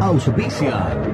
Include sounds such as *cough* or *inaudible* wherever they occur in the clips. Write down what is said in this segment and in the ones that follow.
Auspicia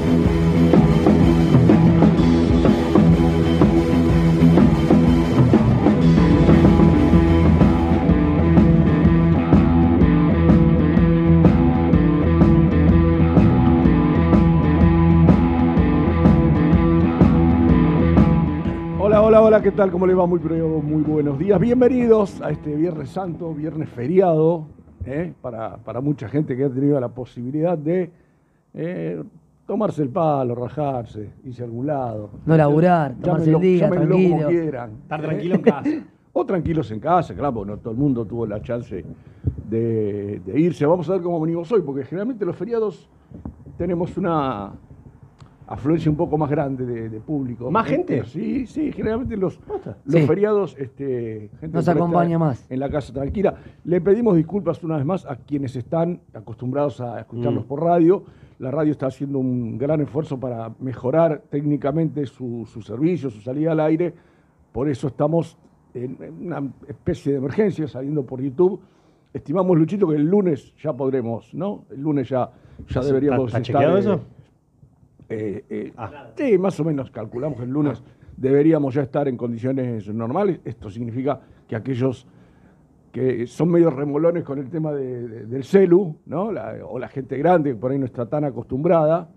Hola, ¿qué tal? ¿Cómo le va? Muy, pero muy buenos días. Bienvenidos a este Viernes Santo, Viernes feriado, ¿eh? para, para mucha gente que ha tenido la posibilidad de eh, tomarse el palo, rajarse, irse a algún lado. No laburar, tomarse el Llámenlo- día, llámenlo como tranquilo. quieran. Estar tranquilo en casa. *laughs* O tranquilos en casa, claro, porque no todo el mundo tuvo la chance de, de irse. Vamos a ver cómo venimos hoy, porque generalmente los feriados tenemos una afluencia un poco más grande de, de público. ¿Más gente? Sí, sí, generalmente los, los Sí. feriados este, gente Nos acompaña más. En la casa tranquila. Le pedimos disculpas una vez más a quienes están acostumbrados a escucharnos Mm. por radio. La radio está haciendo un gran esfuerzo para mejorar técnicamente su, su servicio, su salida al aire. Por eso estamos en en una especie de emergencia saliendo por YouTube. Estimamos, Luchito, que el lunes ya podremos, ¿no? El lunes ya, ya deberíamos ¿Está- está estar, chequeado eh, eso? Eh, eh, Ah. Sí, más o menos calculamos que el lunes deberíamos ya estar en condiciones normales. Esto significa que aquellos que son medio remolones con el tema de- de- del celu, ¿no? La- o la gente grande que por ahí no está tan acostumbrada.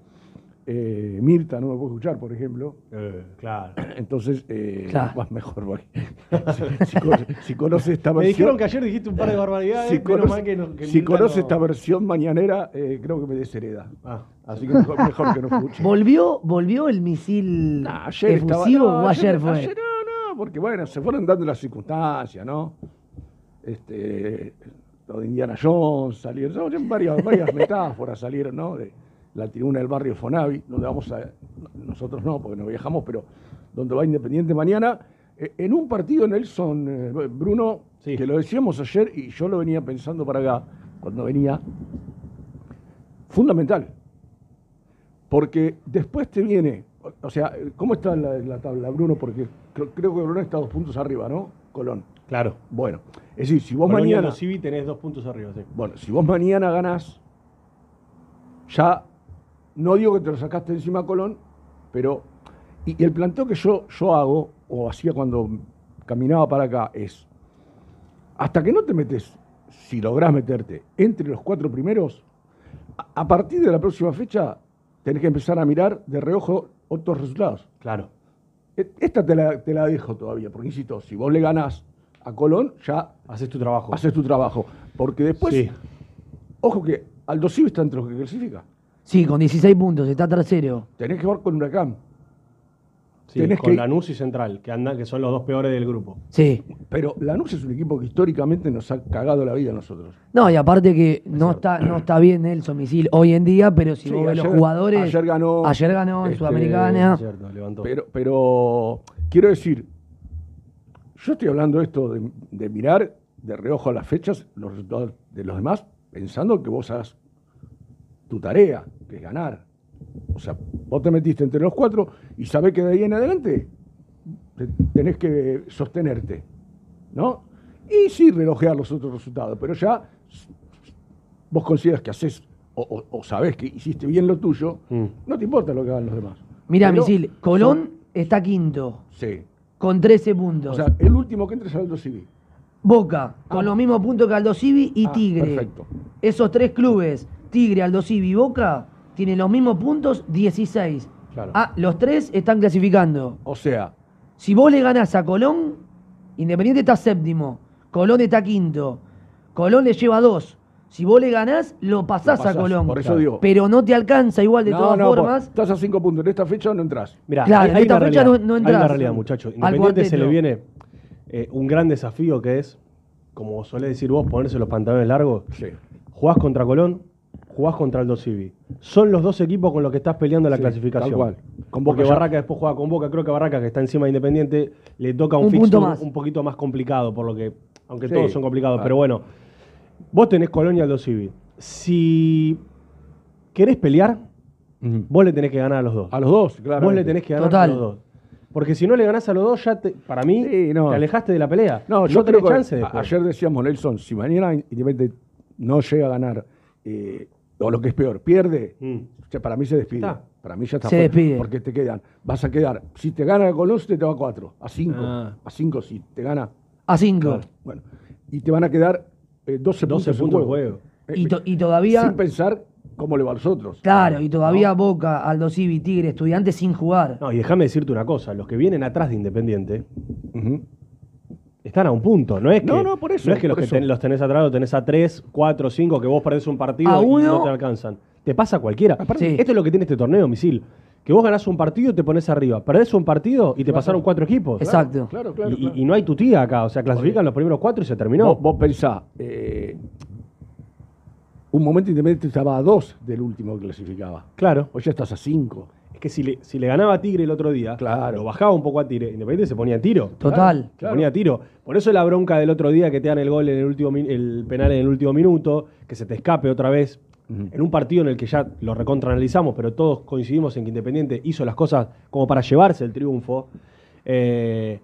Eh, Mirta no me puede escuchar, por ejemplo. Eh, claro. *clears throat* Entonces, eh, Claro. vas mejor. porque si, si conoce, si conoce esta Me versión. dijeron que ayer dijiste un par de *laughs* barbaridades. si menos conoce, mal que no- que si Mirta conoce no- esta versión mañanera, eh, creo que me deshereda. Ah, Así que mejor, mejor que no escuche. ¿Volvió, ¿Volvió el misil Nah, ayer estaba- efusivo no, o ayer fue? ayer no, no, porque bueno, se fueron dando las circunstancias, ¿no? Este, lo de Indiana Jones, salieron, no, varias, varias *laughs* metáforas salieron, ¿no? De la tribuna del barrio Fonavi, donde vamos a, nosotros no, porque no viajamos, pero donde va Independiente mañana, eh, en un partido Nelson, eh, Bruno, Sí. que lo decíamos ayer y yo lo venía pensando para acá, cuando venía, fundamental. Porque después te viene, o- sea, ¿cómo está la, la tabla, Bruno? Porque creo, creo que Bruno está dos puntos arriba, ¿no? Colón. claro. Bueno, es decir, si vos Colonia mañana, Civi tenés dos puntos arriba, sí. bueno, si vos mañana ganás, ya no digo que te lo sacaste encima a Colón, pero y, y el planteo que yo, yo hago o hacía cuando caminaba para acá es hasta que no te metes, si lográs meterte entre los cuatro primeros, a, a partir de la próxima fecha tenés que empezar a mirar de reojo otros resultados. Claro. E- Esta te la, te la dejo todavía, porque insisto, si vos le ganás a Colón, ya Haces tu trabajo. haces tu trabajo. Porque después, Sí. ojo que Aldo Civi está entre los que clasifica. Sí, con 16 puntos, está tercero. Tenés que jugar con Huracán. Sí, tenés con que- Lanús y Central, que andan, que son los dos peores del grupo. Sí. Pero Lanús es un equipo que históricamente nos ha cagado la vida a nosotros. No, y aparte que no está, no está bien Nelson Misil hoy en día, pero si Sí, vos ves los jugadores. ayer ganó, Ayer ganó en este, Sudamericana. Es cierto, levantó. Pero, pero quiero decir, yo estoy hablando esto de, de mirar de reojo a las fechas, los resultados de los demás, pensando que vos hagas tu tarea, que es ganar. O sea, vos te metiste entre los cuatro y sabés que de ahí en adelante te- tenés que sostenerte, ¿no? Y sí relojear los otros resultados, pero ya vos consideras que haces o, o- o sabés que hiciste bien lo tuyo, Mm. no te importa lo que hagan los demás. Mira, Misil, Colón son- está quinto, Sí. con 13 O puntos. sea, el último que entra es Aldo Civi. Boca, con Ah. los mismos puntos que Aldo Civi y Ah, Tigre. perfecto. Esos tres clubes, Tigre, Aldo Civi y Boca, tienen los mismos puntos, 16. Claro. Ah, los tres están clasificando. O sea, Si vos le ganás a Colón, Independiente está séptimo, Colón está quinto, Colón le lleva dos. Si vos le ganás, lo pasás, Lo pasás, a Colón. por eso digo. Pero no te alcanza igual de no, todas no, formas. estás a cinco puntos. En esta fecha no entras. Mirá, Claro, hay, en hay esta una fecha realidad, no- no hay entras una realidad, muchachos. Independiente se le viene eh, un gran desafío que es, como solés decir vos, ponerse los pantalones largos. Sí. Jugás contra Colón, jugás contra Aldo Civi. Son los dos equipos con los que estás peleando la Sí, clasificación. tal cual. Con Boca Porque ya- Barraca después juega con Boca. Creo que Barraca, que está encima de Independiente, le toca un, Un fixture punto más. un poquito más complicado, por lo que, aunque Sí. todos son complicados. Ah. Pero bueno, vos tenés Colón y Aldo Civi. Si querés pelear, vos le tenés que ganar a los dos. A los dos, claro. Vos le tenés que ganar Total. a los dos. Porque si no le ganás a los dos, ya te- para mí Sí, no. te alejaste de la pelea. No, no yo tenés creo que chance después. ayer decíamos, Nelson, si mañana Independiente no llega a ganar, eh, o lo que es peor, pierde, Mm. o sea, para mí se despide. Está. Para mí ya está Se fuera, despide. Porque te quedan, vas a quedar, si te gana el Colón, se te va a cuatro, a cinco, Ah. a cinco si te gana. A cinco. Claro, Bueno, y te van a quedar eh, 12, 12 puntos, puntos en juego. juego. Y, to- y todavía. Sin pensar cómo le va a los otros. Claro, y todavía Boca, Aldo Civi, Tigre, Estudiantes sin jugar. No, y déjame decirte una cosa, los que vienen atrás de Independiente. Están a un punto, no es que, No, no, por eso, no es que los que ten- los tenés atrás los tenés a 3, 4, 5, que vos perdés un partido A y uno- no te alcanzan. Te pasa a cualquiera. Sí. Esto es lo que tiene este torneo, Misil. Que vos ganás un partido y te pones arriba. Perdés un partido y te pasaron cuatro equipos. Exacto. Claro, claro. Y, y- claro. y no hay tu tía acá, o sea, clasifican los primeros cuatro y se terminó. Vos, vos pensá, eh, un momento Independiente estaba a dos del último que clasificaba. Claro. Hoy ya estás a cinco. Que si le, si le ganaba a Tigre el otro día, Claro. lo bajaba un poco a Tigre, Independiente se ponía a tiro. Total. Se ponía a tiro. Por eso la bronca del otro día que te dan el gol en el último el penal en el último minuto, que se te escape otra vez. En un partido en el que ya lo recontraanalizamos, pero todos coincidimos en que Independiente hizo las cosas como para llevarse el triunfo. eh,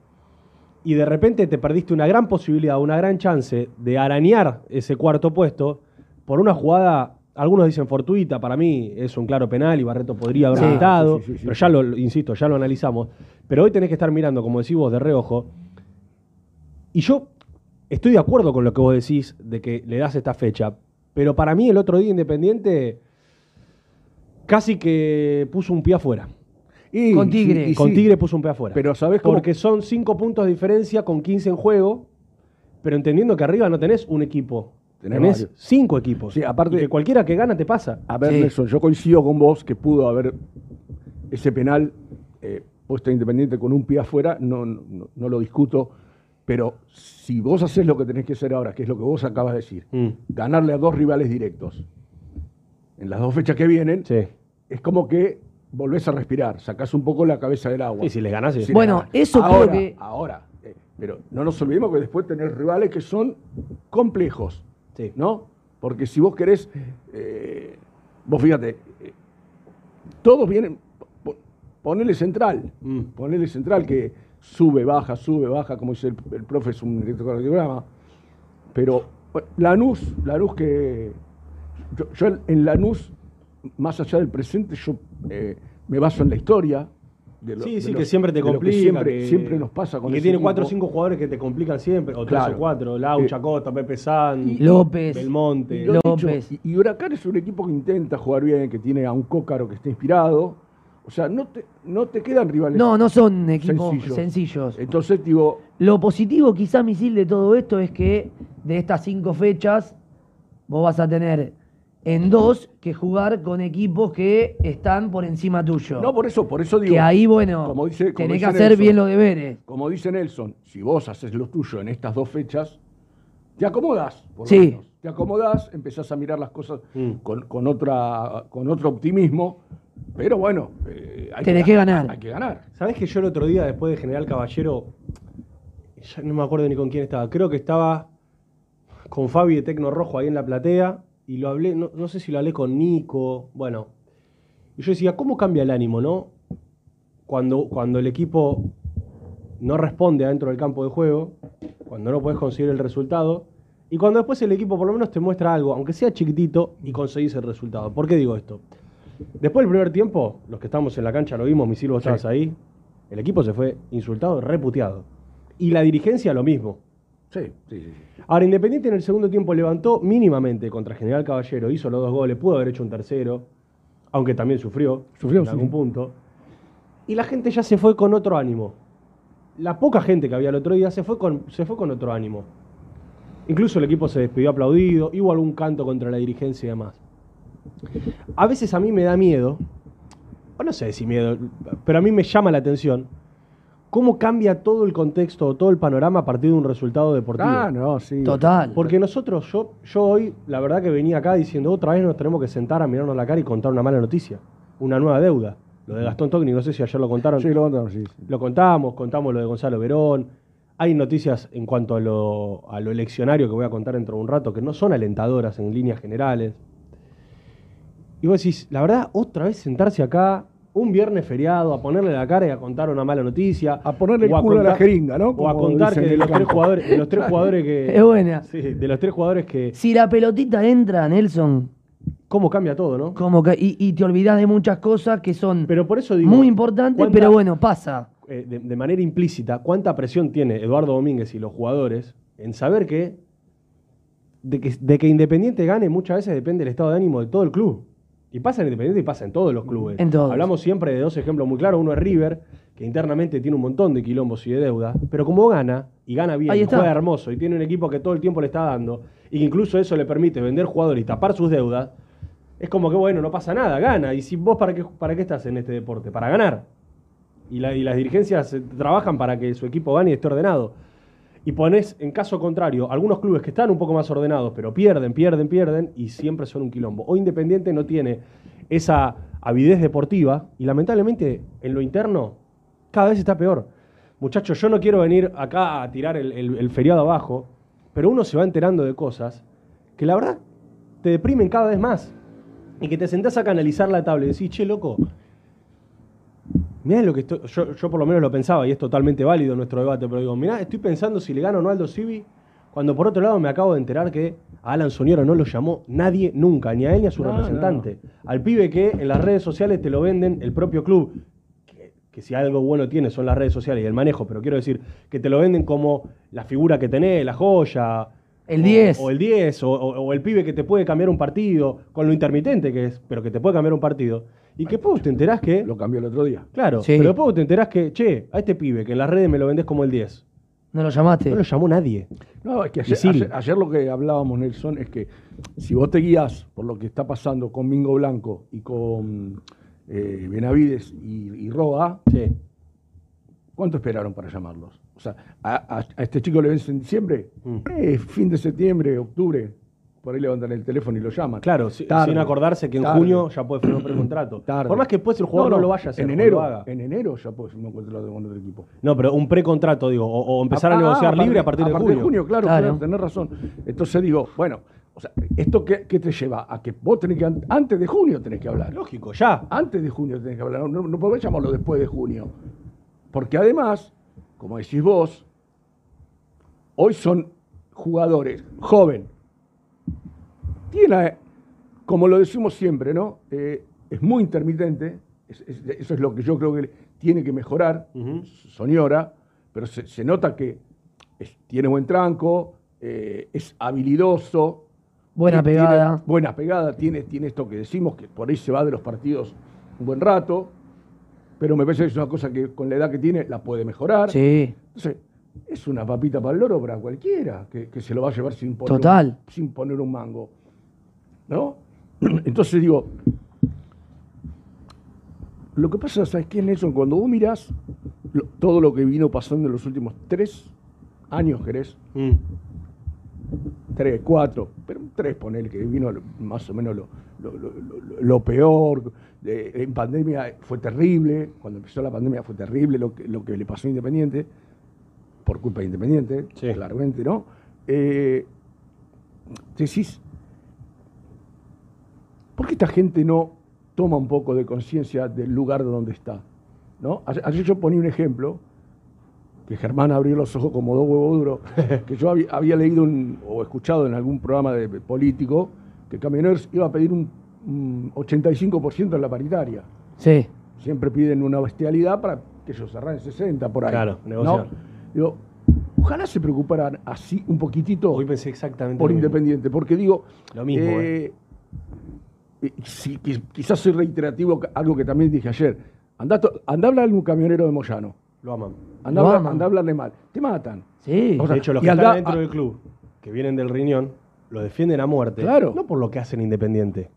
y de repente te perdiste una gran posibilidad, una gran chance de arañar ese cuarto puesto por una jugada, algunos dicen fortuita, para mí es un claro penal y Barreto podría haber Sí. gritado, Sí, sí, sí, sí. pero ya lo, insisto, ya lo analizamos. Pero hoy tenés que estar mirando, como decís vos, de reojo. Y yo estoy de acuerdo con lo que vos decís de que le das esta fecha, pero para mí el otro día Independiente casi que puso un pie afuera. Y, Con Tigre. y Con sí, Tigre puso un pie afuera. Pero ¿sabés cómo? Porque son cinco puntos de diferencia con 15 en juego, pero entendiendo que arriba no tenés un equipo. Tenés varios. cinco equipos. Sí, aparte- Y que cualquiera que gana te pasa. A ver, Sí. Nelson, yo coincido con vos que pudo haber ese penal eh, puesto a Independiente con un pie afuera, no, no, no lo discuto, pero si vos haces lo que tenés que hacer ahora, que es lo que vos acabas de decir, Mm. ganarle a dos rivales directos en las dos fechas que vienen, Sí. es como que volvés a respirar, sacás un poco la cabeza del agua. Y si les ganás. Si Bueno, ganás. eso creo ahora, que- Ahora, eh, pero no nos olvidemos que después tenés rivales que son complejos, Sí. ¿no? Porque si vos querés, eh, vos fíjate, eh, todos vienen, po- ponele central, Mm. ponele central que sube, baja, sube, baja, como dice el, el profe, es un electrocardiograma, pero bueno, Lanús, Lanús que, yo, yo en- en Lanús, más allá del presente, yo eh, me baso en la historia. De lo- Sí, de sí, que siempre te que complica. siempre, que- siempre nos pasa con y que tiene equipo. cuatro o cinco jugadores que te complican siempre, o tres Claro. o cuatro. Lau, Eh, Chacota, Pepe San, López. Belmonte. Y, dicho, López. y- y Huracán es un equipo que intenta jugar bien, que tiene a un Cócaro que está inspirado, O sea, no te, no te quedan rivales. No, no son equipos Sencillos. sencillos. Entonces, digo, Lo positivo, quizá, Misil, de todo esto es que de estas cinco fechas, vos vas a tener en dos que jugar con equipos que están por encima tuyo. no por eso, por eso digo. que ahí, bueno, como dice- como tenés que hacer Nelson. bien los deberes. Como dice Nelson, si vos haces lo tuyo en estas dos fechas, te acomodás. Por lo Sí. menos. Te acomodás, empezás a mirar las cosas Mm. con, con otra, con otro optimismo. Pero bueno, eh, hay Tenés que ganar. Hay que ganar. ¿Sabés que yo el otro día, después de General Caballero, ya no me acuerdo ni con quién estaba, creo que estaba con Fabi de Tecno Rojo ahí en la platea, y lo hablé, no, no sé si lo hablé con Nico, bueno. Y yo decía, ¿cómo cambia el ánimo, no? Cuando, cuando el equipo no responde adentro del campo de juego, cuando no puedes conseguir el resultado, y cuando después el equipo por lo menos te muestra algo, aunque sea chiquitito, y conseguís el resultado. ¿Por qué digo esto? Después del primer tiempo, los que estamos en la cancha lo vimos, Misil, vos Sí. estabas ahí, el equipo se fue insultado, reputeado. Y la dirigencia lo mismo. Sí, sí, sí. Ahora, Independiente en el segundo tiempo levantó mínimamente contra General Caballero, hizo los dos goles, pudo haber hecho un tercero, aunque también sufrió, Sufrió, en sí. algún punto. Y la gente ya se fue con otro ánimo. La poca gente que había el otro día se fue con, se fue con otro ánimo. Incluso el equipo se despidió aplaudido, hubo algún canto contra la dirigencia y demás. A veces a mí me da miedo, o no sé si miedo, pero a mí me llama la atención cómo cambia todo el contexto, todo el panorama a partir de un resultado deportivo. Ah, no, sí. Total. Porque nosotros, yo, yo hoy, la verdad que venía acá diciendo, otra vez nos tenemos que sentar a mirarnos la cara y contar una mala noticia, una nueva deuda. Lo de Gastón Tocni, no sé si ayer lo contaron. Sí, lo contamos, sí. sí. Lo contamos, contamos lo de Gonzalo Verón. Hay noticias en cuanto a lo, a lo eleccionario que voy a contar dentro de un rato que no son alentadoras en líneas generales. Y vos decís, la verdad, otra vez sentarse acá, un viernes feriado, a ponerle la cara y a contar una mala noticia. A ponerle el o culo a la contar- jeringa, ¿no? O a contar que de los tres jugadores, de los tres *laughs* jugadores que. Es buena. Sí, de los tres jugadores que. Si la pelotita entra, Nelson, ¿Cómo cambia todo, no? como que, y, y te olvidás de muchas cosas que son Pero por eso digo. muy importantes, ¿cuánta- pero bueno, pasa. eh, de, de manera implícita, cuánta presión tiene Eduardo Domínguez y los jugadores en saber que de, que de que Independiente gane muchas veces depende del estado de ánimo de todo el club. Y pasa en Independiente y pasa en todos los clubes. En todos. Hablamos siempre de dos ejemplos muy claros. Uno es River, que internamente tiene un montón de quilombos y de deuda, pero como gana, y gana bien, y juega hermoso, y tiene un equipo que todo el tiempo le está dando, y que incluso eso le permite vender jugadores y tapar sus deudas, es como que bueno, no pasa nada, gana. Y si vos para qué, para qué estás en este deporte? Para ganar. Y, la- y las dirigencias eh, trabajan para que su equipo gane y esté ordenado. Y pones, en caso contrario, algunos clubes que están un poco más ordenados, pero pierden, pierden, pierden, y siempre son un quilombo. O Independiente no tiene esa avidez deportiva, y lamentablemente en lo interno cada vez está peor. Muchachos, yo no quiero venir acá a tirar el, el- el feriado abajo, pero uno se va enterando de cosas que la verdad te deprimen cada vez más. Y que te sentás a canalizar la tabla y decís, che, loco, Mirá lo que estoy. Yo, yo por lo menos lo pensaba y es totalmente válido nuestro debate, pero digo, mirá, estoy pensando si le gano o no a Aldo Civi, cuando por otro lado me acabo de enterar que a Alan Soñora no lo llamó nadie nunca, ni a él ni a su No, representante. Al pibe que en las redes sociales te lo venden el propio club. Que, que si algo bueno tiene son las redes sociales y el manejo, pero quiero decir que te lo venden como la figura que tenés, la joya. El o- 10. O, el 10, o, o- o el pibe que te puede cambiar un partido, con lo intermitente que es, pero que te puede cambiar un partido. Y que después te enterás que. Lo cambió el otro día. Claro, Sí. pero después te enterás que, che, a este pibe que en las redes me lo vendés como el 10, No lo llamaste. no lo llamó nadie. No, es que ayer, Isil. ayer- ayer lo que hablábamos, Nelson, es que si vos te guías por lo que está pasando con Mingo Blanco y con eh, Benavides y, y Roa, Sí. ¿cuánto esperaron para llamarlos? O sea, a, a- a este chico le vence en diciembre, Mm. eh, fin de septiembre, octubre, por ahí levantan el teléfono y lo llaman. Claro, Tarde, sin acordarse que en tarde. junio ya puede firmar un precontrato. *clears throat* Tarde. Por más que después el jugador no, lo vaya a hacer, en enero, lo haga. en enero ya puede firmar un contrato con otro equipo. No, pero un precontrato, digo, o, o empezar a, Ah, negociar ah, libre a partir de junio. claro, Claro. claro, tenés razón. Entonces digo, bueno, o sea, ¿esto qué, qué te lleva? A que vos tenés que, an- antes de junio tenés que hablar. Lógico, ya. Antes de junio tenés que hablar, no, no podés llamarlo después de junio. Porque además, como decís vos, hoy son jugadores joven. Tiene, como lo decimos siempre, ¿no? Eh, es muy intermitente, es- es- eso es lo que yo creo que tiene que mejorar, Ujú. Soñora, pero se, se nota que es- tiene buen tranco, eh, es habilidoso. Buena tiene- pegada. buena pegada, tiene, tiene esto que decimos, que por ahí se va de los partidos un buen rato. pero me parece que es una cosa que con la edad que tiene la puede mejorar. Sí. Entonces, es una papita para el loro para cualquiera que, que se lo va a llevar sin poner, Total. Un, sin poner un mango. ¿No? *clears throat* Entonces digo, lo que pasa, ¿sabes qué, Nelson? Cuando vos mirás lo- todo lo que vino pasando en los últimos tres años, ¿querés? Mm. Tres, cuatro, pero tres ponele que vino más o menos lo, lo- lo- lo- lo peor. De- en pandemia fue terrible, cuando empezó la pandemia fue terrible lo que, lo que le pasó a Independiente, por culpa de Independiente, Sí. claramente, ¿no? Eh, decís, ¿por qué esta gente no toma un poco de conciencia del lugar donde está? ¿no? Ayer, yo ponía un ejemplo, que Germán abrió los ojos como dos huevos duros, *laughs* que yo había, leído un- o escuchado en algún programa de político que Camioneros iba a pedir un, un 85% en la paritaria. Sí. Siempre piden una bestialidad para que ellos cerran 60 por ahí. Claro, ¿no? negociar. Digo, ojalá se preocuparan así un poquitito Hoy pensé exactamente por mismo. Independiente, porque digo, Lo mismo, eh, eh, si- quizás soy reiterativo, algo que también dije ayer, andá, andá a hablarle a un camionero de Moyano, Lo aman. andá, a Lo hablar- aman. andá a hablarle mal, te matan. Sí. O sea, de hecho, los que andá están dentro a- del club, que vienen del riñón, lo defienden a muerte. Claro. No por lo que hacen Independiente,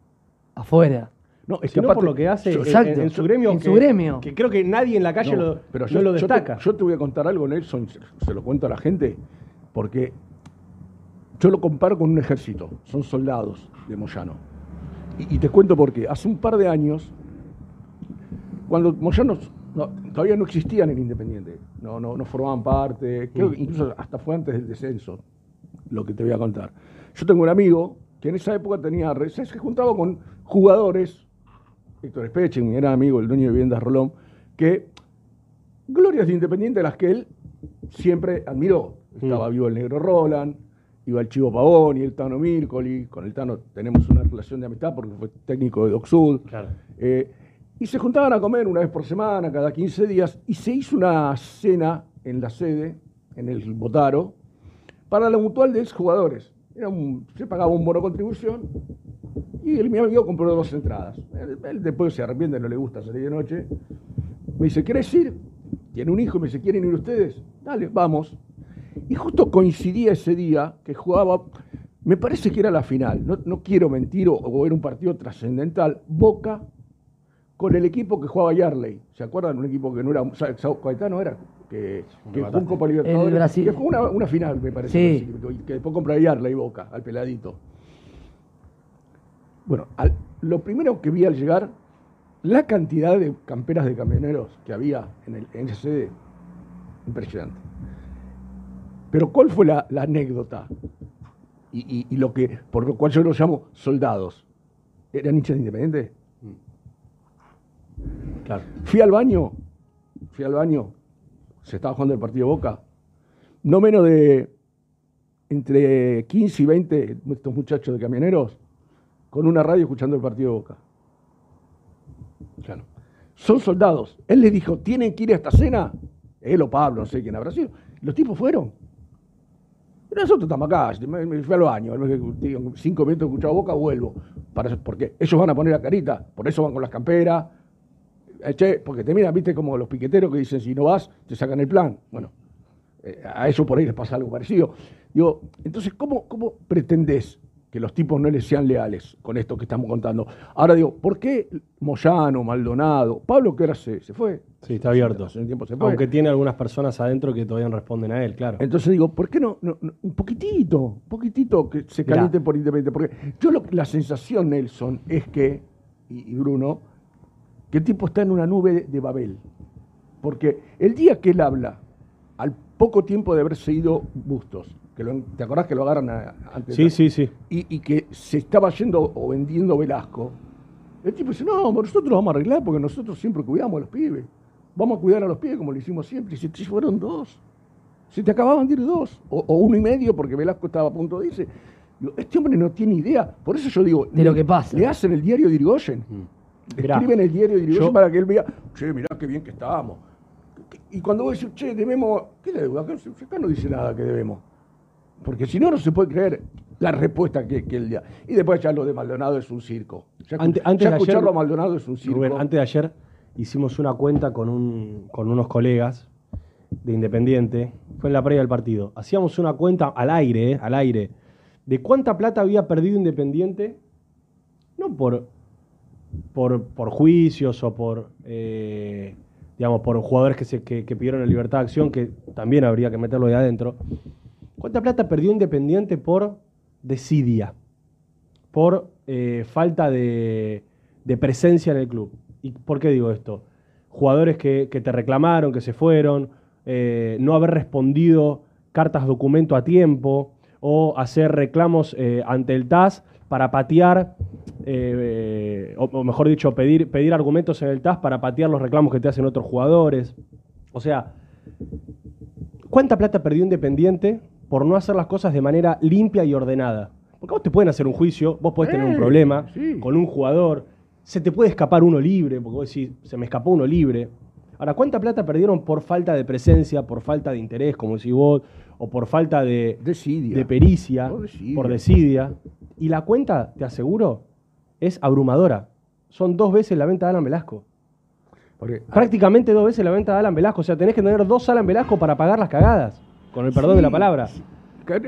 Afuera. No, es que aparte- por lo que hace yo- en, Exacto. en su gremio. En que, su gremio. Que creo que nadie en la calle No, lo, pero no yo, lo yo te- destaca. Yo te, voy a contar algo, Nelson, se, se lo cuento a la gente, porque yo lo comparo con un ejército, son soldados de Moyano. Y, y te cuento por qué. Hace un par de años, cuando Moyanos no, todavía no existían en Independiente, no, no, no formaban parte, creo que incluso hasta fue antes del descenso, lo que te voy a contar. Yo tengo un amigo que en esa época tenía, se juntaba con jugadores, Héctor Espeche, mi gran amigo, el dueño de Viviendas Rolón, que glorias de Independiente las que él siempre admiró. Estaba vivo el negro Roland, iba el Chivo Pavón y el Tano Mircoli. Con el Tano tenemos una relación de amistad porque fue técnico de Doc Sud. Claro. Eh, y se juntaban a comer una vez por semana, cada 15 días, y se hizo una cena en la sede, en el Botaro, para la mutual de exjugadores. Era un, se pagaba un bono contribución y el, mi amigo compró dos entradas. Él, él después se arrepiente, no le gusta salir de noche. Me dice, ¿querés ir? Tiene un hijo, me dice, ¿quieren ir ustedes? Dale, vamos. Y justo coincidía ese día que jugaba, me parece que era la final, no, no quiero mentir o, o era un partido trascendental, Boca con el equipo que jugaba Yarley. ¿Se acuerdan? Un equipo que no era, Sao Caetano era, que, que jugó un Copa Libertadores. El Brasil. Que jugó una, una final, me parece. Sí. que, que después compra Yarley Boca, al peladito. Bueno, al- lo primero que vi al llegar, la cantidad de camperas de camioneros que había en, el, en ese sede, impresionante. Pero ¿cuál fue la, la anécdota? Y, y- y lo que, por lo cual yo los llamo soldados. ¿Eran hinchas de Independiente? Claro. Fui al baño, fui al baño, se estaba jugando el partido Boca. No menos de entre 15 y 20 de estos muchachos de camioneros con una radio escuchando el partido de Boca. Claro. Son soldados. Él les dijo, ¿tienen que ir a esta cena? Él o Pablo, no sé quién habrá sido. Los tipos fueron. Nosotros estamos acá, me, me fui al baño, digo, cinco minutos escuchado Boca, vuelvo. Para, porque ellos van a poner la carita, por eso van con las camperas, eh, che, porque te miran, viste, como los piqueteros que dicen, si no vas, te sacan el plan. Bueno, eh, a eso por ahí les pasa algo parecido. Digo, entonces, ¿cómo, ¿cómo pretendés que los tipos no les sean leales con esto que estamos contando? Ahora digo, ¿por qué Moyano, Maldonado, Pablo que ahora se, se fue? Sí, está abierto. Hace un tiempo se fue. Aunque tiene algunas personas adentro que todavía no responden a él, claro. Entonces digo, ¿por qué no, no- no- un poquitito, un poquitito que se Mirá. calienten por Independiente? Porque yo lo- la sensación, Nelson, es que, y, y Bruno, que el tipo está en una nube de, de Babel. Porque el día que él habla, al poco tiempo de haberse ido Bustos, que lo- ¿te acordás que lo agarran a- antes? Sí, sí, sí. y, y que se estaba yendo o vendiendo Velasco, el tipo dice, no, nosotros lo vamos a arreglar porque nosotros siempre cuidamos a los pibes. Vamos a cuidar a los pibes como lo hicimos siempre. Y se te fueron dos. Se te acababan de ir dos. O, o uno y medio porque Velasco estaba a punto de irse. Digo, este hombre no tiene idea. Por eso yo digo, De lo le- que pasa. Le hacen el diario de Irigoyen. Mm. Escriben el diario de Irigoyen yo- para que él vea, che, mirá qué bien que estábamos. Y cuando vos decís, che, debemos, ¿qué deuda? Acá, acá no dice nada que debemos. Porque si no, no se puede creer la respuesta que, que él da. Y después ya lo de Maldonado es un circo. Ya, Ante- antes ya de escucharlo ayer- a Maldonado es un circo. Rubén, antes de ayer hicimos una cuenta con, un, con unos colegas de Independiente, fue en la previa del partido. Hacíamos una cuenta al aire, eh, al aire, de cuánta plata había perdido Independiente, no por, por, por juicios o por, eh, digamos, por jugadores que, se, que, que pidieron la libertad de acción, que también habría que meterlo de adentro. ¿Cuánta plata perdió Independiente por desidia? Por eh, falta de, presencia en el club. ¿Y por qué digo esto? Jugadores que, te reclamaron, que se fueron, eh, no haber respondido cartas documento a tiempo o hacer reclamos eh, ante el TAS para patear, o, o mejor dicho, pedir, pedir argumentos en el TAS para patear los reclamos que te hacen otros jugadores. O sea, ¿cuánta plata perdió Independiente por no hacer las cosas de manera limpia y ordenada? Porque vos te pueden hacer un juicio, vos podés tener un problema sí. con un jugador, se te puede escapar uno libre, porque vos decís, se me escapó uno libre. Ahora, ¿cuánta plata perdieron por falta de presencia, por falta de interés, como decís vos, o por falta de, de pericia, Por desidia. por desidia? Y la cuenta, te aseguro, es abrumadora. Son dos veces la venta de Alan Velasco. Porque, Prácticamente dos veces la venta de Alan Velasco. O sea, tenés que tener dos Alan Velasco para pagar las cagadas. Con el perdón Sí. de la palabra.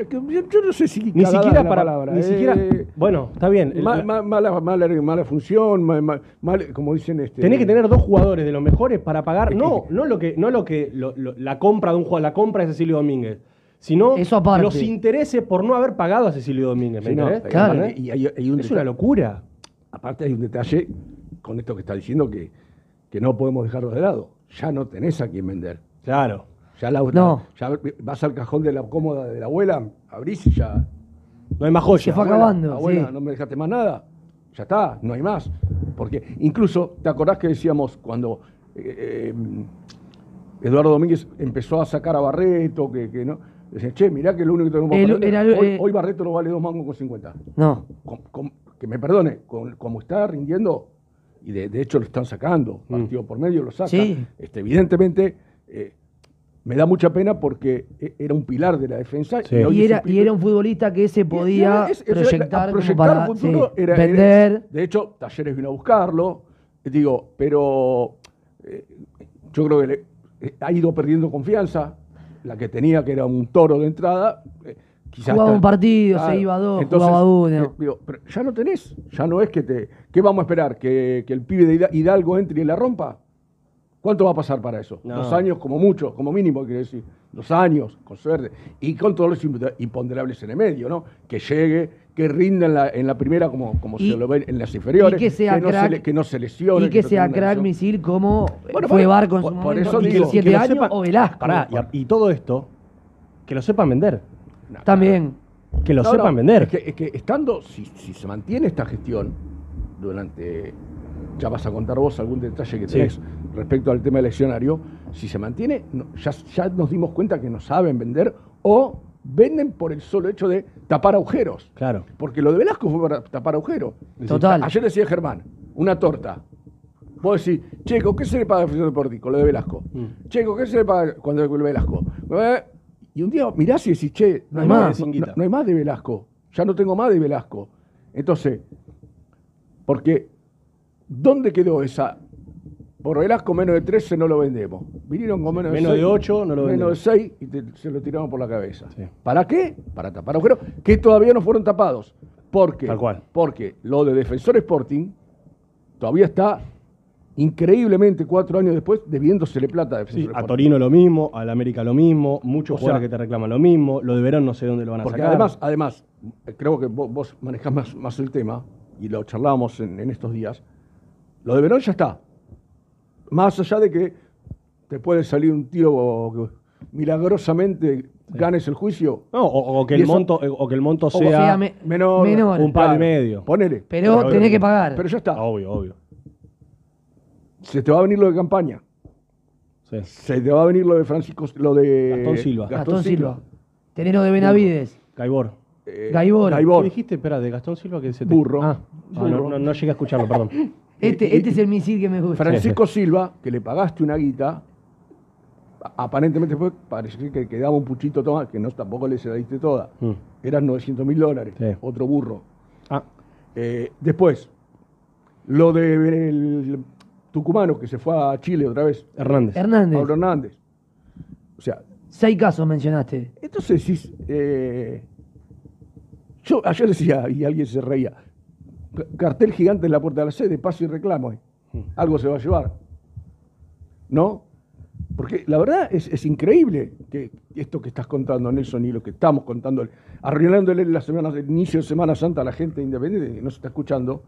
yo, no sé si Ni siquiera la para. palabra, ni eh, siquiera. Bueno, está bien. Ma- ma- mala, mala, mala función, ma- ma- mal- como dicen este. Tenés que tener dos jugadores de los mejores para pagar, no, no lo que, no lo que, lo- lo- la compra de un jugador, la compra de Cecilio Domínguez, sino Eso aparte. los intereses por no haber pagado a Cecilio Domínguez. ¿me Sí, no, entendés? Claro. Y hay- hay un es una locura. Aparte hay un detalle con esto que está diciendo que, que no podemos dejarlo de lado. Ya no tenés a quién vender. Claro. Ya, la, No. ya vas al cajón de la cómoda de la abuela, abrís y ya. No hay más joya. Se fue Abuela, acabando, Abuela, sí. no me dejaste más nada. Ya está, no hay más. Porque incluso, ¿te acordás que decíamos cuando eh, eh, Eduardo Domínguez empezó a sacar a Barreto, que, que no? Decían, che, mirá que lo único que tenemos El- para hoy, eh, hoy Barreto no vale dos mangos con 50. No. Que me perdone, con- como está rindiendo, y de, de hecho lo están sacando, partido por medio lo sacan. Sí. Este, evidentemente, eh, me da mucha pena porque e- era un pilar de la defensa. Sí. hoy Y era, un y era un futbolista que se podía es- es- proyectar, proyectar para futuro sí, era- era- vender. de hecho, Talleres vino a buscarlo. eh, Digo, pero eh, yo creo que le- eh, ha ido perdiendo confianza. La que tenía, que era un toro de entrada. eh, quizás Jugaba está- un partido, se iba a dos, jugaba uno. eh, digo, pero ya no tenés. Ya no es que te. ¿Qué vamos a esperar? ¿Que, que el pibe de Hida- Hidalgo entre y la rompa? ¿Cuánto va a pasar para eso? No. Dos años como mucho, como mínimo, quiero decir. Dos años, con suerte. Y con todos los imp- imponderables en el medio, ¿no? Que llegue, que rinda en la, en la primera como, como Y- se lo ve en las inferiores. y que sea no, crack- se le- que no se lesione. Y que sea crack misil como Bueno, fue por- Barco en por- su por momento, eso digo, el siete lo años sepan- o Velasco. Pará, y, todo esto, que lo sepan vender. También. Que lo No, sepan no, vender. Es que, es que estando, si, si se mantiene esta gestión durante, ya vas a contar vos algún detalle que Sí. tenés respecto al tema eleccionario, si se mantiene, no, ya, ya nos dimos cuenta que no saben vender o venden por el solo hecho de tapar agujeros. Claro. Porque lo de Velasco fue para tapar agujeros. Total. Ayer decía Germán, una torta. Vos decís, Checo, ¿qué se le paga a Defensor Deportivo? Lo de Velasco. Mm. Checo, ¿qué se le paga cuando el Velasco? Eh, Y un día mirás y decís, che, no hay No hay más, más, no, Singuita. no hay más de Velasco. Ya no tengo más de Velasco. Entonces, porque, ¿dónde quedó esa? Por Velasco menos de 13 no lo vendemos. Vinieron con menos, Menos de de 6. ocho no lo Menos de vendemos. 6 y te- se lo tiraron por la cabeza. Sí. ¿Para qué? Para tapar agujeros que todavía no fueron tapados. Porque, Tal cual. porque lo de Defensor Sporting todavía está increíblemente cuatro años después debiéndosele plata a Defensor Sí, a Sporting. Torino lo mismo, al América lo mismo, muchos O jugadores sea- que te reclaman lo mismo, lo de Verón no sé dónde lo van a Porque sacar. además, además, creo que vos, vos manejás más, más el tema, y lo charlábamos en, en estos días, lo de Verón ya está. Más allá de que te puede salir un tiro que milagrosamente ganes el juicio. No, o, o que el eso- monto, o que el monto sea, sea, me- menor, menor. un par y medio. Ponele. Pero Pero- tenés que pagar. Pero ya está. Obvio, obvio. Se te va a venir lo de campaña. Sí. Se te va a venir lo de Francisco, lo de Gastón Silva. Gastón Silva. Tenés lo de Benavides. Gaibor. Eh, Gaibor. Gaibor. ¿Qué dijiste? Espera, de Gastón Silva que se te... Burro. Ah, ah, Burro. no, no, no llegué a escucharlo, perdón. *laughs* Este, Y- este es el misil que me gusta. Francisco *laughs* Silva, que le pagaste una guita, aparentemente fue, parece que quedaba un puchito toma, que no tampoco le se la diste toda. Mm. Eran 900 mil dólares. Sí. Otro burro. Ah, Eh, después, lo de el- tucumano que se fue a Chile otra vez. Hernández. Hernández. Pablo Hernández. O sea, Seis casos mencionaste. entonces decís, eh, yo ayer decía, y alguien se reía, cartel gigante en la puerta de la sede, paso y reclamo. eh. Algo se va a llevar. ¿No? Porque la verdad es, es increíble que esto que estás contando, Nelson, y lo que estamos contando, arruinándole la semana, el inicio de Semana Santa a la gente independiente que no se está escuchando.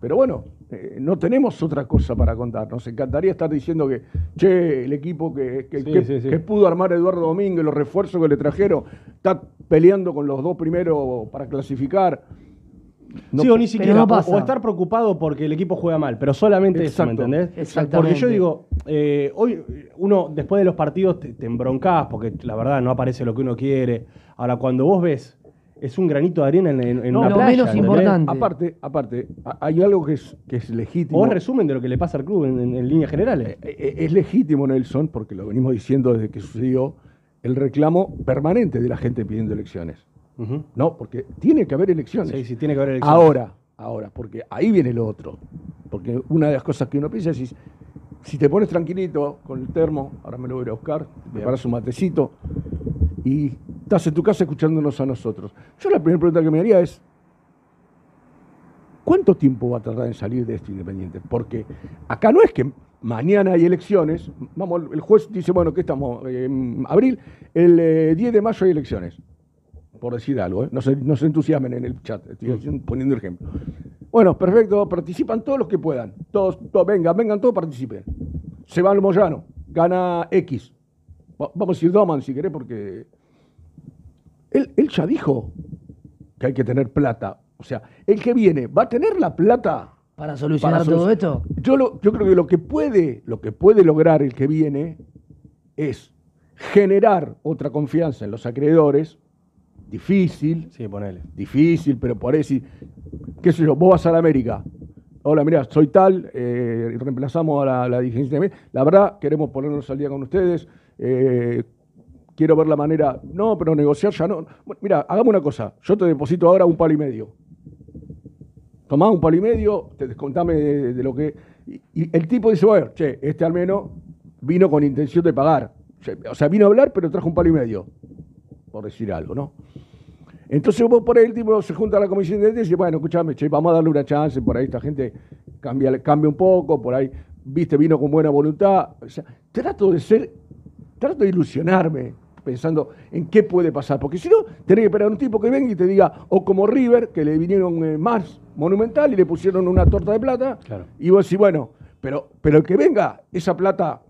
Pero bueno, eh, no tenemos otra cosa para contar. Nos encantaría estar diciendo que, che, el equipo que, que- Sí, que- sí, sí. que pudo armar Eduardo Domínguez, los refuerzos que le trajeron, está peleando con los dos primeros para clasificar. No- sí, o ni siquiera. no o- pasa. O, estar preocupado porque el equipo juega mal, pero solamente eso, ¿me entendés? Exactamente. Porque yo digo, eh, hoy uno después de los partidos te, te embroncás porque la verdad no aparece lo que uno quiere. Ahora, cuando vos ves, es un granito de arena en, en- No, una lo playa, menos ¿entendés? importante. Aparte, aparte, hay algo que es, que es legítimo. O es resumen de lo que le pasa al club en, en- en líneas generales. Eh, eh, Es legítimo, Nelson, porque lo venimos diciendo desde que sucedió, el reclamo permanente de la gente pidiendo elecciones. No, porque tiene que haber elecciones. Sí, sí, tiene que haber elecciones. Ahora, ahora, porque ahí viene lo otro. Porque una de las cosas que uno piensa es, si, te pones tranquilito con el termo, ahora me lo voy a ir a buscar, te preparas un matecito y estás en tu casa escuchándonos a nosotros. Yo la primera pregunta que me haría es, ¿cuánto tiempo va a tardar en salir de esto Independiente? Porque acá no es que mañana hay elecciones, vamos, el juez dice, bueno, que estamos en abril, el eh, 10 de mayo hay elecciones por decir algo, ¿eh? no, se, no se entusiasmen en el chat, estoy haciendo- poniendo el ejemplo. Bueno, perfecto, participan todos los que puedan, todos, todos vengan, vengan todos, participen. Se va al Moyano, gana X. Va- Vamos a decir Doman si querés, porque él, él ya dijo que hay que tener plata. O sea, el que viene va a tener la plata Para solucionar para todo esto. Yo, lo- yo creo que lo que puede, lo que puede lograr el que viene es generar otra confianza en los acreedores, difícil, Sí, ponele. difícil, pero por sí, qué sé yo, vos vas a la América. Hola, mira, soy tal, eh, reemplazamos a la, la dirigencia. de- La verdad, queremos ponernos al día con ustedes. eh, quiero ver la manera. No, pero negociar ya no. Bueno, mira, hagamos una cosa. Yo te deposito ahora un palo y medio. Tomá un palo y medio, te descontame de, de lo que. Y, y el tipo dice, bueno, che, este al menos vino con intención de pagar. O sea, vino a hablar, pero trajo un palo y medio. Por decir algo, ¿no? Entonces vos por ahí el tipo se junta a la comisión de y dice, bueno, escúchame, che, vamos a darle una chance, por ahí esta gente cambia, cambia un poco, por ahí, viste, vino con buena voluntad. O sea, trato de ser, trato de ilusionarme pensando en qué puede pasar, porque si no, tenés que esperar a un tipo que venga y te diga, o como River, que le vinieron eh, más monumental y le pusieron una torta de plata, Claro. y vos decís, bueno, pero, pero el que venga, esa plata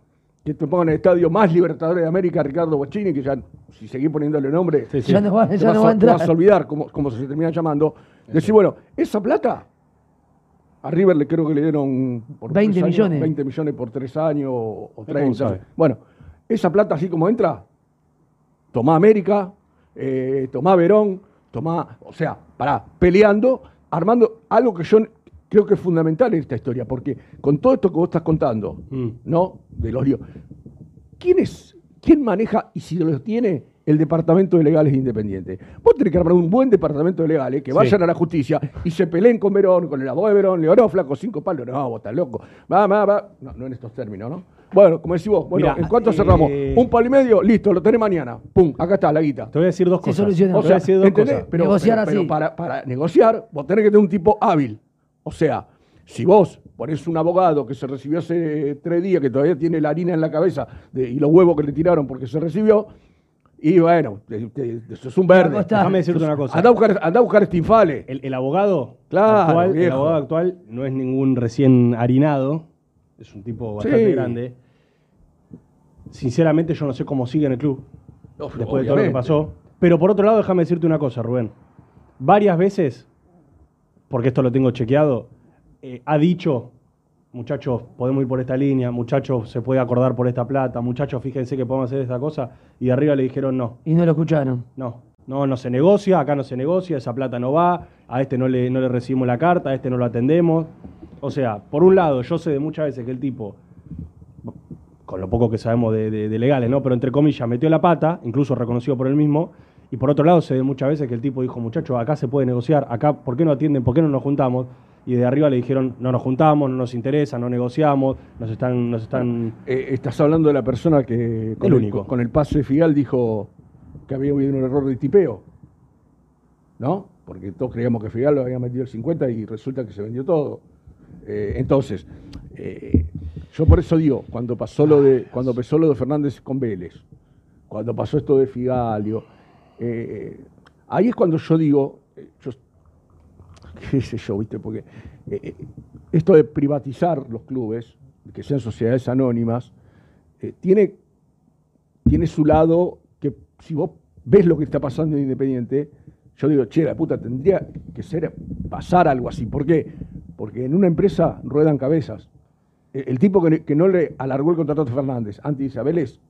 que te pongan en el estadio más Libertadores de América, Ricardo Bochini, que ya, si seguís poniéndole nombre, Sí, sí. Ya no va, te ya vas no a- va a te vas entrar. a olvidar cómo, cómo se termina llamando. Decir, bueno, esa plata, a River le creo que le dieron por 20 tres años, millones. 20 millones por tres años o o cómo 30. sabe? Bueno, esa plata así como entra, tomá América, eh, tomá Verón, tomá, o sea, pará, peleando, armando algo que yo creo que es fundamental en esta historia, porque con todo esto que vos estás contando, Mm. ¿no? De los líos. ¿Quién es, quién maneja y si lo tiene el departamento de legales independiente? Vos tenés que armar un buen departamento de legales que Sí. vayan a la justicia y se peleen con Verón, con el abogado de Verón, le oró flaco cinco palos. No, vos estás loco. Va, va, va. No, no en estos términos, ¿no? Bueno, como decís vos, bueno, Mirá, ¿en cuánto eh, cerramos? Un palo y medio, listo, lo tenés mañana. Pum, acá está la guita. Te voy a decir dos Se cosas. soluciona. Te O voy a sea, decir dos ¿entendés? cosas. Pero, Negociar pero- pero así. para, para negociar, vos tenés que tener un tipo hábil. O sea, si vos ponés un abogado que se recibió hace tres días, que todavía tiene la harina en la cabeza de- y los huevos que le tiraron porque se recibió, y bueno, eso es un verde. Déjame decirte una cosa. Anda a buscar, andá a buscar este infale. El, el abogado Claro, actual, el abogado actual no es ningún recién harinado, es un tipo bastante Sí. grande. Sinceramente yo no sé cómo sigue en el club Uf, después de todo lo que pasó. Pero por otro lado, déjame decirte una cosa, Rubén. Varias veces, porque esto lo tengo chequeado, eh, ha dicho, muchachos, podemos ir por esta línea, muchachos, se puede acordar por esta plata, muchachos, fíjense que podemos hacer esta cosa, y de arriba le dijeron no. Y no lo escucharon. No, no, no se negocia, acá no se negocia, esa plata no va, a este no le, no le recibimos la carta, a este no lo atendemos. O sea, por un lado, yo sé de muchas veces que el tipo, con lo poco que sabemos de, de- de legales, ¿no? Pero entre comillas, metió la pata, incluso reconocido por él mismo. Y por otro lado, sé de muchas veces que el tipo dijo, muchachos, acá se puede negociar, acá, ¿por qué no atienden? ¿Por qué no nos juntamos? y de arriba le dijeron, no nos juntamos, no nos interesa, no negociamos, nos están... Nos están... Eh, estás hablando de la persona que con El único. con el pase de Figal dijo que había habido un error de tipeo. ¿No? Porque todos creíamos que Figal lo había metido el 50 y resulta que se vendió todo. Eh, entonces, eh, yo por eso digo, cuando pasó lo de, cuando pasó lo de Fernández con Vélez, cuando pasó esto de Figalio, eh, ahí es cuando yo digo, eh, yo, *laughs* qué sé yo, viste, porque eh, esto de privatizar los clubes, que sean sociedades anónimas, tiene, tiene su lado que si vos ves lo que está pasando en Independiente, yo digo, che, la puta, tendría que ser pasar algo así. ¿Por qué? Porque en una empresa ruedan cabezas. El, el tipo que, no le alargó el contrato a Fernández, antes dice, Vélez,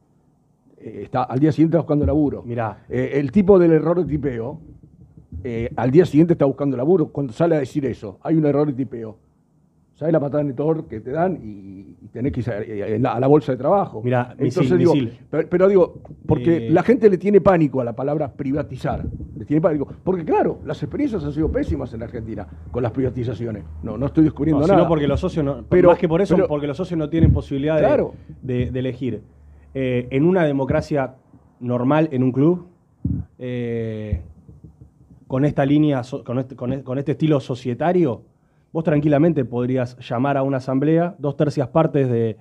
eh, está al día siguiente está buscando laburo. Mirá. Eh, el tipo del error de tipeo, eh, al día siguiente está buscando laburo. Cuando sale a decir eso, hay un error de tipeo. ¿Sabes la patada en el torre que te dan y, y tenés que ir a, a la, bolsa de trabajo? Mirá, Entonces misil, digo, misil. pero, pero digo, porque Eh, la gente le tiene pánico a la palabra privatizar. Le tiene pánico. Porque claro, las experiencias han sido pésimas en la Argentina con las privatizaciones. No, no estoy descubriendo No, nada. sino porque los socios no, Pero- más que por eso, pero- porque los socios no tienen posibilidad de- Claro. de, de elegir. Eh, en una democracia normal, en un club, eh, con esta línea, con, este, con e- con este estilo societario, vos tranquilamente podrías llamar a una asamblea, dos tercias partes de,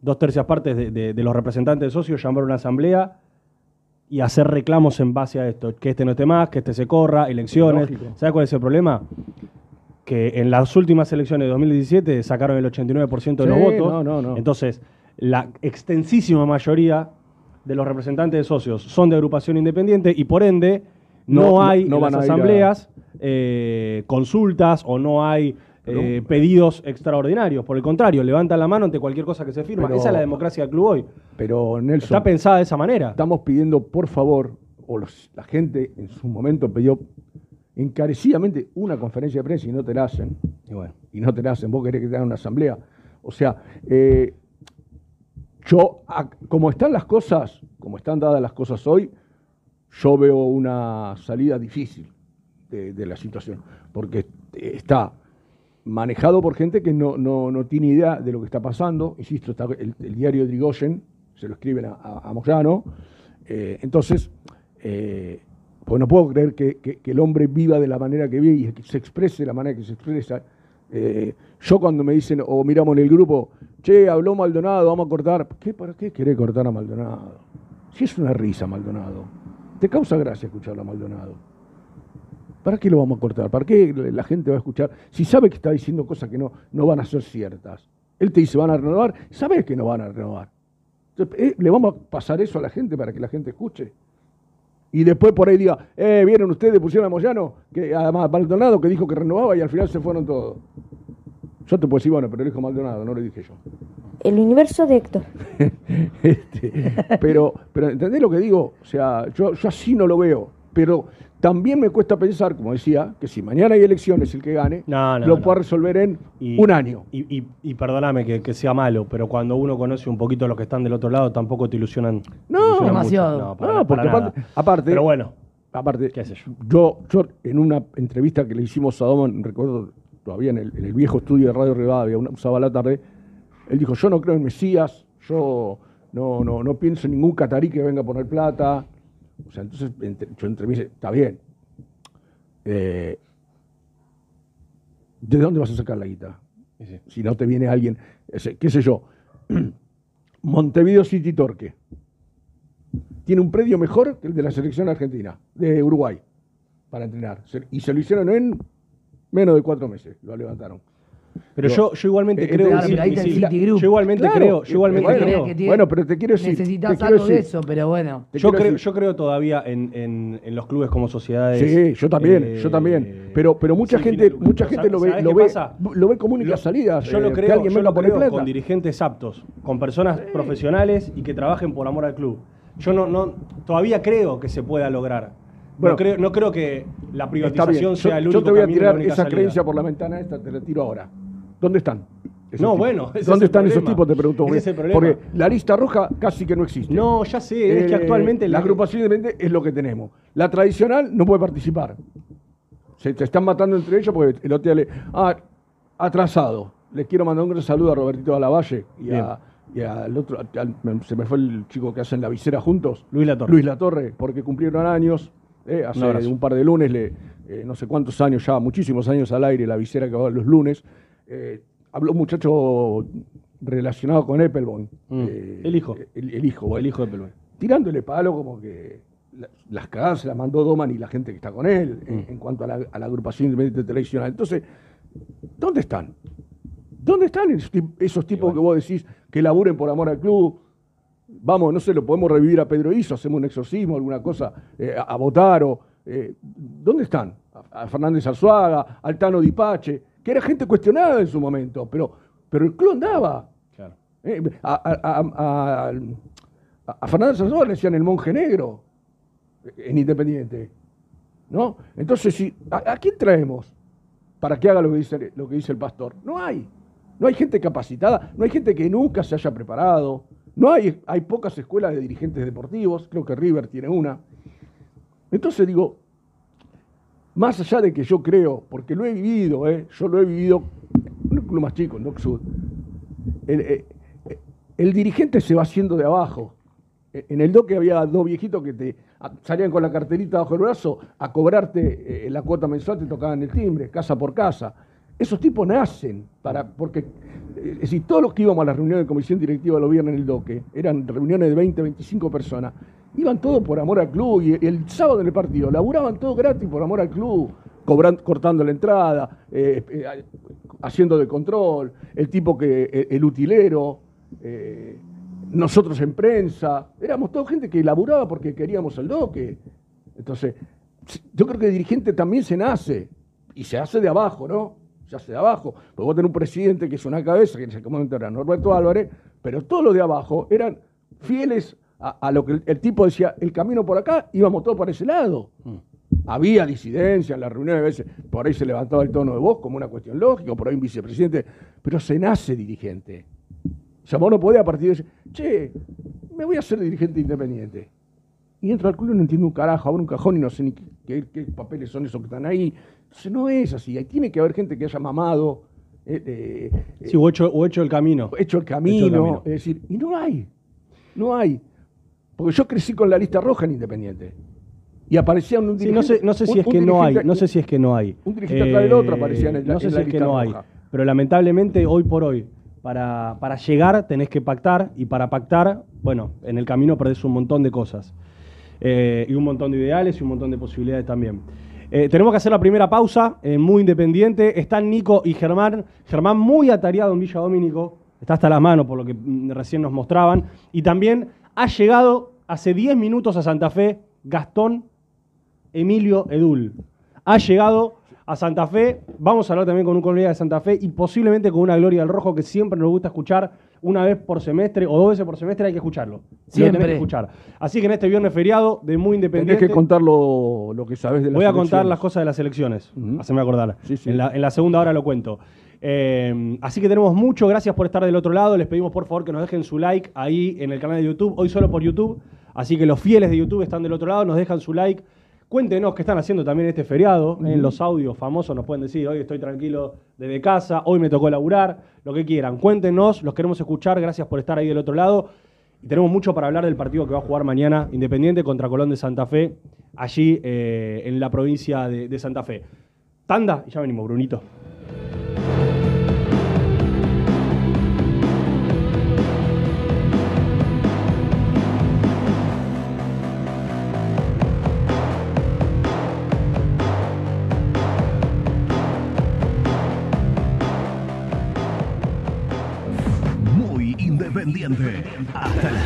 dos tercias partes de, de- de los representantes de socios, llamar a una asamblea y hacer reclamos en base a esto, que este no esté más, que este se corra, elecciones. ¿Sabes cuál es el problema? que en las últimas elecciones de 2017 sacaron el 89% de los votos. no, no, no. Entonces, la extensísima mayoría de los representantes de socios son de agrupación independiente y por ende no, hay no en van las a- asambleas eh, consultas o no hay eh, pedidos extraordinarios. Por el contrario, levantan la mano ante cualquier cosa que se firma. Pero- Esa es la democracia del club hoy. Pero Nelson, Está pensada de esa manera. estamos pidiendo, por favor, o los- la gente en su momento pidió encarecidamente una conferencia de prensa y no te la hacen. Y bueno. y no te la hacen, vos querés que te hagan una asamblea. O sea, eh, yo, como están las cosas, como están dadas las cosas hoy, yo veo una salida difícil de, la situación, porque está manejado por gente que no, no- no tiene idea de lo que está pasando. Insisto, está el, el diario Drigoyen, se lo escriben a, a- Moyano. Eh, entonces, eh, pues no puedo creer que, que- que el hombre viva de la manera que vive y que se exprese de la manera que se expresa. Eh, yo cuando me dicen, o miramos en el grupo, che, habló Maldonado, vamos a cortar. ¿Qué, ¿Para qué querés cortar a Maldonado? Si es una risa Maldonado. Te causa gracia escucharlo a Maldonado. ¿Para qué lo vamos a cortar? ¿Para qué la gente va a escuchar? Si sabe que está diciendo cosas que no, no van a ser ciertas. Él te dice, van a renovar, sabes que no van a renovar. Eh, ¿Le vamos a pasar eso a la gente para que la gente escuche? Y después por ahí diga, eh, vieron ustedes, pusieron a Moyano, que además Maldonado que dijo que renovaba y al final se fueron todos. Yo te puedo decir, bueno, pero lo dijo Maldonado, no lo dije yo. El universo de Héctor. *laughs* Este, pero, pero ¿entendés lo que digo? O sea, yo, yo así no lo veo. Pero también me cuesta pensar, como decía, que si mañana hay elecciones, el que gane, No, no, lo no. pueda resolver en Y- un año. Y, y- y perdóname que, que sea malo, pero cuando uno conoce un poquito a los que están del otro lado, tampoco te ilusionan. te No, mucho. demasiado. No, para No, na- porque para aparte, nada. aparte, Pero bueno, aparte qué yo. yo, yo en una entrevista que le hicimos a Doman, recuerdo todavía en el, en el viejo estudio de Radio Rivadavia, un sábado la tarde, él dijo, yo no creo en Mesías, yo no, no, no pienso en ningún catarí que venga a poner plata. O sea, entonces entre- yo entrevisté, está bien. Eh, ¿De dónde vas a sacar la guita? Si no te viene alguien, ese, qué sé yo, *clears throat* Montevideo City Torque. Tiene un predio mejor que el de la selección argentina, de Uruguay, para entrenar. Y se lo hicieron en menos de cuatro meses, lo levantaron. Pero Yo- yo, yo igualmente Eh, creo claro, sí, pero ahí sí, está el sí. Citigroup. Yo igualmente Claro, creo, yo igualmente bueno, creo. que tiene- bueno, pero te quiero decir. Necesitas algo de eso, pero bueno. Yo creo, yo creo todavía en, en- en los clubes como sociedades. Sí, yo también, eh, yo también. Pero, pero mucha gente, mucha gente ¿Sabes- lo ve, lo ve, pasa? lo ve como única Lo- salida. Yo lo eh, creo, que alguien yo lo creo plata. con dirigentes aptos, con personas profesionales y que trabajen por amor al club. Yo no, no todavía creo que se pueda lograr. Bueno, no, creo, no creo que la privatización Yo, sea el yo único te voy a la tirar esa salida. creencia por la ventana esta, te la tiro ahora. ¿Dónde están? esos No, tipos? bueno, ese ¿Dónde el están esos tipos? Te pregunto. Es el problema. Porque la lista roja casi que no existe. No, ya sé, es que Eh, actualmente la agrupación independiente es lo que tenemos. La tradicional no puede participar. Se te están matando entre ellos porque el otro día le. Ah, atrasado. Les quiero mandar un gran saludo a Robertito Alavalle y, a, y al otro, al- se me fue el chico que hacen la visera juntos. Luis Latorre. Luis Latorre, porque cumplieron años. Eh, hace un, par de lunes, le, eh, no sé cuántos años ya, muchísimos años al aire, la visera que va los lunes. Eh, habló un muchacho relacionado con Eppelbaum. Mm. eh, El hijo. El, el hijo. El hijo de Pelón. Tirándole palo como que la- las cagadas se las mandó Doman y la gente que está con él en, Mm. en cuanto a la, a la agrupación independiente televisional. Entonces, ¿dónde están? ¿Dónde están esos tipos que vos decís que laburen por amor al club? Vamos, no sé, lo podemos revivir a Pedro Iso, hacemos un exorcismo, alguna cosa, eh, a, a votar o... eh, ¿Dónde están? A, a Fernández Arzuaga, al Tano Dipache, que era gente cuestionada en su momento, pero, pero el club andaba. Claro. Eh, a, a- Fernández Arzuaga le decían el monje negro eh, en Independiente. ¿No? Entonces, si, ¿a, a quién traemos para que haga lo que, dice, lo que dice el pastor? No hay. No hay gente capacitada, no hay gente que nunca se haya preparado. No hay, hay pocas escuelas de dirigentes deportivos, creo que River tiene una. Entonces digo, más allá de que yo creo, porque lo he vivido, ¿eh? yo lo he vivido en un club más chico, en Sud, el, eh, eh, el dirigente se va haciendo de abajo. Eh, En el doque había dos viejitos que te salían con la carterita bajo el brazo a cobrarte la cuota mensual, te tocaban el timbre, casa por casa. Esos tipos nacen para, porque, eh, es decir, todos los que íbamos a las reuniones de comisión directiva los viernes en el doque, eran reuniones de 20, 25 personas, iban todos por amor al club y el sábado en el partido laburaban todo gratis por amor al club, cobran- cortando la entrada, eh, eh, haciendo de control, el tipo que, el, el utilero, eh, nosotros en prensa, éramos toda gente que laburaba porque queríamos el doque. Entonces, yo creo que el dirigente también se nace y se hace de abajo, ¿no? Se hace de abajo. Porque vos tenés un presidente que es una cabeza, que en ese momento era Norberto Álvarez, pero todos los de abajo eran fieles a, a lo que el, el tipo decía, el camino por acá, íbamos todos para ese lado. Había disidencia en las reuniones, a veces por ahí se levantaba el tono de voz como una cuestión lógica, por ahí un vicepresidente, pero se nace dirigente. O sea, vos no podés a partir de ese, che, me voy a hacer dirigente independiente. Y entro al club y no entiendo un carajo, abro un cajón y no sé ni qué, qué- qué papeles son esos que están ahí. Entonces no es así, ahí tiene que haber gente que haya mamado, eh, eh, Sí, o hecho, o hecho el camino. hecho el camino, Hecho el camino. es decir, y no hay, no hay. Porque yo crecí con la lista roja en Independiente. Y aparecía un Sí, dirigente. no sé, no sé si un- es que no hay, no sé si es que no hay. Eh, un dirigente atrás del otro aparecía en el- No sé en si la es que no hay. Pero lamentablemente hoy por hoy, para, para llegar tenés que pactar y para pactar, bueno, en el camino perdés un montón de cosas. Eh, y un montón de ideales y un montón de posibilidades también. Eh, tenemos que hacer la primera pausa, eh, muy independiente. Están Nico y Germán. Germán muy atareado en Villa Domínico. Está hasta las manos por lo que mm, recién nos mostraban. Y también ha llegado hace 10 minutos a Santa Fe Gastón Emilio Edul. Ha llegado a Santa Fe. Vamos a hablar también con un colega de Santa Fe y posiblemente con una Gloria del Rojo que siempre nos gusta escuchar una vez por semestre o dos veces por semestre. Hay que escucharlo. Lo Siempre. tenés que escuchar. Así que en este viernes feriado de Muy Independiente. que contar lo, lo que sabes de la Voy a contar las cosas de las elecciones. Ujú. Haceme acordar. Sí, sí. En, la, en la segunda hora lo cuento. Eh, así que tenemos mucho. Gracias por estar del otro lado. Les pedimos por favor que nos dejen su like ahí en el canal de YouTube. Hoy solo por YouTube. Así que los fieles de YouTube están del otro lado. Nos dejan su like. Cuéntenos qué están haciendo también este feriado. En los audios famosos nos pueden decir, hoy estoy tranquilo desde casa, hoy me tocó laburar, lo que quieran. Cuéntenos, los queremos escuchar. Gracias por estar ahí del otro lado. Y tenemos mucho para hablar del partido que va a jugar mañana Independiente contra Colón de Santa Fe, allí eh, en la provincia de, de Santa Fe. Tanda, y ya venimos, Brunito.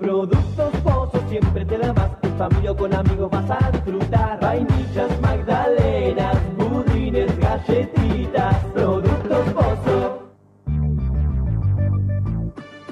Productos Pozos siempre te da más. En familia o con amigos vas a disfrutar. Vainillas, magdalenas, budines, galletitas.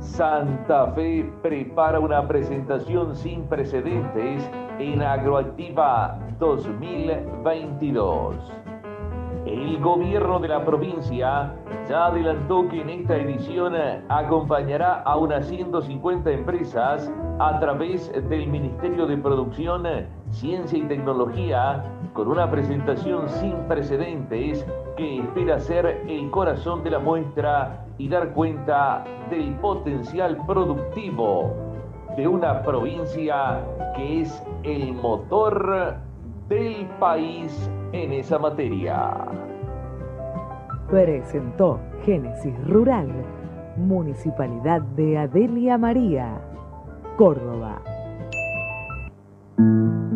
Santa Fe prepara una presentación sin precedentes en Agroactiva 2022. El gobierno de la provincia ya adelantó que en esta edición acompañará a unas 150 empresas a través del Ministerio de Producción, Ciencia y Tecnología con una presentación sin precedentes que espera ser el corazón de la muestra y dar cuenta del potencial productivo de una provincia que es el motor del país en esa materia. Presentó Génesis Rural, Municipalidad de Adelia María, Córdoba.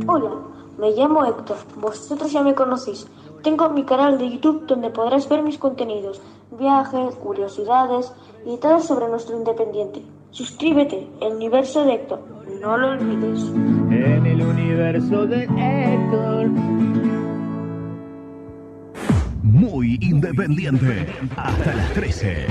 Hola, me llamo Héctor, vosotros ya me conocéis. Tengo mi canal de YouTube donde podrás ver mis contenidos, viajes, curiosidades y todo sobre nuestro independiente. Suscríbete, el universo de Héctor, no lo olvides. En el universo de Héctor. Muy independiente. Hasta las 13.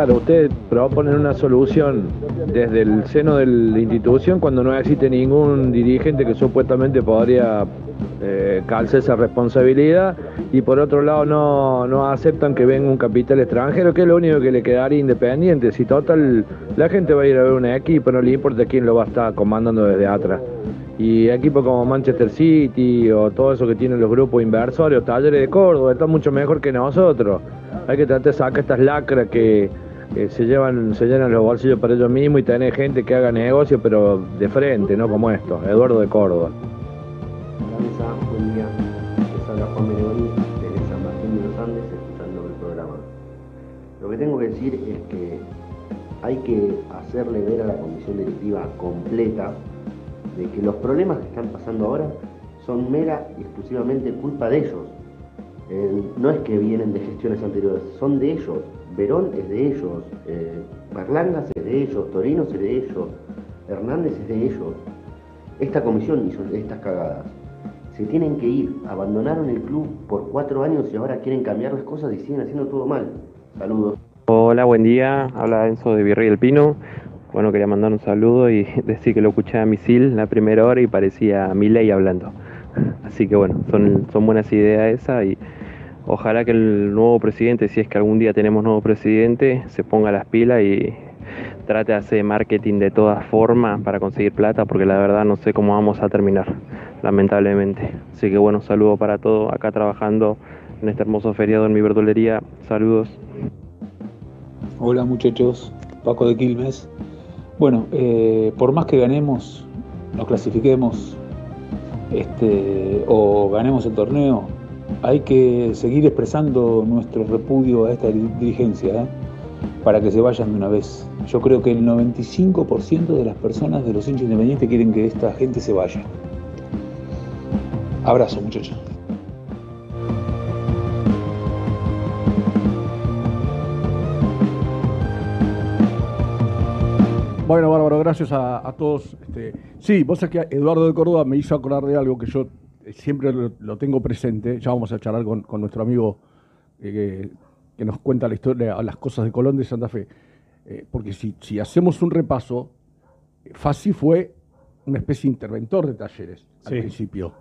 Claro, ustedes proponen una solución desde el seno de la institución cuando no existe ningún dirigente que supuestamente podría eh, esa responsabilidad y por otro lado no, no aceptan que venga un capital extranjero, que es lo único que le quedaría independiente. Si total, la gente va a ir a ver un equipo, no le importa quién lo va a estar comandando desde atrás. Y equipos como Manchester City o todo eso que tienen los grupos inversores talleres de Córdoba, están mucho mejor que nosotros. Hay que tratar de sacar estas lacras que, que se llevan, se llenan los bolsillos para ellos mismos y tener gente que haga negocio, pero de frente, no como esto. Eduardo de Córdoba. buen día. Juan desde San Martín de los Andes, escuchando el programa. Lo que tengo que decir es que hay que hacerle ver a la comisión directiva completa de que los problemas que están pasando ahora son mera y exclusivamente culpa de ellos. Eh, no es que vienen de gestiones anteriores, son de ellos. Verón es de ellos, eh, Berlangas es de ellos, Torinos es de ellos, Hernández es de ellos. Esta comisión hizo estas cagadas. Se tienen que ir, abandonaron el club por cuatro años y ahora quieren cambiar las cosas y siguen haciendo todo mal. Saludos. Hola, buen día. Habla Enzo de Virrey del Pino. Bueno, quería mandar un saludo y *laughs* decir que lo escuché a Misil la primera hora y parecía Milei hablando. *laughs* Así que bueno, son, son buenas ideas esas y ojalá que el nuevo presidente, si es que algún día tenemos nuevo presidente, se ponga las pilas y trate de hacer marketing de todas formas para conseguir plata, porque la verdad no sé cómo vamos a terminar, lamentablemente. Así que bueno, saludo para todos acá trabajando en este hermoso feriado en mi verdulería. Saludos. Hola muchachos, Paco de Quilmes. Bueno, eh, por más que ganemos, nos clasifiquemos este, o ganemos el torneo, hay que seguir expresando nuestro repudio a esta dirigencia ¿eh? para que se vayan de una vez. Yo creo que el 95% de las personas de los hinchas independientes quieren que esta gente se vaya. Abrazo muchachos. Bueno, Bárbaro, gracias a, todos. Este, sí, vos sabés que Eduardo de Córdoba me hizo acordar de algo que yo siempre lo, lo tengo presente. Ya vamos a charlar con, con nuestro amigo eh, que, nos cuenta la historia, las cosas de Colón de Santa Fe. Eh, porque si, si hacemos un repaso, Fassi fue una especie de interventor de talleres al Sí. principio.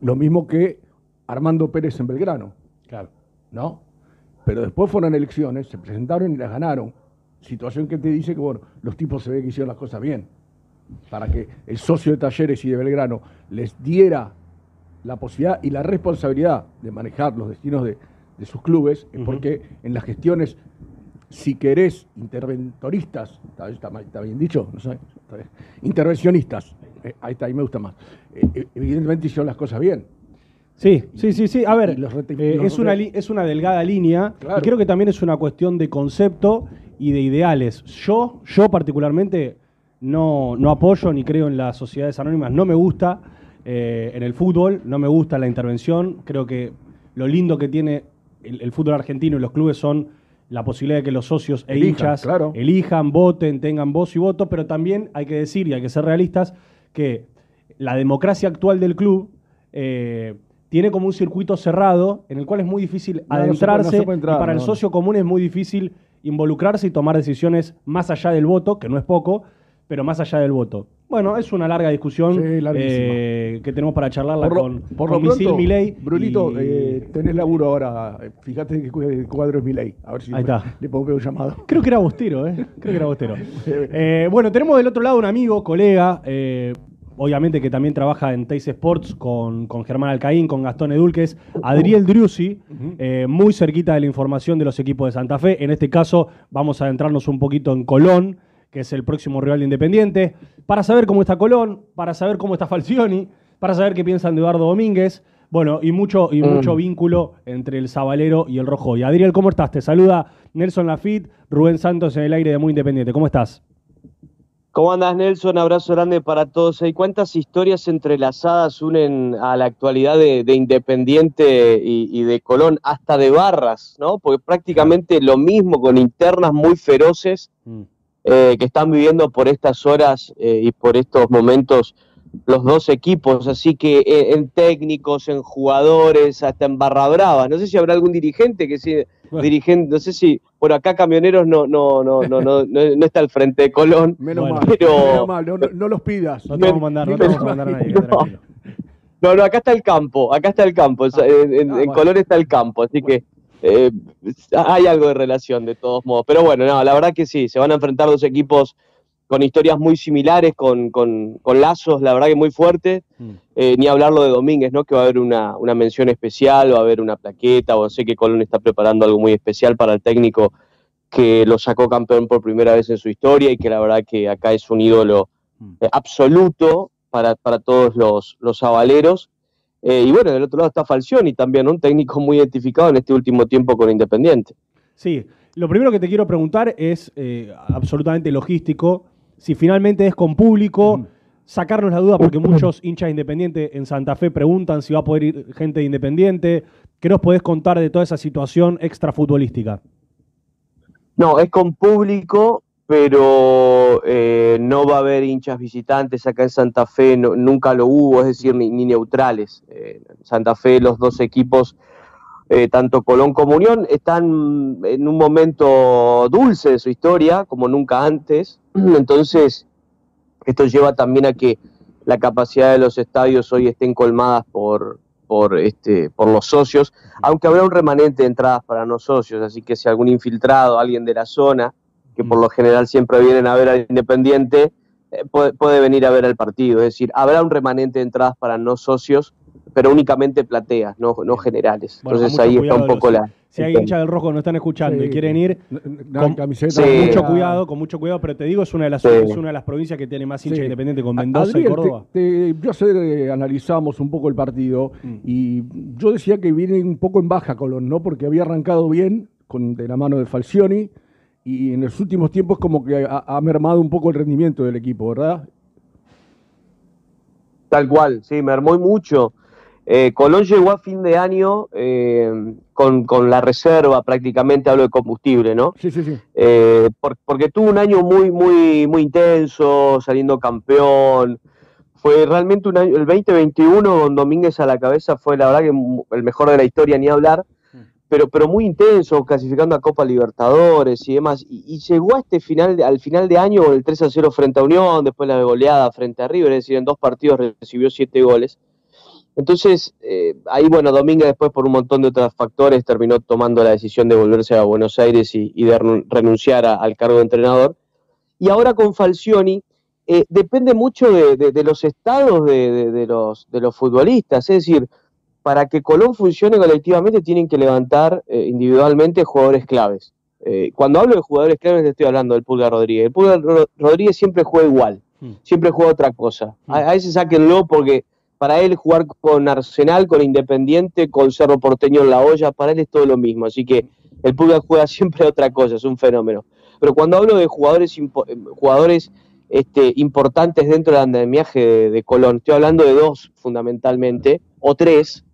Lo mismo que Armando Pérez en Belgrano. Claro. ¿No? Pero después fueron elecciones, se presentaron y las ganaron. Situación que te dice que, bueno, los tipos se ve que hicieron las cosas bien. Para que el socio de Talleres y de Belgrano les diera la posibilidad y la responsabilidad de manejar los destinos de, de sus clubes, es porque en las gestiones, si querés, interventoristas, ¿está, está mal- está bien dicho? No sé, está bien. Intervencionistas, eh, ahí está, ahí me gusta más. Eh, eh, evidentemente hicieron las cosas bien. Sí, sí, sí, sí. A ver, los eh, es, una es una delgada línea Claro. y creo que también es una cuestión de concepto y de ideales. Yo, yo particularmente, no, no apoyo ni creo en las sociedades anónimas. No me gusta eh, en el fútbol, no me gusta la intervención. Creo que lo lindo que tiene el, el fútbol argentino y los clubes son la posibilidad de que los socios e Elijan, hinchas claro. elijan, voten, tengan voz y voto, pero también hay que decir y hay que ser realistas que la democracia actual del club eh, tiene como un circuito cerrado en el cual es muy difícil No, no se puede- adentrarse no se puede entrar, y para el socio común es muy difícil involucrarse y tomar decisiones más allá del voto, que no es poco, pero más allá del voto. Bueno, es una larga discusión Sí, eh, que tenemos para charlarla Por lo, con, por con lo Misil pronto, Milei Brunito, y- eh, tenés laburo ahora. Fíjate que el cuadro es Milei. A ver si Ahí está. le pongo un llamado. Creo que era Bostero, ¿eh? Creo que era Bostero. *laughs* Eh, bueno, tenemos del otro lado un amigo, colega, obviamente que también trabaja en Teis Sports con, con Germán Alcaín, con Gastón Edulques, Adriel Driussi, eh, muy cerquita de la información de los equipos de Santa Fe. En este caso, vamos a adentrarnos un poquito en Colón, que es el próximo rival de Independiente, para saber cómo está Colón, para saber cómo está Falcioni, para saber qué piensan de Eduardo Domínguez. Bueno, y mucho, y Mm. mucho vínculo entre el Zabalero y el Rojo. Y Adriel, ¿cómo estás? Te saluda Nelson Lafitte, Rubén Santos en el aire de Muy Independiente. ¿Cómo estás? ¿Cómo andas, Nelson? Abrazo grande para todos. ¿Y cuántas historias entrelazadas unen a la actualidad de, de Independiente y, y de Colón, hasta de barras, ¿no? Porque prácticamente lo mismo con internas muy feroces eh, que están viviendo por estas horas eh, y por estos momentos los dos equipos. Así que eh, en técnicos, en jugadores, hasta en barra brava. No sé si habrá algún dirigente que sí. Dirigente, no sé si por acá Camioneros no, no, no, no, no, *laughs* no, no está al frente de Colón. Menos Bueno, mal. pero- menos mal, no, no- no los pidas. No te vamos a mandar, no te vamos a mandar a nadie. tranquilo. No, no, acá está el campo, acá está el campo, Ah, en, en- en Colón está el campo, así que eh, hay algo de relación de todos modos. Pero bueno, no, la verdad que sí, se van a enfrentar dos equipos con historias muy similares, con, con- con lazos, la verdad que muy fuertes. Eh, ni hablarlo de Domínguez, ¿no? Que va a haber una, una mención especial, va a haber una plaqueta, o sé que Colón está preparando algo muy especial para el técnico que lo sacó campeón por primera vez en su historia y que la verdad que acá es un ídolo eh, absoluto para, para todos los, los avaleros. Eh, y bueno, del otro lado está Falcioni también, un técnico muy identificado en este último tiempo con Independiente. Sí, lo primero que te quiero preguntar es eh, absolutamente logístico. Si finalmente es con público, sacarnos la duda, porque muchos hinchas independientes en Santa Fe preguntan si va a poder ir gente de Independiente. ¿Qué nos podés contar de toda esa situación extrafutbolística? No, es con público, pero eh, no va a haber hinchas visitantes acá en Santa Fe, no- nunca lo hubo, es decir, ni, ni neutrales. Eh, en Santa Fe los dos equipos eh, tanto Colón como Unión están en un momento dulce de su historia, como nunca antes. Entonces, esto lleva también a que la capacidad de los estadios hoy estén colmadas por, por, este, por los socios, aunque habrá un remanente de entradas para no socios, así que si algún infiltrado, alguien de la zona, que por lo general siempre vienen a ver al Independiente, eh, puede, puede venir a ver el partido. Es decir, habrá un remanente de entradas para no socios, pero únicamente plateas, no, no generales. Bueno, Entonces ahí está un poco los- la... Si hay hinchas del rojo que no están escuchando Sí. y quieren ir, con, camiseta Sí. mucho cuidado, con mucho cuidado, pero te digo, es una de las, Sí. es una de las provincias que tiene más hinchas Sí. independientes con Mendoza Adriel, y Córdoba. te- te- yo ayer analizamos un poco el partido y yo decía que viene un poco en baja Colón, ¿no? Porque había arrancado bien con, de la mano de Falcioni y en los últimos tiempos como que ha, ha mermado un poco el rendimiento del equipo, ¿verdad? Tal cual, sí, mermó mucho. Eh, Colón llegó a fin de año eh, con, con la reserva, prácticamente hablo de combustible, ¿no? Sí, sí, sí. Eh, por- porque tuvo un año muy, muy, muy intenso, saliendo campeón. Fue realmente un año, el 2021 con Domínguez a la cabeza fue la verdad que el mejor de la historia, ni hablar, pero, pero muy intenso, clasificando a Copa Libertadores y demás. Y, llegó a este final, al final de año el 3 a 0 frente a Unión, después la goleada frente a River, es decir, en dos partidos recibió siete goles. Entonces, eh, ahí, bueno, Domínguez después por un montón de otros factores terminó tomando la decisión de volverse a Buenos Aires y, de renu- renunciar a- al cargo de entrenador. Y ahora con Falcioni, eh, depende mucho de, de- los estados de, de- los, de los futbolistas. Es decir, para que Colón funcione colectivamente tienen que levantar eh, individualmente jugadores claves. Eh, cuando hablo de jugadores claves, estoy hablando del Pulga Rodríguez. El Pulga Ro- Rodríguez siempre juega igual, siempre juega otra cosa. A, a ese sáquenlo porque para él jugar con Arsenal, con Independiente, con Cerro Porteño en la olla, para él es todo lo mismo. Así que el Pulga juega siempre otra cosa, es un fenómeno. Pero cuando hablo de jugadores, eh, jugadores este, importantes dentro del andamiaje de, de Colón, estoy hablando de dos fundamentalmente, o tres,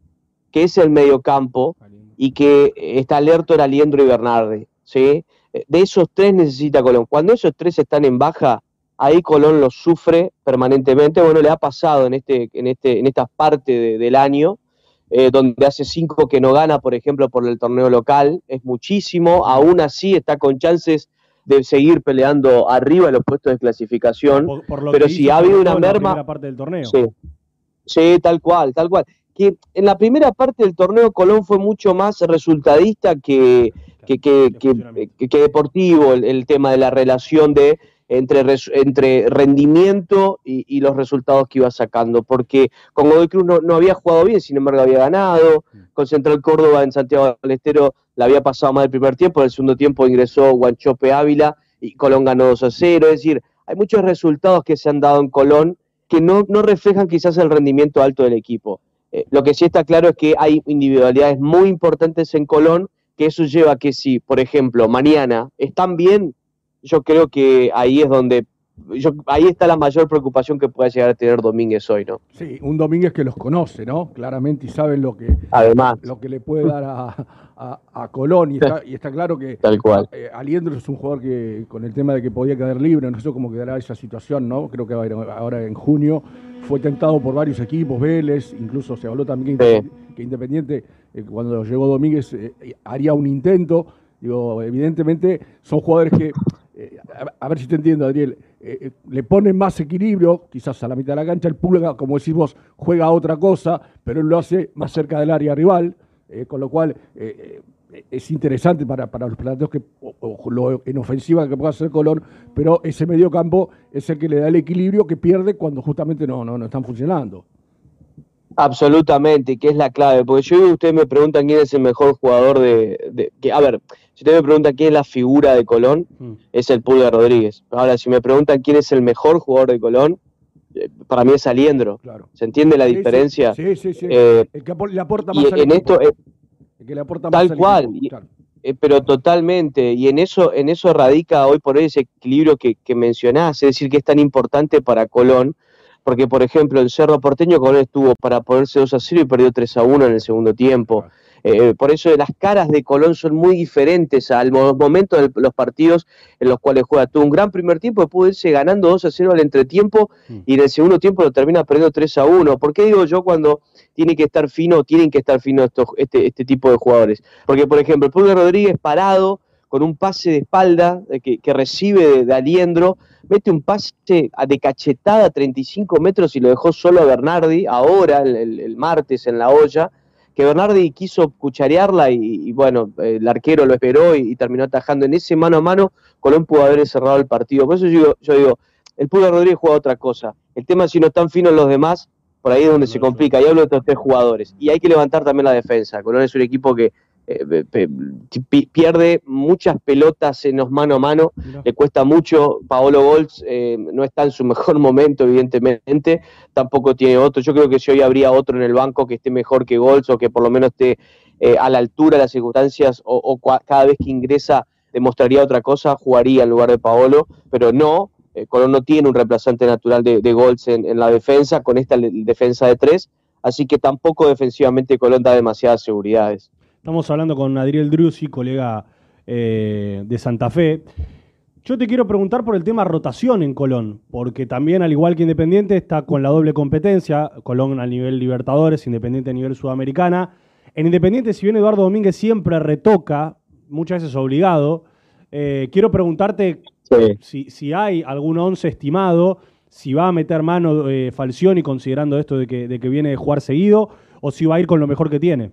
que es el mediocampo y que está Lertor, Aliendro y Bernardi. ¿sí? Eh, De esos tres necesita Colón. Cuando esos tres están en baja, ahí Colón los sufre permanentemente. Bueno, le ha pasado en, este, en, este, en esta parte de- del año, eh, donde hace cinco que no gana, por ejemplo, por el torneo local, es muchísimo. Aún así está con chances de seguir peleando arriba en los puestos de clasificación. Por, por lo pero que si ha habido una la merma. parte del torneo. Sí. Sí, tal cual, tal cual. Que en la primera parte del torneo Colón fue mucho más resultadista que, que, que, deportivo, el, el tema de la relación de entre, res- entre rendimiento y, y los resultados que iba sacando, porque con Godoy Cruz no, no había jugado bien, sin embargo había ganado, con Central Córdoba en Santiago del Estero la había pasado mal el primer tiempo, en el segundo tiempo ingresó Guanchope Ávila y Colón ganó 2 a 0, es decir, hay muchos resultados que se han dado en Colón que no, no reflejan quizás el rendimiento alto del equipo. Eh, lo que sí está claro es que hay individualidades muy importantes en Colón, que eso lleva a que si, por ejemplo, mañana están bien, yo creo que ahí es donde, yo, ahí está la mayor preocupación que pueda llegar a tener Domínguez hoy, ¿no? Sí, un Domínguez que los conoce, ¿no? Claramente y saben lo que, Además. lo que le puede dar a, a- a Colón. Y está, *laughs* y está claro que Tal cual. eh, Aliendro es un jugador que, con el tema de que podía quedar libre, no sé cómo quedará esa situación, ¿no? Creo que va a ir ahora en junio. Fue tentado por varios equipos, Vélez, incluso se habló también que, que Independiente, eh, cuando llegó Domínguez, eh, haría un intento. Digo, evidentemente son jugadores que, eh, a, a ver si te entiendo, Adriel, eh, eh, le ponen más equilibrio, quizás a la mitad de la cancha, el Pulga, como decís vos, juega a otra cosa, pero él lo hace más cerca del área rival, eh, con lo cual eh, eh, es interesante para, para los planteos que, o, o lo en ofensiva que pueda hacer Colón, pero ese medio campo es el que le da el equilibrio que pierde cuando justamente no, no, no están funcionando. Absolutamente, que es la clave, porque yo ustedes me preguntan quién es el mejor jugador de, de- que, a ver, si ustedes me preguntan quién es la figura de Colón, es el Pulga Rodríguez. Ahora, si me preguntan quién es el mejor jugador de Colón, eh, para mí es Aliendro. ¿Se entiende la Sí, sí, diferencia? Sí, sí, sí. Eh, el que le aporta y más en esto, eh, El que le aporta más Tal al cual, equipo, y- claro. eh, pero totalmente, y en eso, en eso radica hoy por hoy ese equilibrio que, que mencionás, es decir, que es tan importante para Colón, porque por ejemplo en Cerro Porteño Colón estuvo para ponerse 2 a 0 y perdió 3 a 1 en el segundo tiempo. Eh, por eso las caras de Colón son muy diferentes al mo- momento de los partidos en los cuales juega. Tuvo un gran primer tiempo, pudo irse ganando 2 a 0 al entretiempo y en el segundo tiempo lo termina perdiendo 3 a 1. ¿Por qué digo yo cuando tiene que estar fino, tienen que estar finos estos, este, este tipo de jugadores? Porque, por ejemplo, el Pulga Rodríguez parado con un pase de espalda eh, que, que recibe de, de Aliendro, mete un pase a- de cachetada a 35 metros y lo dejó solo a Bernardi, ahora, el, el- el martes en la olla, que Bernardi quiso cucharearla y, y bueno, el arquero lo esperó y, y terminó atajando. En ese mano a mano, Colón pudo haber cerrado el partido. Por eso yo digo, yo digo el Pulga Rodríguez juega otra cosa. El tema es si no están finos los demás, por ahí es donde se complica. Y hablo de estos tres jugadores. Y hay que levantar también la defensa. Colón es un equipo que pierde muchas pelotas en los mano a mano, le cuesta mucho. Paolo Golds eh, no está en su mejor *laughs* momento, evidentemente, tampoco tiene otro. Yo creo que si hoy habría otro en el banco que esté mejor que Golds o que por lo menos esté eh, a la altura de las circunstancias o, o cua- cada vez que ingresa demostraría otra cosa, jugaría en lugar de Paolo, pero no. eh, Colón no tiene un reemplazante natural de, de Golds en, en la defensa, con esta defensa de tres, así que tampoco defensivamente Colón da demasiadas seguridades. Estamos hablando con Adriel Drusi, colega eh, de Santa Fe. Yo te quiero preguntar por el tema rotación en Colón, porque también, al igual que Independiente, está con la doble competencia, Colón a nivel Libertadores, Independiente a nivel Sudamericana. En Independiente, si bien Eduardo Domínguez siempre retoca, muchas veces obligado, eh, quiero preguntarte si, si hay algún once estimado, si va a meter mano eh, Falcioni considerando esto de que, de que viene de jugar seguido, o si va a ir con lo mejor que tiene.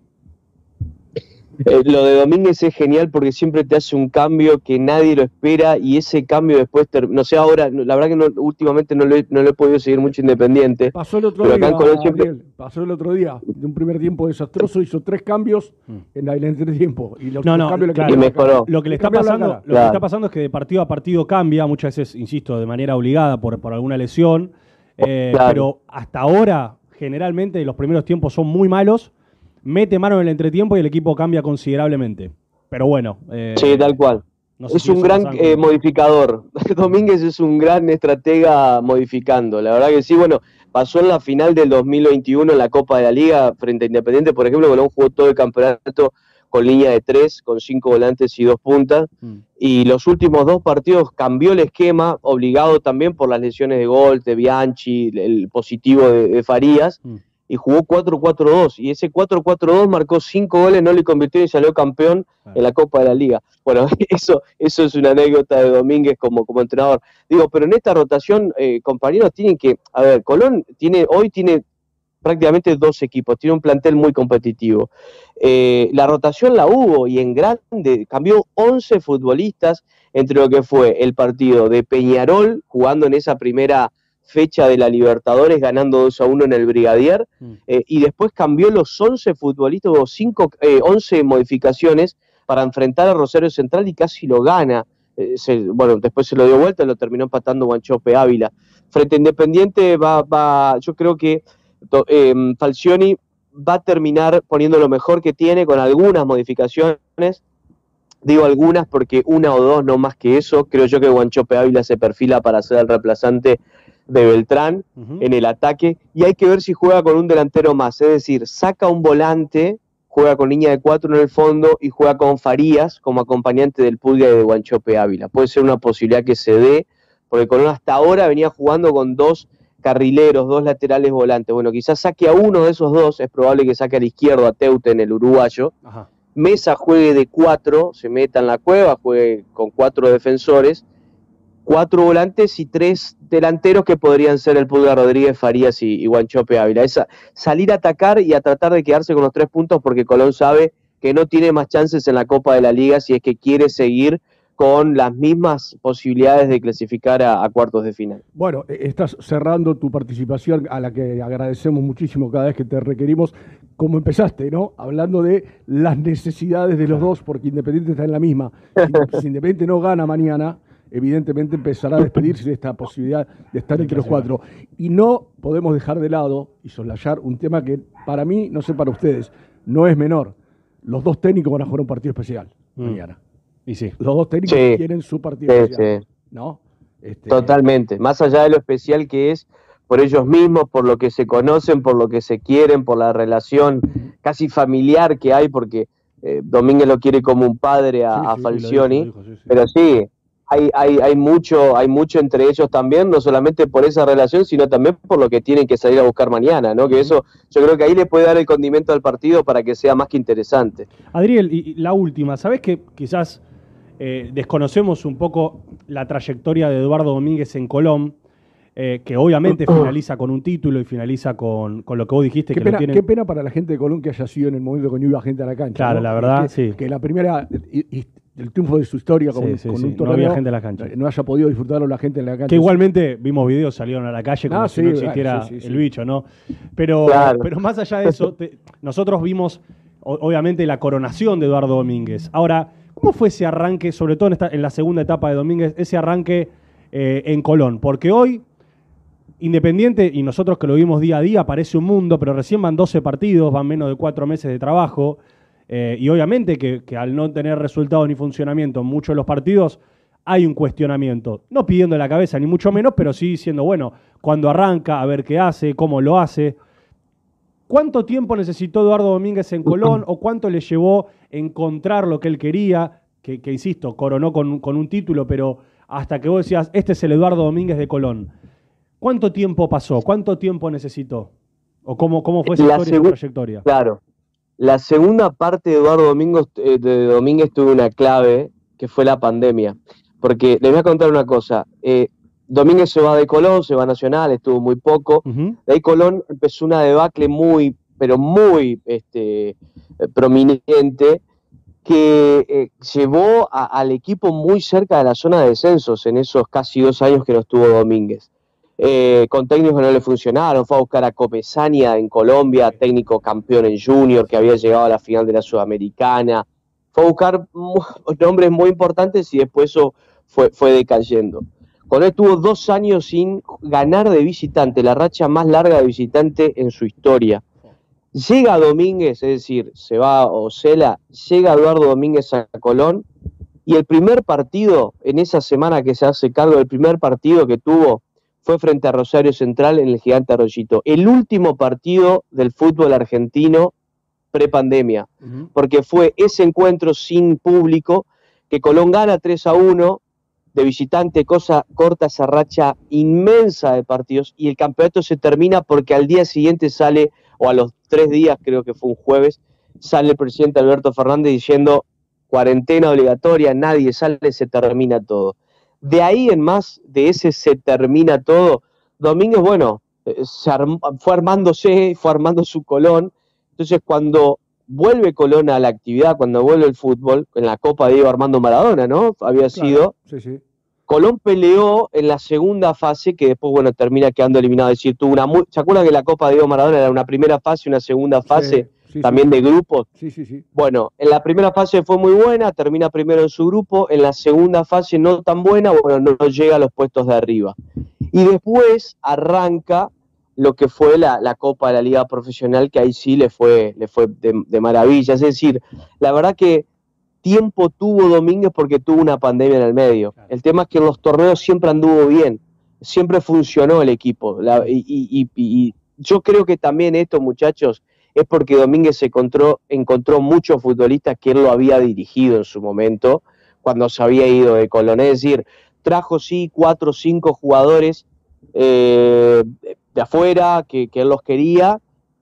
Eh, lo de Domínguez es genial porque siempre te hace un cambio que nadie lo espera y ese cambio después, no sé ahora, la verdad que no- últimamente no lo, he, no lo he podido seguir mucho independiente. Pasó el otro pero día, siempre... Pasó el otro día, de un primer tiempo desastroso, hizo tres cambios en el entretiempo. Y los No, no, cambios claro. la cara. Lo que le está pasando, lo que está pasando es que de partido a partido cambia, muchas veces, insisto, de manera obligada por, por alguna lesión. eh, Claro. Pero hasta ahora, generalmente, los primeros tiempos son muy malos. Mete mano en el entretiempo y el equipo cambia considerablemente. Pero bueno. eh, Sí, tal cual. no sé es si un gran eh, modificador. *laughs* Domínguez es un gran estratega modificando. La verdad que sí, bueno, pasó en la final del 2021 en la Copa de la Liga frente a Independiente, por ejemplo, Colón jugó todo el campeonato con línea de tres, con cinco volantes y dos puntas. Y los últimos dos partidos cambió el esquema, obligado también por las lesiones de Gol, de Bianchi, el positivo de, de Farías, y jugó 4-4-2. Y ese 4-4-2 marcó cinco goles, no le convirtió y salió campeón en la Copa de la Liga. Bueno, *laughs* eso, eso es una anécdota de Domínguez como, como entrenador. Digo, pero en esta rotación, eh, compañeros, tienen que, a ver, Colón tiene, hoy tiene prácticamente dos equipos, tiene un plantel muy competitivo. Eh, la rotación la hubo y en grande cambió 11 futbolistas entre lo que fue el partido de Peñarol jugando en esa primera fecha de la Libertadores ganando 2 a 1 en el Brigadier eh, y después cambió los 11 futbolistas, hubo cinco, eh, 11 modificaciones para enfrentar a Rosario Central y casi lo gana. Eh, se- bueno, después se lo dio vuelta, lo terminó empatando Guanchope Ávila. Frente a Independiente va, va yo creo que eh, Falcioni va a terminar poniendo lo mejor que tiene con algunas modificaciones. Digo algunas porque una o dos, no más que eso. Creo yo que Guanchope Ávila se perfila para ser el reemplazante de Beltrán en el ataque. Y hay que ver si juega con un delantero más. Es decir, saca un volante, juega con línea de cuatro en el fondo y juega con Farías como acompañante del Pulga y de Guanchope Ávila. Puede ser una posibilidad que se dé, porque Colón hasta ahora venía jugando con dos carrileros, dos laterales volantes. Bueno, quizás saque a uno de esos dos, es probable que saque al izquierdo a Teuten, el uruguayo. Mesa juegue de cuatro, se meta en la cueva, juegue con cuatro defensores, cuatro volantes y tres delanteros que podrían ser el Pulga Rodríguez, Farías y, y Guanchope Ávila. Esa, salir a atacar y a tratar de quedarse con los tres puntos porque Colón sabe que no tiene más chances en la Copa de la Liga si es que quiere seguir con las mismas posibilidades de clasificar a, a cuartos de final. Bueno, eh, estás cerrando tu participación a la que agradecemos muchísimo cada vez que te requerimos, como empezaste, ¿no? Hablando de las necesidades de los dos, porque Independiente está en la misma. *laughs* Si Independiente no gana mañana, evidentemente empezará a despedirse de esta posibilidad de estar entre los cuatro. Y no podemos dejar de lado y soslayar un tema que para mí, no sé para ustedes, no es menor. Los dos técnicos van a jugar un partido especial mañana. Y sí. Los dos técnicos Sí. quieren su partido Sí, especial. sí. ¿No? Este, Totalmente. Más allá de lo especial que es por ellos mismos, por lo que se conocen, por lo que se quieren, por la relación casi familiar que hay, porque eh, Domínguez lo quiere como un padre a, Sí, a sí, sí, lo Falcioni, dijo, lo dijo, sí, sí. pero sí, hay, hay, hay, mucho, hay mucho entre ellos también, no solamente por esa relación, sino también por lo que tienen que salir a buscar mañana, ¿no? Que eso, yo creo que ahí le puede dar el condimento al partido para que sea más que interesante. Adriel, y la última, ¿sabés que quizás eh, desconocemos un poco la trayectoria de Eduardo Domínguez en Colón? eh, que obviamente *clears throat* finaliza con un título y finaliza con, con lo que vos dijiste Qué que pena, lo tiene. qué pena para la gente de Colón que haya sido en el momento que no iba gente a la cancha. Claro, ¿no? la verdad, que, sí. Que la primera, el triunfo de su historia con, Sí, sí, con sí, un no torneo. había gente en la cancha. eh, No haya podido disfrutarlo la gente en la cancha. Que igualmente vimos videos, salieron a la calle como Ah, si sí, no existiera sí, sí, sí. el bicho, ¿no? Pero, Claro. pero más allá de eso, te- nosotros vimos obviamente la coronación de Eduardo Domínguez. Ahora, ¿cómo fue ese arranque, sobre todo en, esta- en la segunda etapa de Domínguez, ese arranque eh, en Colón? Porque hoy, Independiente, y nosotros que lo vimos día a día, parece un mundo, pero recién van 12 partidos, van menos de 4 meses de trabajo. Eh, y obviamente que, que al no tener resultados ni funcionamiento en muchos de los partidos, hay un cuestionamiento. No pidiendo la cabeza, ni mucho menos, pero sí diciendo, bueno, cuando arranca, a ver qué hace, cómo lo hace. ¿Cuánto tiempo necesitó Eduardo Domínguez en Colón o cuánto le llevó encontrar lo que él quería? Que, que, insisto, coronó con, con un título, pero hasta que vos decías, este es el Eduardo Domínguez de Colón. ¿Cuánto tiempo pasó? ¿Cuánto tiempo necesitó? ¿O cómo, cómo fue esa historia, esa trayectoria? Claro. La segunda parte de Eduardo Domingos, eh, de Domínguez tuvo una clave que fue la pandemia. Porque les voy a contar una cosa. eh, Domínguez se va de Colón, se va a Nacional, estuvo muy poco. De ahí Colón empezó una debacle muy, pero muy este, eh, prominente que eh, llevó a- al equipo muy cerca de la zona de descensos en esos casi dos años que no estuvo Domínguez. Eh, con técnicos que no le funcionaron, fue a buscar a Comesaña en Colombia, técnico campeón en Junior que había llegado a la final de la Sudamericana, fue a buscar *laughs* nombres muy importantes y después eso fue, fue decayendo. Con él tuvo dos años sin ganar de visitante, la racha más larga de visitante en su historia. Llega Domínguez, es decir, se va Ocela, llega Eduardo Domínguez a Colón y el primer partido, en esa semana que se hace cargo, el primer partido que tuvo fue frente a Rosario Central en el Gigante Arroyito. El último partido del fútbol argentino prepandemia, porque fue ese encuentro sin público que Colón gana 3 a 1 de visitante, cosa corta esa racha inmensa de partidos y el campeonato se termina porque al día siguiente sale, o a los tres días, creo que fue un jueves, sale el presidente Alberto Fernández diciendo cuarentena obligatoria, nadie sale, se termina todo. De ahí en más, de ese se termina todo, Domínguez, bueno, eh, se arm- fue armándose, fue armando su Colón. Entonces, cuando vuelve Colón a la actividad, cuando vuelve el fútbol, en la Copa Diego Armando Maradona, ¿no? Había sido. Sí, sí. Colón peleó en la segunda fase, que después, bueno, termina quedando eliminado. Es decir, tuvo una muy. ¿Se acuerdan que la Copa Diego Maradona era una primera fase y una segunda fase sí, también sí. de grupos? Sí, sí, sí. Bueno, en la primera fase fue muy buena, termina primero en su grupo, en la segunda fase no tan buena, bueno, no, no llega a los puestos de arriba. Y después arranca lo que fue la, la Copa de la Liga Profesional, que ahí sí le fue, le fue de, de maravilla. Es decir, la verdad que tiempo tuvo Domínguez porque tuvo una pandemia en el medio. El tema es que en los torneos siempre anduvo bien, siempre funcionó el equipo. La- y, y- y- y yo creo que también esto, muchachos, es porque Domínguez se encontró, encontró muchos futbolistas que él lo había dirigido en su momento, cuando se había ido de Colón. Es decir, trajo sí cuatro o cinco jugadores eh, de afuera que, que él los quería,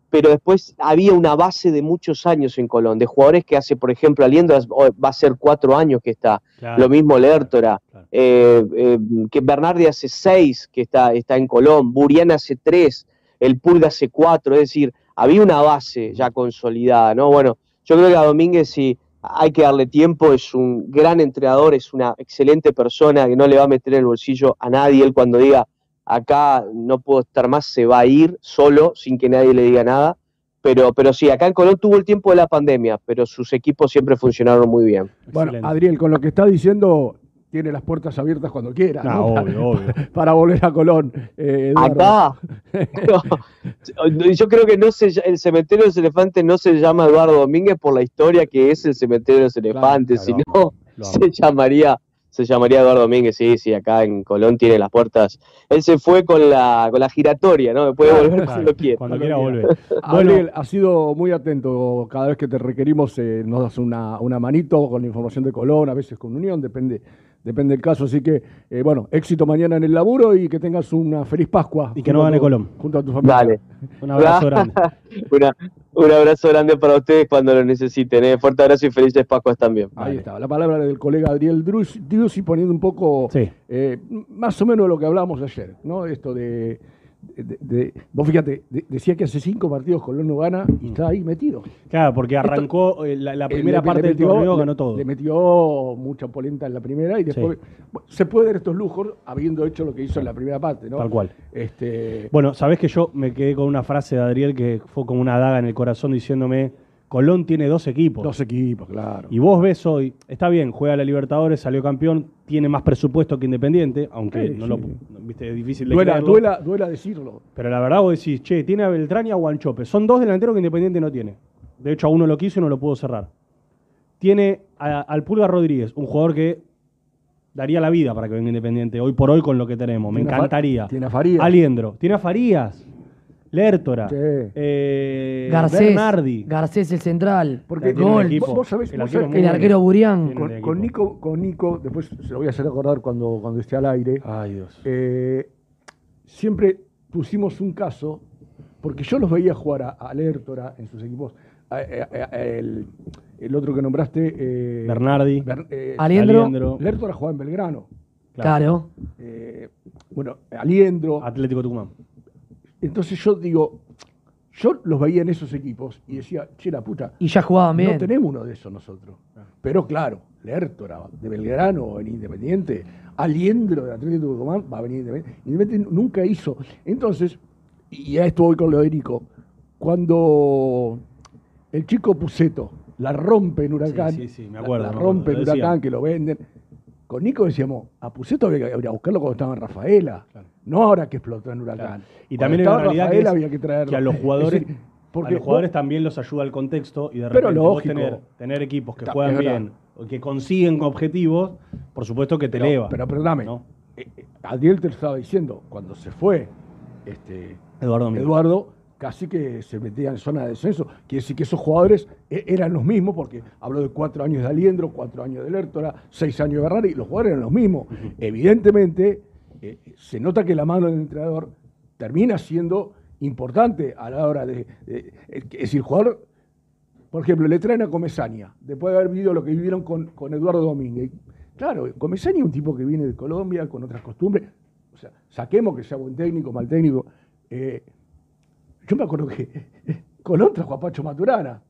pero después había una base de muchos años en Colón, de jugadores que hace, por ejemplo, Aliendo va a ser cuatro años que está, Claro. lo mismo Lertora, eh, eh, que Bernardi hace seis que está, está en Colón, Buriana hace tres, el Pulga hace cuatro, es decir, había una base ya consolidada, ¿no? Bueno, yo creo que a Domínguez sí hay que darle tiempo, es un gran entrenador, es una excelente persona que no le va a meter en el bolsillo a nadie, él cuando diga acá no puedo estar más, se va a ir solo, sin que nadie le diga nada. Pero, pero sí, acá en Colón tuvo el tiempo de la pandemia, pero sus equipos siempre funcionaron muy bien. Bueno, Adriel, con lo que está diciendo, tiene las puertas abiertas cuando quiera. No, ¿no? obvio, obvio. *laughs* Para volver a Colón. eh. Acá, *laughs* no, yo creo que no se, el cementerio de los elefantes no se llama Eduardo Domínguez por la historia que es el cementerio de los elefantes, sino *laughs* se llamaría, se llamaría Eduardo Domínguez, sí, sí, acá en Colón tiene las puertas. Él se fue con la, con la giratoria, ¿no? Puede volver Claro, cuando quiera. cuando quiera volver. Ariel, ha sido muy atento. Cada vez que te requerimos, eh, nos das una, una manito con la información de Colón, a veces con Unión, depende, depende del caso. Así que, eh, bueno, éxito mañana en el laburo y que tengas una feliz Pascua. Y que no gane Colón. Junto a tu familia. Dale. *laughs* Un abrazo grande. *laughs* Una- un abrazo grande para ustedes cuando lo necesiten. ¿eh? Fuerte abrazo y felices Pascuas también. Ahí está, la palabra del colega Adriel Drus- Driussi poniendo un poco, eh, más o menos lo que hablamos ayer, ¿no? Esto de, de- de- vos fíjate, de- decía que hace cinco partidos Colón no gana y está ahí metido. Claro, porque arrancó eh, la, la primera le- parte le del metió- torneo, le- ganó todo. Le metió mucha polenta en la primera y después bueno, se puede dar estos lujos habiendo hecho lo que hizo en la primera parte, ¿no? Tal cual. Este, Bueno, sabés que yo me quedé con una frase de Adriel que fue como una daga en el corazón diciéndome, Colón tiene dos equipos. Dos equipos, claro. Y vos ves hoy, está bien, juega la Libertadores, salió campeón, tiene más presupuesto que Independiente, aunque Sí, no sí. lo viste, es difícil de duela, creerlo. duela, duela decirlo. Pero la verdad vos decís, che, tiene a Beltrán y a Guanchope. Son dos delanteros que Independiente no tiene. De hecho, a uno lo quiso y no lo pudo cerrar. Tiene a- al Pulga Rodríguez, un jugador que daría la vida para que venga Independiente hoy por hoy con lo que tenemos. Me Tiene a Fa- encantaría. tiene a Farías. Aliendro. Tiene a Farías. Lertora. Sí. eh, Garcés. Bernardi. Garcés el central. Porque Gol. equipo. Vos, sabés, El vos arquero sabés- El arquero Burián. Con, Nico, con Nico, después se lo voy a hacer acordar cuando, cuando esté al aire. Ay, Dios. Eh, siempre pusimos un caso, porque yo los veía jugar a, a Lertora en sus equipos. a- a- a- el, el otro que nombraste. eh, Bernardi. Ber- eh, Aliendro. Aliendro. Lertora jugaba en Belgrano. Claro. Eh, bueno, Aliendro. Atlético Tucumán. Entonces yo digo, yo los veía en esos equipos y decía, che, la puta. Y ya jugaban bien. No tenemos uno de esos nosotros. Pero claro, Lertora de Belgrano en Independiente, Aliendro de Atlético de Tucumán va a venir Independiente. Independiente nunca hizo. Entonces, y a esto voy con lo de Nico, cuando el chico Puceto la rompe en Huracán, Sí, sí, sí, me acuerdo, la, la me acuerdo, rompe en decía. Huracán, que lo venden. Con Nico decíamos, a Puceto había que ir a buscarlo cuando estaba en Rafaela, no ahora que explotó en Huracán. Y Cuando también en estaba en realidad que, Rafaela había que traerlo. que a los Es jugadores, decir, a porque los jugadores vos- también los ayuda el contexto y de Pero repente vos tener, tener equipos que juegan bien o que consiguen objetivos, por supuesto que te Pero- eleva. Pero perdóname, ¿no? eh, eh, Adiel te lo estaba diciendo, cuando se fue este, Eduardo. Eduardo, casi que se metía en zona de descenso. Quiere decir que esos jugadores eh, eran los mismos, porque habló de cuatro años de Aliendro, cuatro años de Lertora, seis años de Bernardi, y los jugadores eran los mismos. Evidentemente, eh, se nota que la mano del entrenador termina siendo importante a la hora de. de- es decir, el jugador por ejemplo, le traen a Comesaña, después de haber vivido lo que vivieron con, con Eduardo Domínguez. Claro, Comesaña es un tipo que viene de Colombia, con otras costumbres. O sea, saquemos que sea buen técnico, mal técnico. Eh, yo me acuerdo que *laughs* Colón trajo a Pacho Maturana,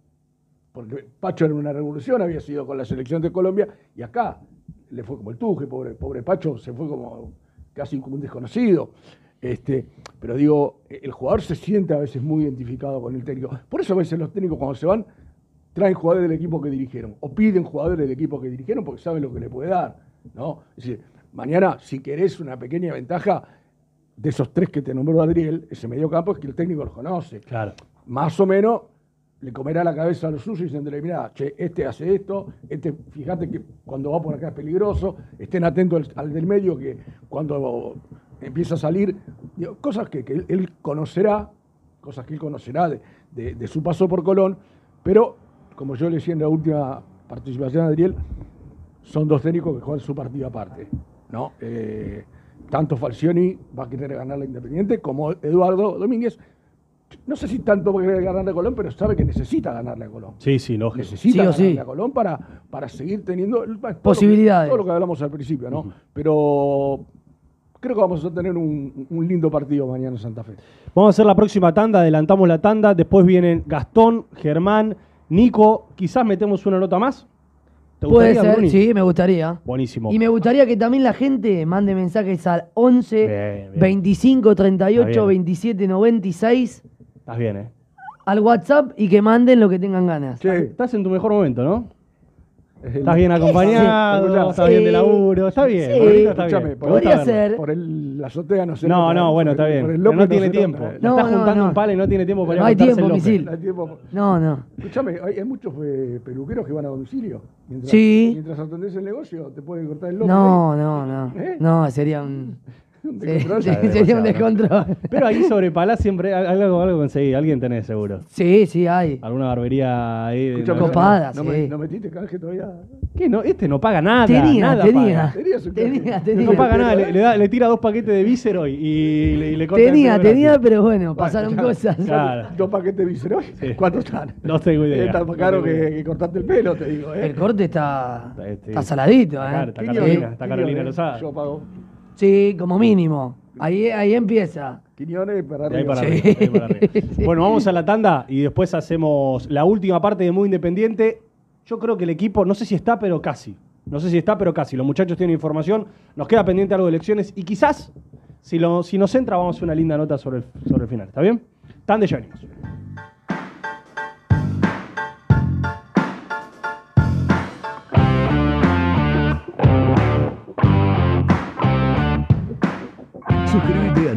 porque Pacho era una revolución, había sido con la selección de Colombia, y acá le fue como el tuje, pobre, pobre Pacho, se fue como casi como un desconocido. Este, pero digo, el jugador se siente a veces muy identificado con el técnico. Por eso a veces los técnicos cuando se van traen jugadores del equipo que dirigieron o piden jugadores del equipo que dirigieron porque saben lo que le puede dar. ¿no? Es decir, mañana si querés una pequeña ventaja de esos tres que te nombró Adriel, ese medio campo es que el técnico los conoce. Claro. Más o menos le comerá la cabeza a los suyos diciéndole, mira, che, este hace esto, este, fíjate que cuando va por acá es peligroso, estén atentos al, al del medio que cuando empieza a salir, digo, cosas que, que él, conocerá, cosas que él conocerá de, de- de su paso por Colón, pero como yo le decía en la última participación de Adriel, son dos técnicos que juegan su partido aparte. ¿no? Eh, tanto Falcioni va a querer ganar la Independiente como Eduardo Domínguez. No sé si tanto va a querer ganarle a Colón, pero sabe que necesita ganarle a Colón. Sí, sí, lógico. Necesita Sí ganarle sí. a Colón para, para seguir teniendo todo lo que- Posibilidades. Todo lo que hablamos al principio, ¿no? Pero creo que vamos a tener un, un lindo partido mañana en Santa Fe. Vamos a hacer la próxima tanda, adelantamos la tanda, después vienen Gastón, Germán, Nico, quizás metemos una nota más. ¿Te Puede gustaría, ser, Bruni? sí, me gustaría. Buenísimo. Y me gustaría que también la gente mande mensajes al 11 Bien, bien. 25 38 Está bien. 27 96 Estás bien, ¿eh? al WhatsApp y que manden lo que tengan ganas. Estás en tu mejor momento, ¿no? Estás bien acompañado, Sí. estás bien de laburo, está bien. Sí. Está Escúchame, bien. Podría ser. Por el la azotea no se No, no, ¿eh? bueno, está Por bien. el Pero no tiene tiempo. ¿eh? La está juntando un palo y no tiene tiempo para ir a No hay tiempo, misil. No. No, no. Escúchame, hay, hay muchos eh, peluqueros que van a domicilio. Mientras, Sí. Mientras atendés el negocio, te pueden cortar el lomo. No, no, no. ¿Eh? No, sería un. *laughs* *laughs* Sí, sí, sería un descontrol. Pero ahí sobre Palá siempre al- algo, algo conseguí. Alguien tenés seguro. Sí, sí, hay. Alguna barbería ahí. de- Copada, no, sí. me, ¿No metiste canje todavía? ¿Qué? No, este no paga nada. Tenía, nada tenía. paga. Tenía, canje. tenía. No paga nada, le, le da- le tira dos paquetes de víscero y, y le, y le corta Tenía, tenía, gratis. pero bueno, pasaron ya. cosas. Claro. ¿Dos paquetes de Viceroy? Sí. ¿Cuántos están? No tengo idea. Está más caro que, que cortarte el pelo, te digo. ¿eh? El corte está, Este, está saladito, ¿eh? Claro, está Carolina, está Carolina Lozada. Yo pago. Sí, como mínimo. Ahí, ahí empieza. Quiñones para ahí arriba. para ahí para arriba. *laughs* Bueno, vamos a la tanda y después hacemos la última parte de Muy Independiente. Yo creo que el equipo, no sé si está, pero casi. No sé si está, pero casi. Los muchachos tienen información. Nos queda pendiente algo de elecciones y quizás, si, lo, si nos entra, vamos a hacer una linda nota sobre el, sobre el final. ¿Está bien? Tan de ya venimos.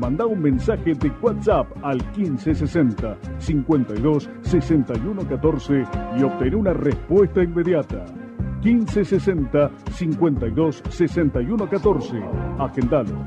Manda un mensaje de WhatsApp al 1560 52 61 14 y obtén una respuesta inmediata. 1560 52 61 14. Agendalo.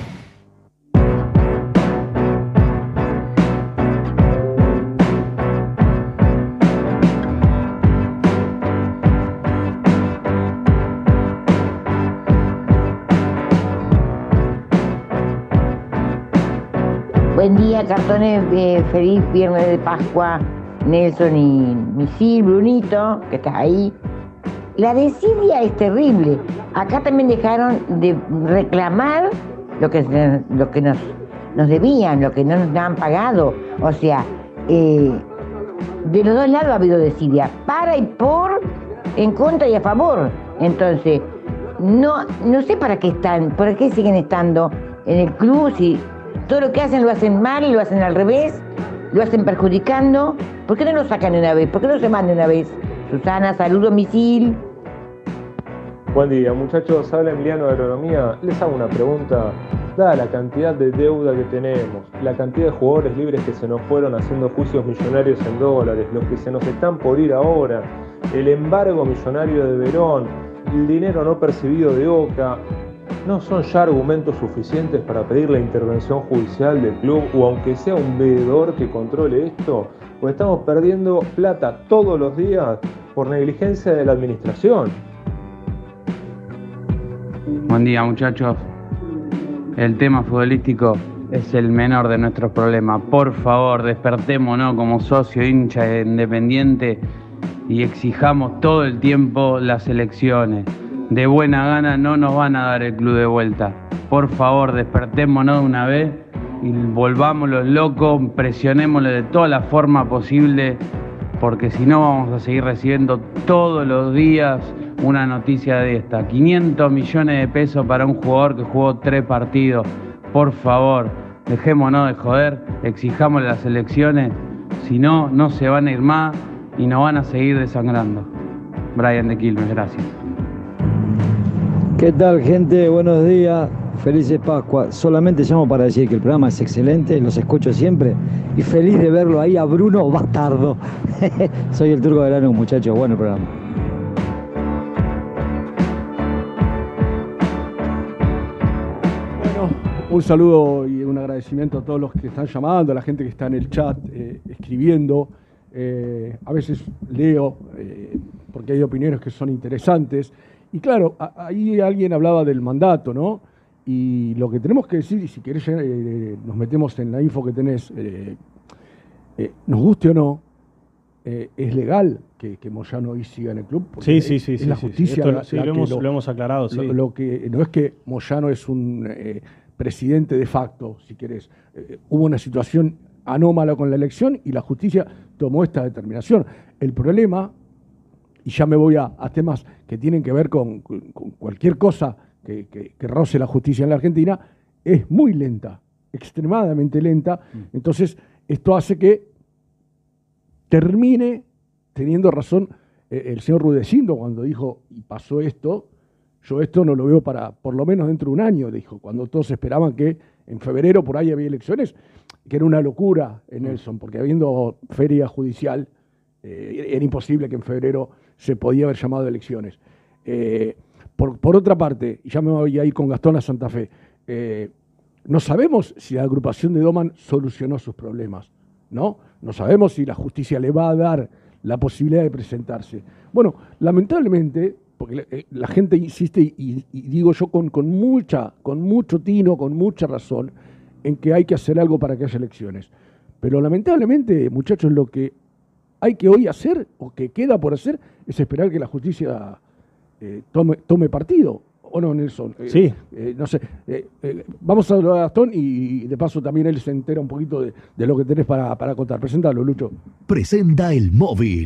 Cartones. eh, feliz viernes de Pascua, Nelson y Misil, Brunito, que estás ahí. La desidia es terrible. Acá también dejaron de reclamar lo que, lo que nos, nos debían, lo que no nos han pagado. O sea, eh, de los dos lados ha habido desidia, para y por, en contra y a favor. Entonces, no, no sé para qué están, para qué siguen estando en el club si todo lo que hacen lo hacen mal, lo hacen al revés, lo hacen perjudicando. ¿Por qué no lo sacan una vez? ¿Por qué no se mandan una vez? Susana, saludo misil. Buen día, muchachos. Habla Emiliano de Agronomía. Les hago una pregunta. Dada la cantidad de deuda que tenemos, la cantidad de jugadores libres que se nos fueron haciendo juicios millonarios en dólares, los que se nos están por ir ahora, el embargo millonario de Verón, el dinero no percibido de Oca, ¿no son ya argumentos suficientes para pedir la intervención judicial del club o aunque sea un veedor que controle esto? Pues estamos perdiendo plata todos los días por negligencia de la administración. Buen día muchachos. El tema futbolístico es el menor de nuestros problemas. Por favor, despertémonos como socio hincha independiente y exijamos todo el tiempo las elecciones. De buena gana no nos van a dar el club de vuelta. Por favor, despertémonos de una vez y volvámoslo locos, presionémoslo de toda la forma posible, porque si no vamos a seguir recibiendo todos los días una noticia de esta. 500 millones de pesos para un jugador que jugó tres partidos. Por favor, dejémonos de joder, exijamos las elecciones, si no, no se van a ir más y nos van a seguir desangrando. Brian de Quilmes, gracias. ¿Qué tal gente? Buenos días. Felices Pascua. Solamente llamo para decir que el programa es excelente, los escucho siempre y feliz de verlo ahí a Bruno Bastardo. *laughs* Soy el turco de Lanús, muchachos. Bueno programa. Un saludo y un agradecimiento a todos los que están llamando, a la gente que está en el chat eh, escribiendo. Eh, a veces leo eh, porque hay opiniones que son interesantes. Y claro, ahí alguien hablaba del mandato, ¿no? Y lo que tenemos que decir, y si querés eh, nos metemos en la info que tenés, eh, eh, nos guste o no, eh, es legal que, que Moyano hoy siga en el club. Sí, sí, sí, Es sí, la sí. justicia Esto la- sí, la lo que hemos- lo hemos aclarado, lo- sí. lo que, no es que Moyano es un eh, presidente de facto, si querés. Eh, hubo una situación anómala con la elección y la justicia tomó esta determinación. El problema, y ya me voy a, a temas que tienen que ver con, con- con cualquier cosa que, que- que roce la justicia en la Argentina, es muy lenta, extremadamente lenta. Entonces, esto hace que termine teniendo razón eh, el señor Rudecindo cuando dijo, y pasó esto, yo esto no lo veo para por lo menos dentro de un año, dijo, cuando todos esperaban que en febrero por ahí había elecciones, que era una locura en Nelson, porque habiendo feria judicial, eh, era imposible que en febrero se podía haber llamado elecciones. Eh, por, por otra parte, ya me voy a con Gastón a Santa Fe, eh, no sabemos si la agrupación de Doman solucionó sus problemas, ¿no? No sabemos si la justicia le va a dar la posibilidad de presentarse. Bueno, lamentablemente, porque la, eh, la gente insiste, y, y digo yo con, con, mucha, con mucho tino, con mucha razón, en que hay que hacer algo para que haya elecciones. Pero lamentablemente, muchachos, lo que hay que hoy hacer, o que queda por hacer, es esperar que la justicia eh, tome, tome partido. ¿O no, Nelson? Eh, Sí. eh, no sé. eh, eh, vamos a hablar a Gastón y, y de paso también él se entera un poquito de, de lo que tenés para, para contar. Presentalo, Lucho. Presenta el móvil.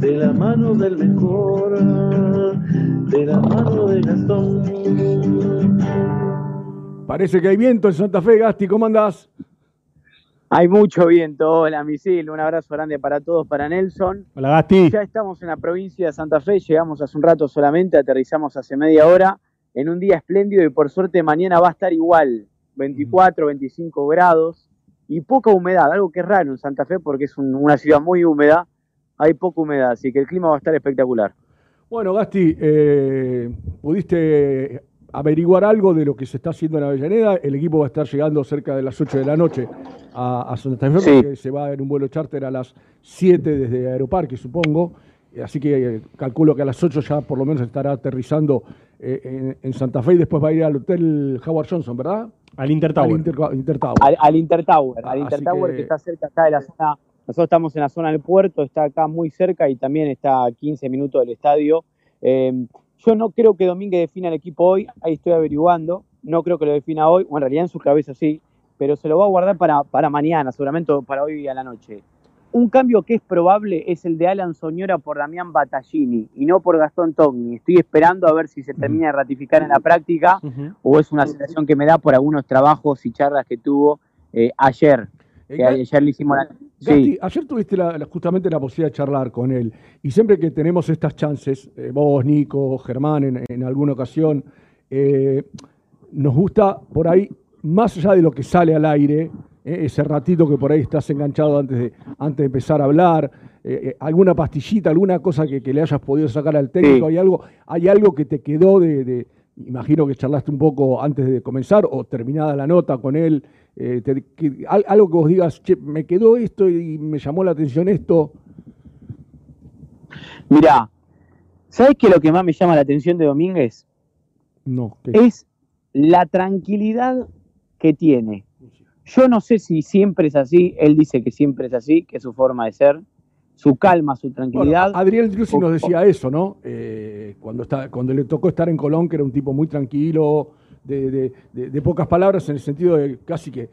de la mano del mejor, de la mano de Gastón. Parece que hay viento en Santa Fe, Gasti, ¿cómo andás? Hay mucho viento. Hola, misil. Un abrazo grande para todos, para Nelson. Hola, Gasti. Ya estamos en la provincia de Santa Fe. Llegamos hace un rato solamente, aterrizamos hace media hora en un día espléndido y por suerte mañana va a estar igual. 24, 25 grados y poca humedad, algo que es raro en Santa Fe porque es un- una ciudad muy húmeda. Hay poca humedad, así que el clima va a estar espectacular. Bueno, Gasti, eh, ¿pudiste averiguar algo de lo que se está haciendo en Avellaneda? El equipo va a estar llegando cerca de las 8 de la noche a, a Santa Fe, Sí. porque se va en un vuelo charter a las 7 desde Aeroparque, supongo. Eh, Así que eh, calculo que a las 8 ya por lo menos estará aterrizando eh, en, en Santa Fe y después va a ir al Hotel Howard Johnson, ¿verdad? Al Intertower. Al Inter, Intertower. Al, al Intertower, al Así Intertower que- que... está cerca acá de la zona. Nosotros estamos en la zona del puerto, está acá muy cerca y también está a 15 minutos del estadio. Eh, yo no creo que Domínguez defina el equipo hoy, ahí estoy averiguando. No creo que lo defina hoy, bueno, en realidad en su cabeza sí, pero se lo va a guardar para, para mañana, seguramente para hoy a la noche. Un cambio que es probable es el de Alan Soñora por Damián Battaglini y no por Gastón Togni. Estoy esperando a ver si se termina de ratificar en la práctica o es una sensación que me da por algunos trabajos y charlas que tuvo eh, ayer. Eh, Que ayer le hicimos la... Sí, ayer tuviste la- justamente la posibilidad de charlar con él y siempre que tenemos estas chances, eh, vos, Nico, Germán, en, en alguna ocasión, eh, nos gusta por ahí, más allá de lo que sale al aire, eh, ese ratito que por ahí estás enganchado antes de, antes de empezar a hablar, alguna pastillita, alguna cosa que, que le hayas podido sacar al técnico, hay algo, hay algo que te quedó de, de- imagino que charlaste un poco antes de comenzar o terminada la nota con él, eh, te- que- al- algo que vos digas, che, me quedó esto y me llamó la atención esto. Mirá, ¿sabes qué es lo que más me llama la atención de Domínguez? No, ¿qué? Es la tranquilidad que tiene. Yo no sé si siempre es así, él dice que siempre es así, que es su forma de ser, su calma, su tranquilidad. Bueno, Adriel Drussi nos decía eso, ¿no? Eh, cuando, está, cuando le tocó estar en Colón, que era un tipo muy tranquilo, de, de- de- de pocas palabras, en el sentido de casi que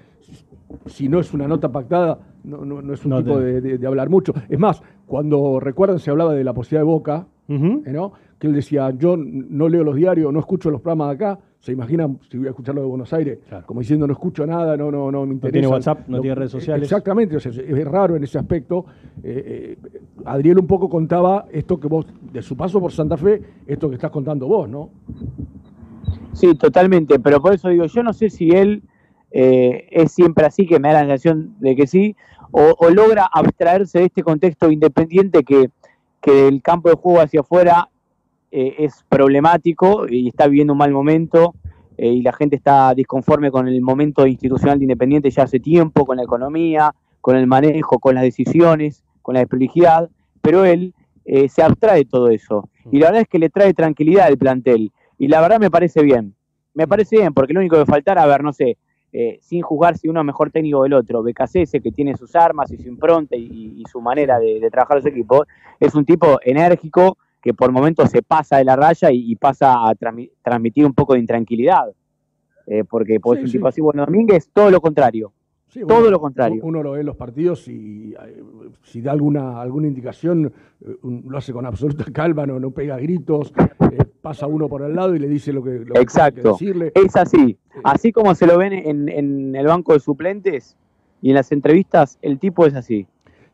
si no es una nota pactada, no, no- no es un No tipo te- de, hablar mucho. Es más, cuando recuerdan se hablaba de la posibilidad de Boca, eh, ¿no? que él decía, yo no leo los diarios, no escucho los programas de acá, se imaginan si voy a escuchar lo de Buenos Aires, como diciendo no escucho nada, no, no, no me interesa. tiene WhatsApp, no tiene redes sociales. Exactamente, o sea, es, es raro en ese aspecto. Eh, eh, Adriel un poco contaba esto que vos, de su paso por Santa Fe, esto que estás contando vos, ¿no? Sí, totalmente, pero por eso digo, yo no sé si él eh, es siempre así, que me da la sensación de que sí, o, logra abstraerse de este contexto independiente que, que el campo de juego hacia afuera eh, es problemático y está viviendo un mal momento eh, y la gente está disconforme con el momento institucional de Independiente ya hace tiempo, con la economía, con el manejo, con las decisiones, con la desprolijidad, pero él eh, se abstrae de todo eso. Y la verdad es que le trae tranquilidad al plantel. Y la verdad me parece bien. Me parece bien, porque lo único que faltara, a ver, no sé, eh, sin juzgar si uno es mejor técnico del otro, BKC, que tiene sus armas y su impronta y, y su manera de, de trabajar los equipos, es un tipo enérgico que por momentos se pasa de la raya y, y pasa a transmi- transmitir un poco de intranquilidad. Eh, porque pues, Sí, es un sí. tipo así, bueno, Domínguez, todo lo contrario. Sí, todo lo contrario. Uno lo ve en los partidos y eh, si da alguna, alguna indicación, eh, lo hace con absoluta *laughs* calma, no, no pega gritos, eh, pasa uno por al lado y le dice lo que, lo que Exacto. decirle. Es así. Así como se lo ven en, en el banco de suplentes y en las entrevistas, el tipo es así.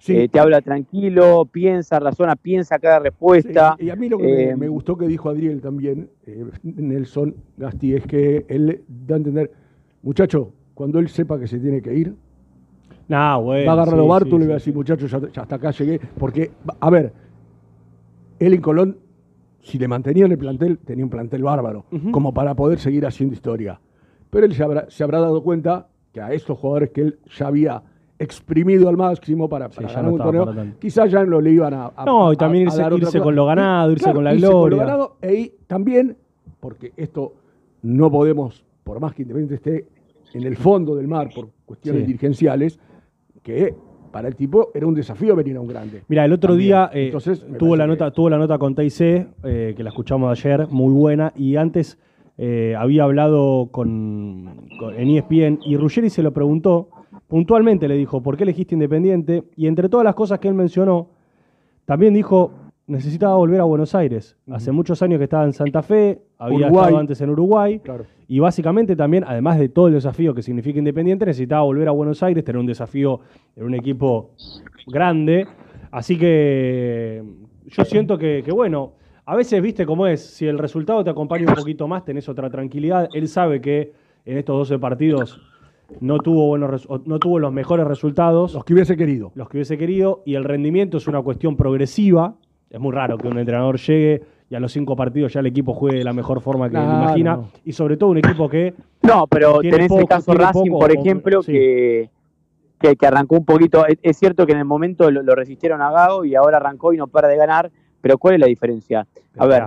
Eh, te habla tranquilo, piensa, razona, piensa cada respuesta. Y a mí lo que me- Eh, me, gustó que dijo Adriel también, Nelson Gasti, es que él da a entender, muchacho, cuando él sepa que se tiene que ir, Nah, bueno, va a agarrar a sí, Bártulo sí, y va a decir, muchacho, ya, ya hasta acá llegué. Porque, a ver, él en Colón, si le mantenía en el plantel, tenía un plantel bárbaro, como para poder seguir haciendo historia. Pero él se habrá, se habrá dado cuenta que a estos jugadores que él ya había exprimido al máximo para, para ya ganar no un torneo, quizás ya no le iban a, a- No, y a- también a irse- dar otra irse con lo ganado, irse con la irse con lo gloria. ganado, e y también, porque esto no podemos, por más que Independiente esté en el fondo del mar por cuestiones Sí. dirigenciales, que para el tipo era un desafío venir a un grande. Mira, el otro También. día eh, Entonces, tuvo, la nota, tuvo la nota con TIC, eh, que la escuchamos ayer, muy buena, y antes eh, había hablado con, con- en ESPN y Ruggeri se lo preguntó, puntualmente le dijo, ¿por qué elegiste Independiente? Y entre todas las cosas que él mencionó, también dijo, necesitaba volver a Buenos Aires. Hace muchos años que estaba en Santa Fe, había Uruguay. estado antes en Uruguay, Claro. y básicamente también, además de todo el desafío que significa Independiente, necesitaba volver a Buenos Aires, tener un desafío en un equipo grande. Así que yo siento que, que, bueno, a veces viste cómo es, si el resultado te acompaña un poquito más, tenés otra tranquilidad. Él sabe que en estos 12 partidos no tuvo, buenos, no tuvo los mejores resultados. Los que hubiese querido. Los que hubiese querido, y el rendimiento es una cuestión progresiva. Es muy raro que un entrenador llegue y a los cinco partidos ya el equipo juegue de la mejor forma que Claro, imagina. no. Y sobre todo un equipo que No, pero tenés poco- el caso Racing, poco por o- ejemplo, sí. que, que, que arrancó un poquito. Es, es cierto que en el momento lo, lo resistieron a Gago y ahora arrancó y no para de ganar, pero ¿cuál es la diferencia? A ver,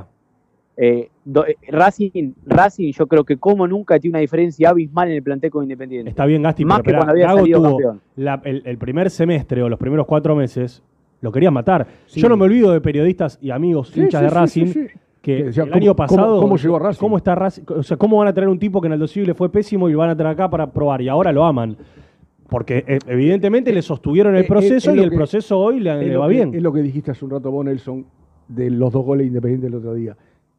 eh, do- eh, Racing, Racing yo creo que como nunca tiene una diferencia abismal en el plantel con Independiente. Está bien, Gasti, Más pero que cuando había Gago salido tuvo campeón. la- el, el primer semestre o los primeros cuatro meses, lo querían matar. Sí. Yo no me olvido de periodistas y amigos Sí, hinchas sí, de Racing que el ¿cómo- año pasado. cómo llegó Racing? ¿Cómo está Racing? O sea, ¿cómo van a traer un tipo que en Aldo le fue pésimo y lo van a traer acá para probar? Y ahora lo aman. Porque eh, evidentemente le sostuvieron el Eh, eh, proceso es y el que- proceso hoy le, va que- bien. Es lo que dijiste hace un rato vos, Nelson, de los dos goles independientes del otro día.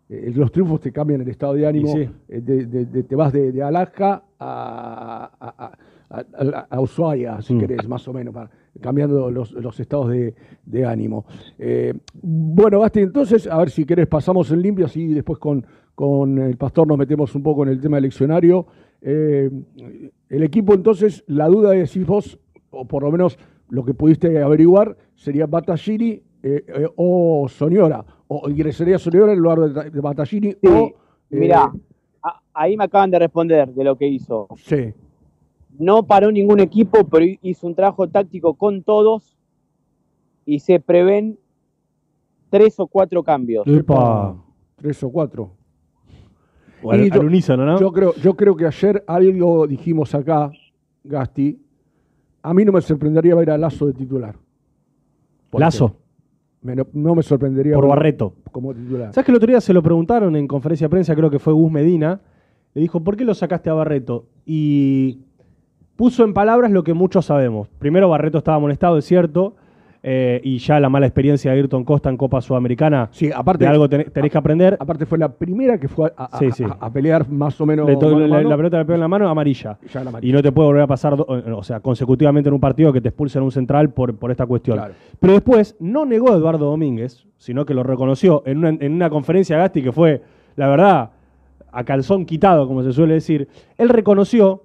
Eh, los triunfos te cambian el estado de ánimo. Sí. eh, de- de- de- te vas de, de Alaska a, a- a- a, a- Ushuaia, si Mm. querés, más o menos, para- cambiando los, los estados de, de ánimo. Eh, bueno, Basti, entonces, a ver si querés, pasamos en limpio, así después con, con el pastor nos metemos un poco en el tema eleccionario. Eh, el equipo, entonces, la duda es si vos, o por lo menos lo que pudiste averiguar, sería Battaglini eh, eh, o Soñora, o ingresaría Soñora en lugar de, de Battaglini o... eh, Mirá, a- ahí me acaban de responder de lo que hizo. Sí. No paró ningún equipo, pero hi- hizo un trabajo táctico con todos y se prevén tres o cuatro cambios. Epa. Tres o cuatro. O al- Y al unísono, ¿no? Yo creo, yo creo que ayer algo dijimos acá, Gasti. A mí no me sorprendería ver a Lazo de titular. Lazo. Me no, me sorprendería Por Barreto. como titular. ¿Sabes que el otro día se lo preguntaron en conferencia de prensa? Creo que fue Gus Medina. Le dijo, ¿por qué lo sacaste a Barreto? Y puso en palabras lo que muchos sabemos. Primero, Barreto estaba molestado, es cierto. eh, y ya la mala experiencia de Ayrton Costa en Copa Sudamericana. Sí, aparte. de algo tenés, tenés que aprender. Aparte fue la primera que fue a, a- Sí, sí. a- a pelear más o menos. Le mano la, mano. la pelota le pegó en la mano, amarilla. Ya la amarilla. Y no te puede volver a pasar, do- o sea, consecutivamente en un partido que te expulsen un central por, por esta cuestión. Claro. Pero después no negó a Eduardo Domínguez, sino que lo reconoció en una, en una conferencia Gasti que fue, la verdad, a calzón quitado, como se suele decir. Él reconoció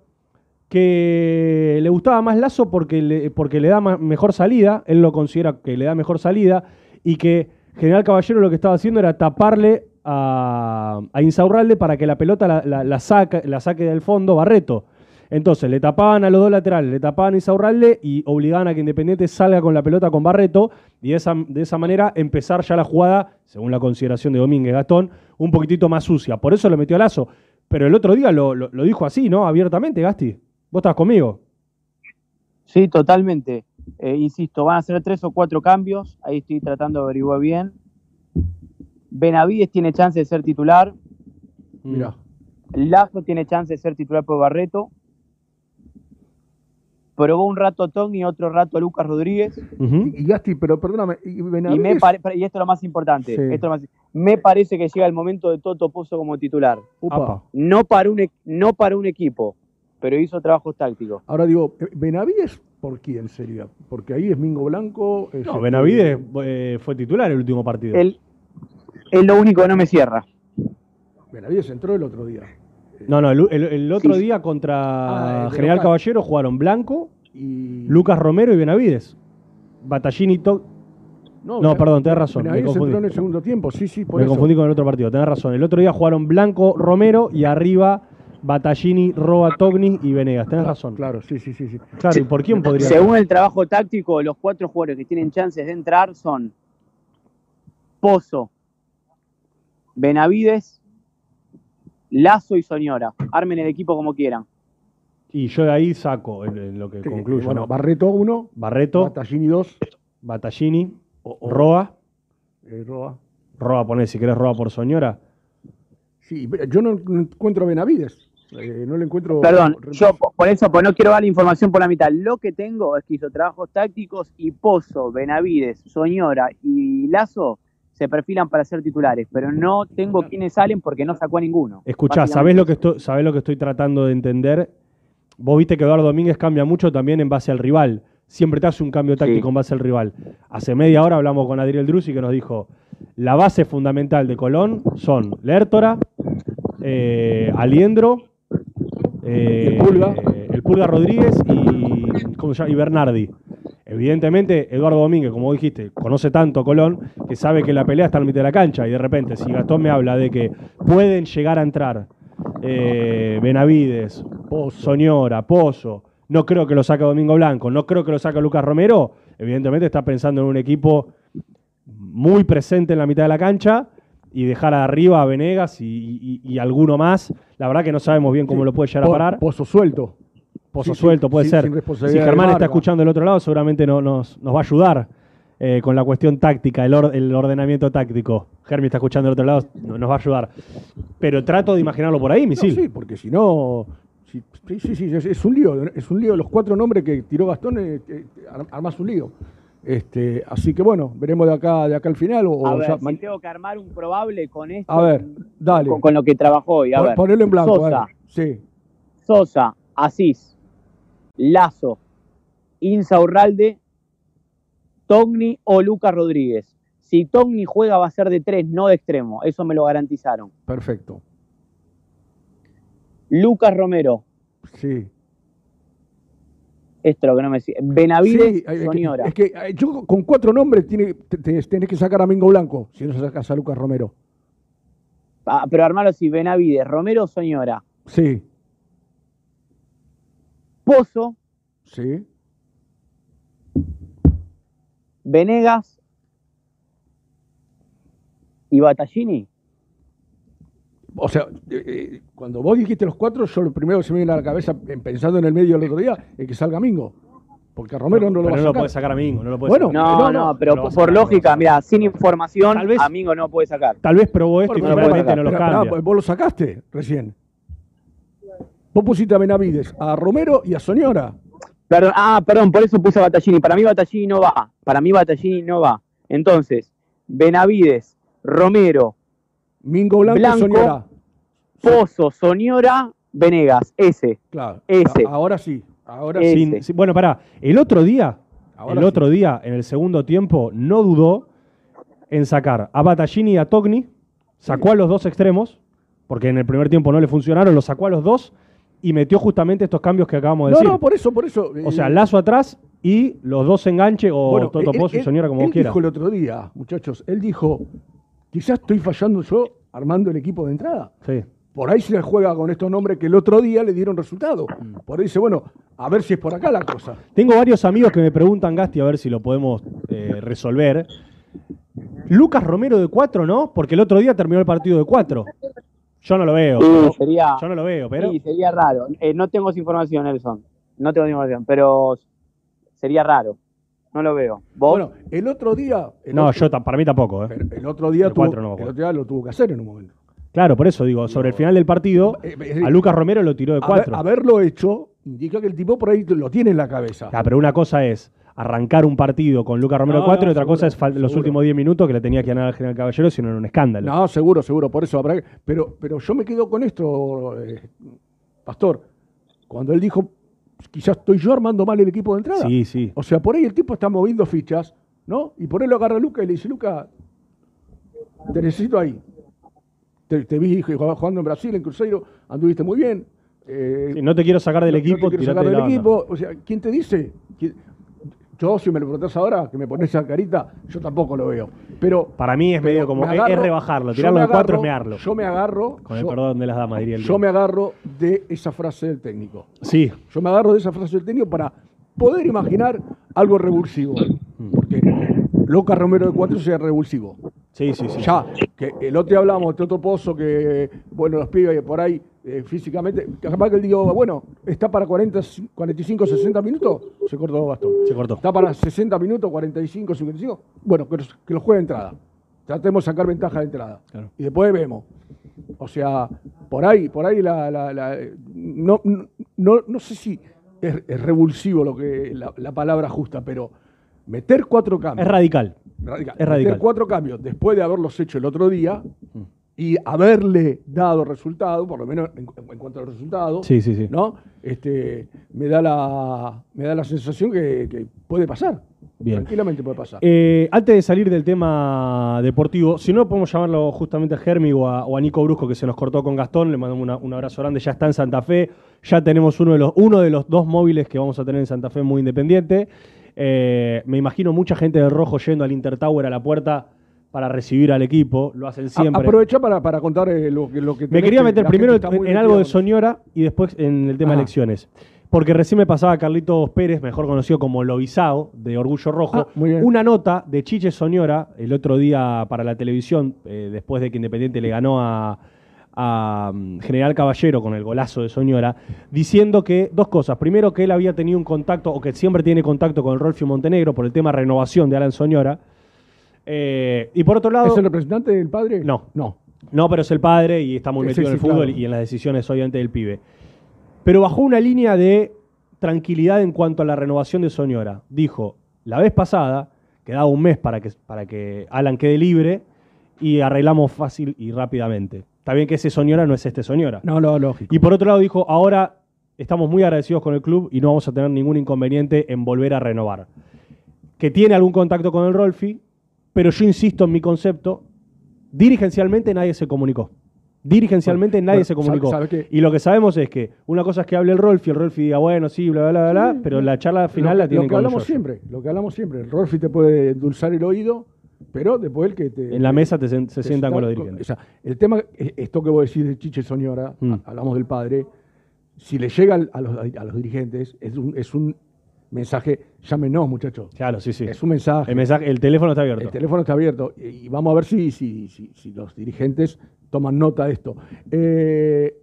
que le gustaba más Lazo porque le, porque le da mejor salida, él lo considera que le da mejor salida, y que General Caballero lo que estaba haciendo era taparle a, Insaurralde para que la pelota la, la- saque del fondo Barreto. Entonces le tapaban a los dos laterales, le tapaban a Insaurralde y obligaban a que Independiente salga con la pelota con Barreto y de esa, de esa manera empezar ya la jugada, según la consideración de Domínguez Gastón, un poquitito más sucia. Por eso lo metió a Lazo. Pero el otro día lo- lo dijo así, ¿no? Abiertamente, Gasti. ¿Vos estás conmigo? Sí, totalmente. Eh, insisto, van a ser tres o cuatro cambios. Ahí estoy tratando de averiguar bien. Benavides tiene chance de ser titular. Mira. Lazo tiene chance de ser titular por Barreto. Probó un rato a Togni y otro rato a Lucas Rodríguez. Y, y Gasti, pero perdóname, y Y, Benavides- me pare- y esto es lo más importante. Sí. esto es lo más- me parece que llega el momento de Toto Pozo como titular. Upa. No para, un, e- no para un equipo, pero hizo trabajos tácticos. Ahora digo, eh, ¿Benavides por quién sería? Porque ahí es Mingo Blanco. es No, este- Benavides eh, fue titular el último partido. El- es lo único que no me cierra. Benavides entró el otro día. No, no, el, el- el otro Sí. día contra Ah, General local. Caballero jugaron Blanco, Y... Lucas Romero y Benavides. Batallini y To- No, Bena- perdón, tenés razón. Me confundí. entró en el segundo tiempo, sí, sí, por Me eso. confundí con el otro partido, tenés razón. El otro día jugaron Blanco, Romero y arriba Batallini, Roa, Togni y Venegas. Tenés razón. Claro, sí, sí, sí. sí. Claro, ¿y por quién podría Según el trabajo táctico, los cuatro jugadores que tienen chances de entrar son Pozo, Benavides, Lazo y Soñora. Armen el equipo como quieran. Y yo de ahí saco en, en lo que concluyo. bueno, ¿no? Barreto 1, Barreto, Battaglini 2, Batallini, Roa. eh, Roa. Roa, poné si querés Roa por Soñora. Sí, yo no no encuentro a Benavides. Eh, no le encuentro. Perdón, yo po- por eso pues no quiero dar la información por la mitad. Lo que tengo es que hizo trabajos tácticos y Pozo, Benavides, Soñora y Lazo se perfilan para ser titulares, pero no tengo quiénes salen porque no sacó a ninguno. Escuchá, ¿sabés lo, que estoy, ¿sabés lo que estoy tratando de entender? Vos viste que Eduardo Domínguez cambia mucho también en base al rival. Siempre te hace un cambio táctico Sí. en base al rival. Hace media hora hablamos con Adriel Drusi que nos dijo, la base fundamental de Colón son Lertora, eh, Aliendro, El Pulga. eh, el Pulga Rodríguez y, ¿cómo se llama? y Bernardi. Evidentemente, Eduardo Domínguez, como dijiste, conoce tanto a Colón que sabe que la pelea está al mitad de la cancha. Y de repente, si Gastón me habla de que pueden llegar a entrar eh, Benavides, Soñora, Pozo, no creo que lo saque Domingo Blanco, no creo que lo saque Lucas Romero, evidentemente está pensando en un equipo muy presente en la mitad de la cancha y dejar arriba a Venegas y, y- y alguno más. La verdad que no sabemos bien cómo lo puede llegar a parar. Pozo suelto. Pozo Sí, suelto, puede ser. Si Germán está escuchando del otro lado, seguramente no- nos, nos va a ayudar eh, con la cuestión táctica, el, or- el ordenamiento táctico. Germi está escuchando del otro lado, no- nos va a ayudar. Pero trato de imaginarlo por ahí, No, misil. sí, porque si no. sí, sí, sí, es, un lío. Es un lío. Los cuatro nombres que tiró Gastón, eh, eh, ar- armás un lío. Este, así que bueno, veremos de acá, de acá al final. O, A ver, ya si tengo que armar un probable con esto, a ver, dale. con, con lo que trabajó hoy. A Pon- ver, ponelo en blanco. Sosa, a ver. Sí. Sosa, Asís, Lazo, Insaurralde, Togni o Lucas Rodríguez. Si Togni juega va a ser de tres, no de extremo. Eso me lo garantizaron. Perfecto. Lucas Romero. Sí. Esto es lo que no me decía. Benavides, Sí, Soñora. Es que eh, yo con cuatro nombres tiene, te- te- tenés que sacar a Mingo Blanco, si no sacas a Lucas Romero. Ah, pero armarlo así, Benavides, Romero, Soñora. Sí, Pozo, sí. Venegas y Battaglini. O sea, eh, eh, cuando vos dijiste los cuatro, yo lo primero que se me viene a la cabeza, pensando en el medio del otro día, es que salga Mingo. Porque a Romero no lo Pero va a no lo sacar. puede sacar a Mingo, no lo puede Bueno, sacar. No, no, pero lo va a por sacar, lógica, mira, sin información, Amigo no puede sacar. Tal vez probó esto y pero pará, no lo cambia. pará, vos lo sacaste recién. Vos pusiste a Benavides, a Romero y a Soñora. Perdón, ah, perdón, por eso puse a Battaglini. Para mí Battaglini no va. Para mí Battaglini no va. Entonces, Benavides, Romero, Mingo Blanco, Blanco, Soñora. Pozo, Soñora, Venegas. Ese. Claro. Ese. Ahora sí. Ahora. Sin- sin- bueno, pará. El otro día, Ahora el sí. otro día, en el segundo tiempo, no dudó en sacar a Battaglini y a Togni, sacó a los dos extremos, porque en el primer tiempo no le funcionaron, los sacó a los dos y metió justamente estos cambios que acabamos de No, decir. no, por eso, por eso. o sea, eh, Lazo atrás y los dos enganche o Bueno, Toto él- Pozo y él- Soñora como él vos quieras. dijo el otro día, muchachos, él dijo, quizás estoy fallando yo armando el equipo de entrada. Sí. Por ahí se juega con estos nombres que el otro día le dieron resultado. Mm. Por ahí dice, bueno, a ver si es por acá la cosa. Tengo varios amigos que me preguntan, Gasti, a ver si lo podemos eh, resolver. Lucas Romero de 4, ¿no? Porque el otro día terminó el partido de 4. Yo no lo veo. Sí, pero- sería, Yo no lo veo, pero. sí, sería raro. Eh, no tengo esa información, Nelson. No tengo esa información, pero sería raro. No lo veo. ¿Vos? Bueno, el otro día. el No, otro- yo para mí tampoco, ¿eh? El otro día, El tuvo, cuatro no el otro día lo tuvo que hacer en un momento. Claro, por eso digo, sobre el final del partido, Eh, eh, a Lucas Romero lo tiró de Haber- 4. haberlo hecho indica que el tipo por ahí lo tiene en la cabeza. Ah, pero una cosa es arrancar un partido con Lucas Romero de No, 4 no, y otra cosa es los seguro. últimos 10 minutos que le tenía que ganar al General Caballero, si no era un escándalo. No, seguro, seguro, por eso habrá que- Pero, pero yo me quedo con esto, eh, Pastor. Cuando él dijo, quizás estoy yo armando mal el equipo de entrada. Sí, sí. O sea, por ahí el tipo está moviendo fichas, ¿no? Y por ahí lo agarra Luca y le dice, Luca, te necesito ahí. Te, te vi jugando en Brasil, en Cruzeiro, anduviste muy bien. eh, Sí, no te quiero sacar del no- no te equipo, quiero sacar de del equipo. O sea, ¿quién te dice? ¿Quién- Yo, si me lo preguntás ahora, que me pones esa carita, yo tampoco lo veo. Pero Para mí es medio como. me agarro- es rebajarlo, tirarlo de 4 es mearlo. Yo me agarro. Con el yo- perdón de las damas, diría el Yo me agarro de esa frase del técnico. Sí. Yo me agarro de esa frase del técnico para poder imaginar algo revulsivo. Mm. Porque Loca Romero de 4 sea revulsivo. Sí, sí, sí. Ya, que el otro día hablamos de Toto Pozo, que, bueno, los pibes por ahí eh, físicamente, capaz que él digo, bueno, está para 40, 45, 60 minutos, se cortó bastón. Se cortó. Está para 60 minutos, 45, 55, bueno, que, que lo juegue de entrada. Tratemos de sacar ventaja de entrada. Y después vemos. O sea, por ahí, por ahí la, la- la- no, no, no sé si es, es revulsivo lo que la, la palabra justa, pero meter cuatro cambios. Es radical. Radical. Es radical. Meter cuatro cambios después de haberlos hecho el otro día y haberle dado resultado, por lo menos en, en cuanto al resultado, Sí, sí, sí. ¿no? Este, me da la me da la sensación que, que puede pasar. Bien. Tranquilamente puede pasar. Eh, antes de salir del tema deportivo, si no podemos llamarlo justamente a Germi o a, o a Nico Brusco, que se nos cortó con Gastón, le mandamos una- un abrazo grande, ya está en Santa Fe, ya tenemos uno de los, uno de los dos móviles que vamos a tener en Santa Fe muy independiente. Eh, me imagino mucha gente del rojo yendo al Intertower a la puerta para recibir al equipo, lo hacen siempre. Aprovecha para, para contar eh, lo, que- lo que Me quería que meter primero en algo de Soñora y después en el tema Ajá. elecciones. Porque recién me pasaba Carlitos Pérez, mejor conocido como Lobizao, de Orgullo Rojo, Ah, una nota de Chiche Soñora el otro día para la televisión, eh, después de que Independiente le ganó a, a, mm, General Caballero con el golazo de Soñora, diciendo que dos cosas. Primero, que él había tenido un contacto, o que siempre tiene contacto con Rolfio Montenegro por el tema renovación de Alan Soñora. Eh, y por otro lado. ¿Es el representante del padre? No. No. No, pero es el padre y está muy Sí, metido sí, en el sí, fútbol claro. y en las decisiones, obviamente, del pibe. Pero bajó una línea de tranquilidad en cuanto a la renovación de Soñora. Dijo, la vez pasada, quedaba un mes para que, para que Alan quede libre y arreglamos fácil y rápidamente. Está bien que ese Soñora no es este Soñora. No, no, lógico. Y por otro lado dijo, ahora estamos muy agradecidos con el club y no vamos a tener ningún inconveniente en volver a renovar. Que tiene algún contacto con el Rolfi, pero yo insisto en mi concepto, dirigencialmente nadie se comunicó. Dirigencialmente Bueno, nadie bueno, se comunicó. ¿sabe- sabe qué? Y lo que sabemos es que una cosa es que hable el Rolfi, el Rolfi diga, bueno, sí, bla, bla, bla, bla, pero la charla final lo, la que- tienen lo que hablamos siempre, lo que hablamos siempre. El Rolfi te puede endulzar el oído, pero después el que te. En la mesa te se te sientan con los dirigentes. O sea, el tema, esto que vos decís de Chiche Soñora, Mm. hablamos del padre, si le llega a los, a los dirigentes, es un, es un mensaje, llámenos, muchachos. Claro, sí, sí. Es un mensaje. El, mensaje, el teléfono está abierto. El teléfono está abierto y vamos a ver si, si, si, si los dirigentes toman nota de esto. Eh,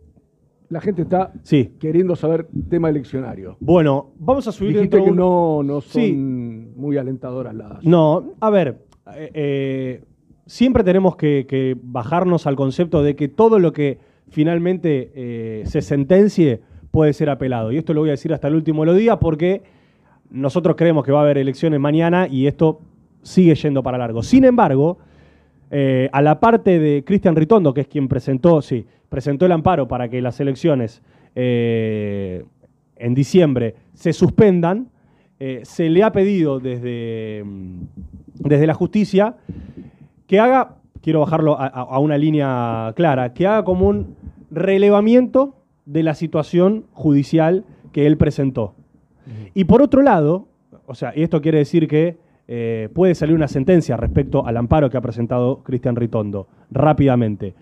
la gente está Sí. queriendo saber tema eleccionario. Bueno, vamos a subir Dijiste dentro que un- no, no son Sí. muy alentadoras las. No, a ver, eh, eh, siempre tenemos que, que bajarnos al concepto de que todo lo que finalmente eh, se sentencie puede ser apelado. Y esto lo voy a decir hasta el último de los días porque nosotros creemos que va a haber elecciones mañana y esto sigue yendo para largo. Sin embargo, eh, a la parte de Cristian Ritondo, que es quien presentó, sí, presentó el amparo para que las elecciones eh, en diciembre se suspendan, eh, se le ha pedido desde, mm, desde la justicia que haga, quiero bajarlo a, una línea clara, que haga como un relevamiento de la situación judicial que él presentó. Y por otro lado, o sea, y esto quiere decir que eh, puede salir una sentencia respecto al amparo que ha presentado Cristian Ritondo rápidamente.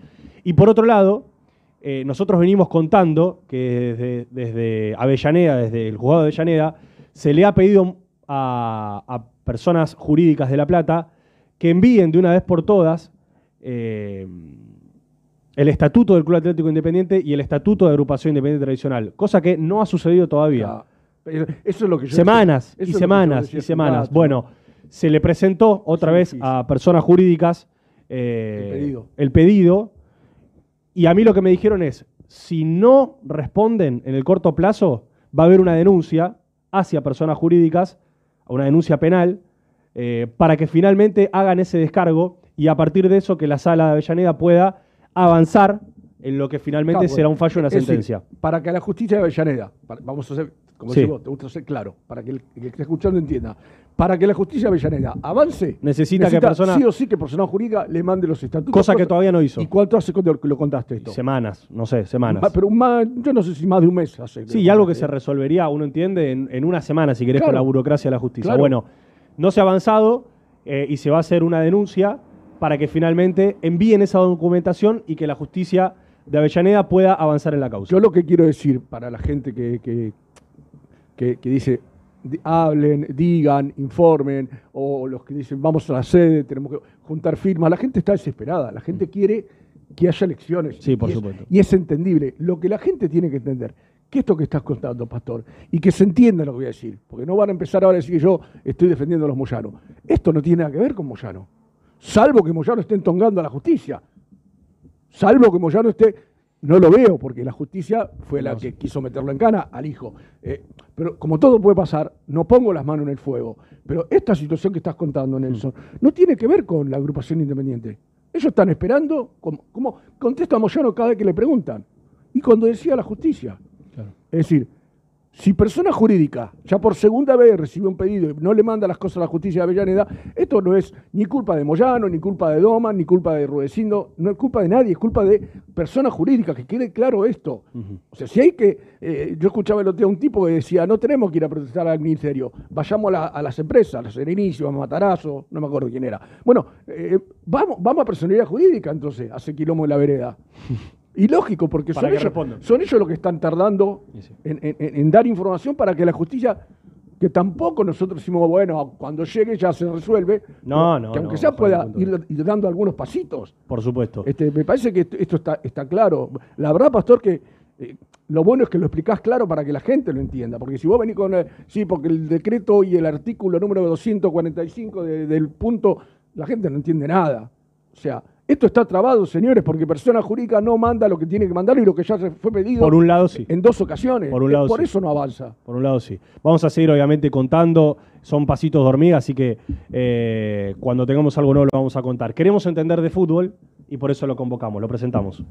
Y por otro lado, eh, nosotros venimos contando que desde, Avellaneda, desde el juzgado de Avellaneda, se le ha pedido a, personas jurídicas de La Plata que envíen de una vez por todas eh, el estatuto del Club Atlético Independiente y el estatuto de Agrupación Independiente Tradicional, cosa que no ha sucedido todavía. Eso es lo que yo Semanas y semanas y semanas. Bueno, se le presentó otra vez a personas jurídicas eh, El pedido. el pedido, y a mí lo que me dijeron es, si no responden en el corto plazo, va a haber una denuncia hacia personas jurídicas, una denuncia penal, eh, para que finalmente hagan ese descargo y a partir de eso que la sala de Avellaneda pueda avanzar en lo que finalmente Claro, será un fallo, una decir, sentencia. para que la justicia de Avellaneda, para- vamos a hacer, como Sí. decís vos, te gusta ser claro, para que el, el que esté escuchando entienda, para que la justicia de Avellaneda avance, Necesita que persona- sí o sí que persona jurídica le mande los estatutos. Cosa que todavía no hizo. ¿Y cuánto hace cuando lo contaste esto? Semanas, no sé, semanas. Ma- Pero más, yo no sé si más de un mes hace. Sí, y algo que se resolvería, uno entiende, en, en una semana, si querés, con la burocracia de la justicia. Claro. Bueno, no se ha avanzado eh, y se va a hacer una denuncia para que finalmente envíen esa documentación y que la justicia de Avellaneda pueda avanzar en la causa. Yo lo que quiero decir para la gente que, que, que- que dice, di- hablen, digan, informen, o los que dicen, vamos a la sede, tenemos que juntar firmas, la gente está desesperada, la gente quiere que haya elecciones. Sí, por Y es- supuesto. Y es entendible. Lo que la gente tiene que entender, que esto que estás contando, Pastor, y que se entienda lo que voy a decir, porque no van a empezar ahora a decir que yo estoy defendiendo a los Moyanos. Esto no tiene nada que ver con Moyano, salvo que Moyano esté entongando a la justicia. Salvo que Moyano esté, no lo veo, porque la justicia fue la que quiso meterlo en cana al hijo. Eh, pero como todo puede pasar, no pongo las manos en el fuego. Pero esta situación que estás contando, Nelson, no tiene que ver con la agrupación independiente. Ellos están esperando, como, como contesta Moyano cada vez que le preguntan. Y cuando decía la justicia. Es decir, si persona jurídica ya por segunda vez recibe un pedido y no le manda las cosas a la justicia de Avellaneda, esto no es ni culpa de Moyano, ni culpa de Doman, ni culpa de Rudecindo, no es culpa de nadie, es culpa de personas jurídicas, que quede claro esto. O sea, si hay que, eh, yo escuchaba el otro día a un tipo que decía, no tenemos que ir a protestar al ministerio, vayamos a, la- a las empresas, a la Serenicio, a Matarazo, no me acuerdo quién era. Bueno, eh, vamos, vamos a personalidad jurídica entonces, hace quilombo en la vereda. *laughs* Y lógico, porque son ellos, son ellos los que están tardando en, en- en- en dar información para que la justicia, que tampoco nosotros decimos, bueno, cuando llegue ya se resuelve, No, no, que aunque no, sea pueda ir, ir dando algunos pasitos. Por supuesto. Este, me parece que esto, esto está, está claro. La verdad, Pastor, que eh, lo bueno es que lo explicás claro para que la gente lo entienda. Porque si vos venís con, eh, sí, porque el decreto y el artículo número 245 de- del punto, la gente no entiende nada. O sea, esto está trabado, señores, porque persona jurídica no manda lo que tiene que mandar y lo que ya se fue pedido Por un lado, sí. en dos ocasiones. Por un lado, por sí. eso no avanza. Por un lado, sí. Vamos a seguir, obviamente, contando. Son pasitos de hormiga, así que eh, cuando tengamos algo nuevo lo vamos a contar. Queremos entender de fútbol y por eso lo convocamos, lo presentamos.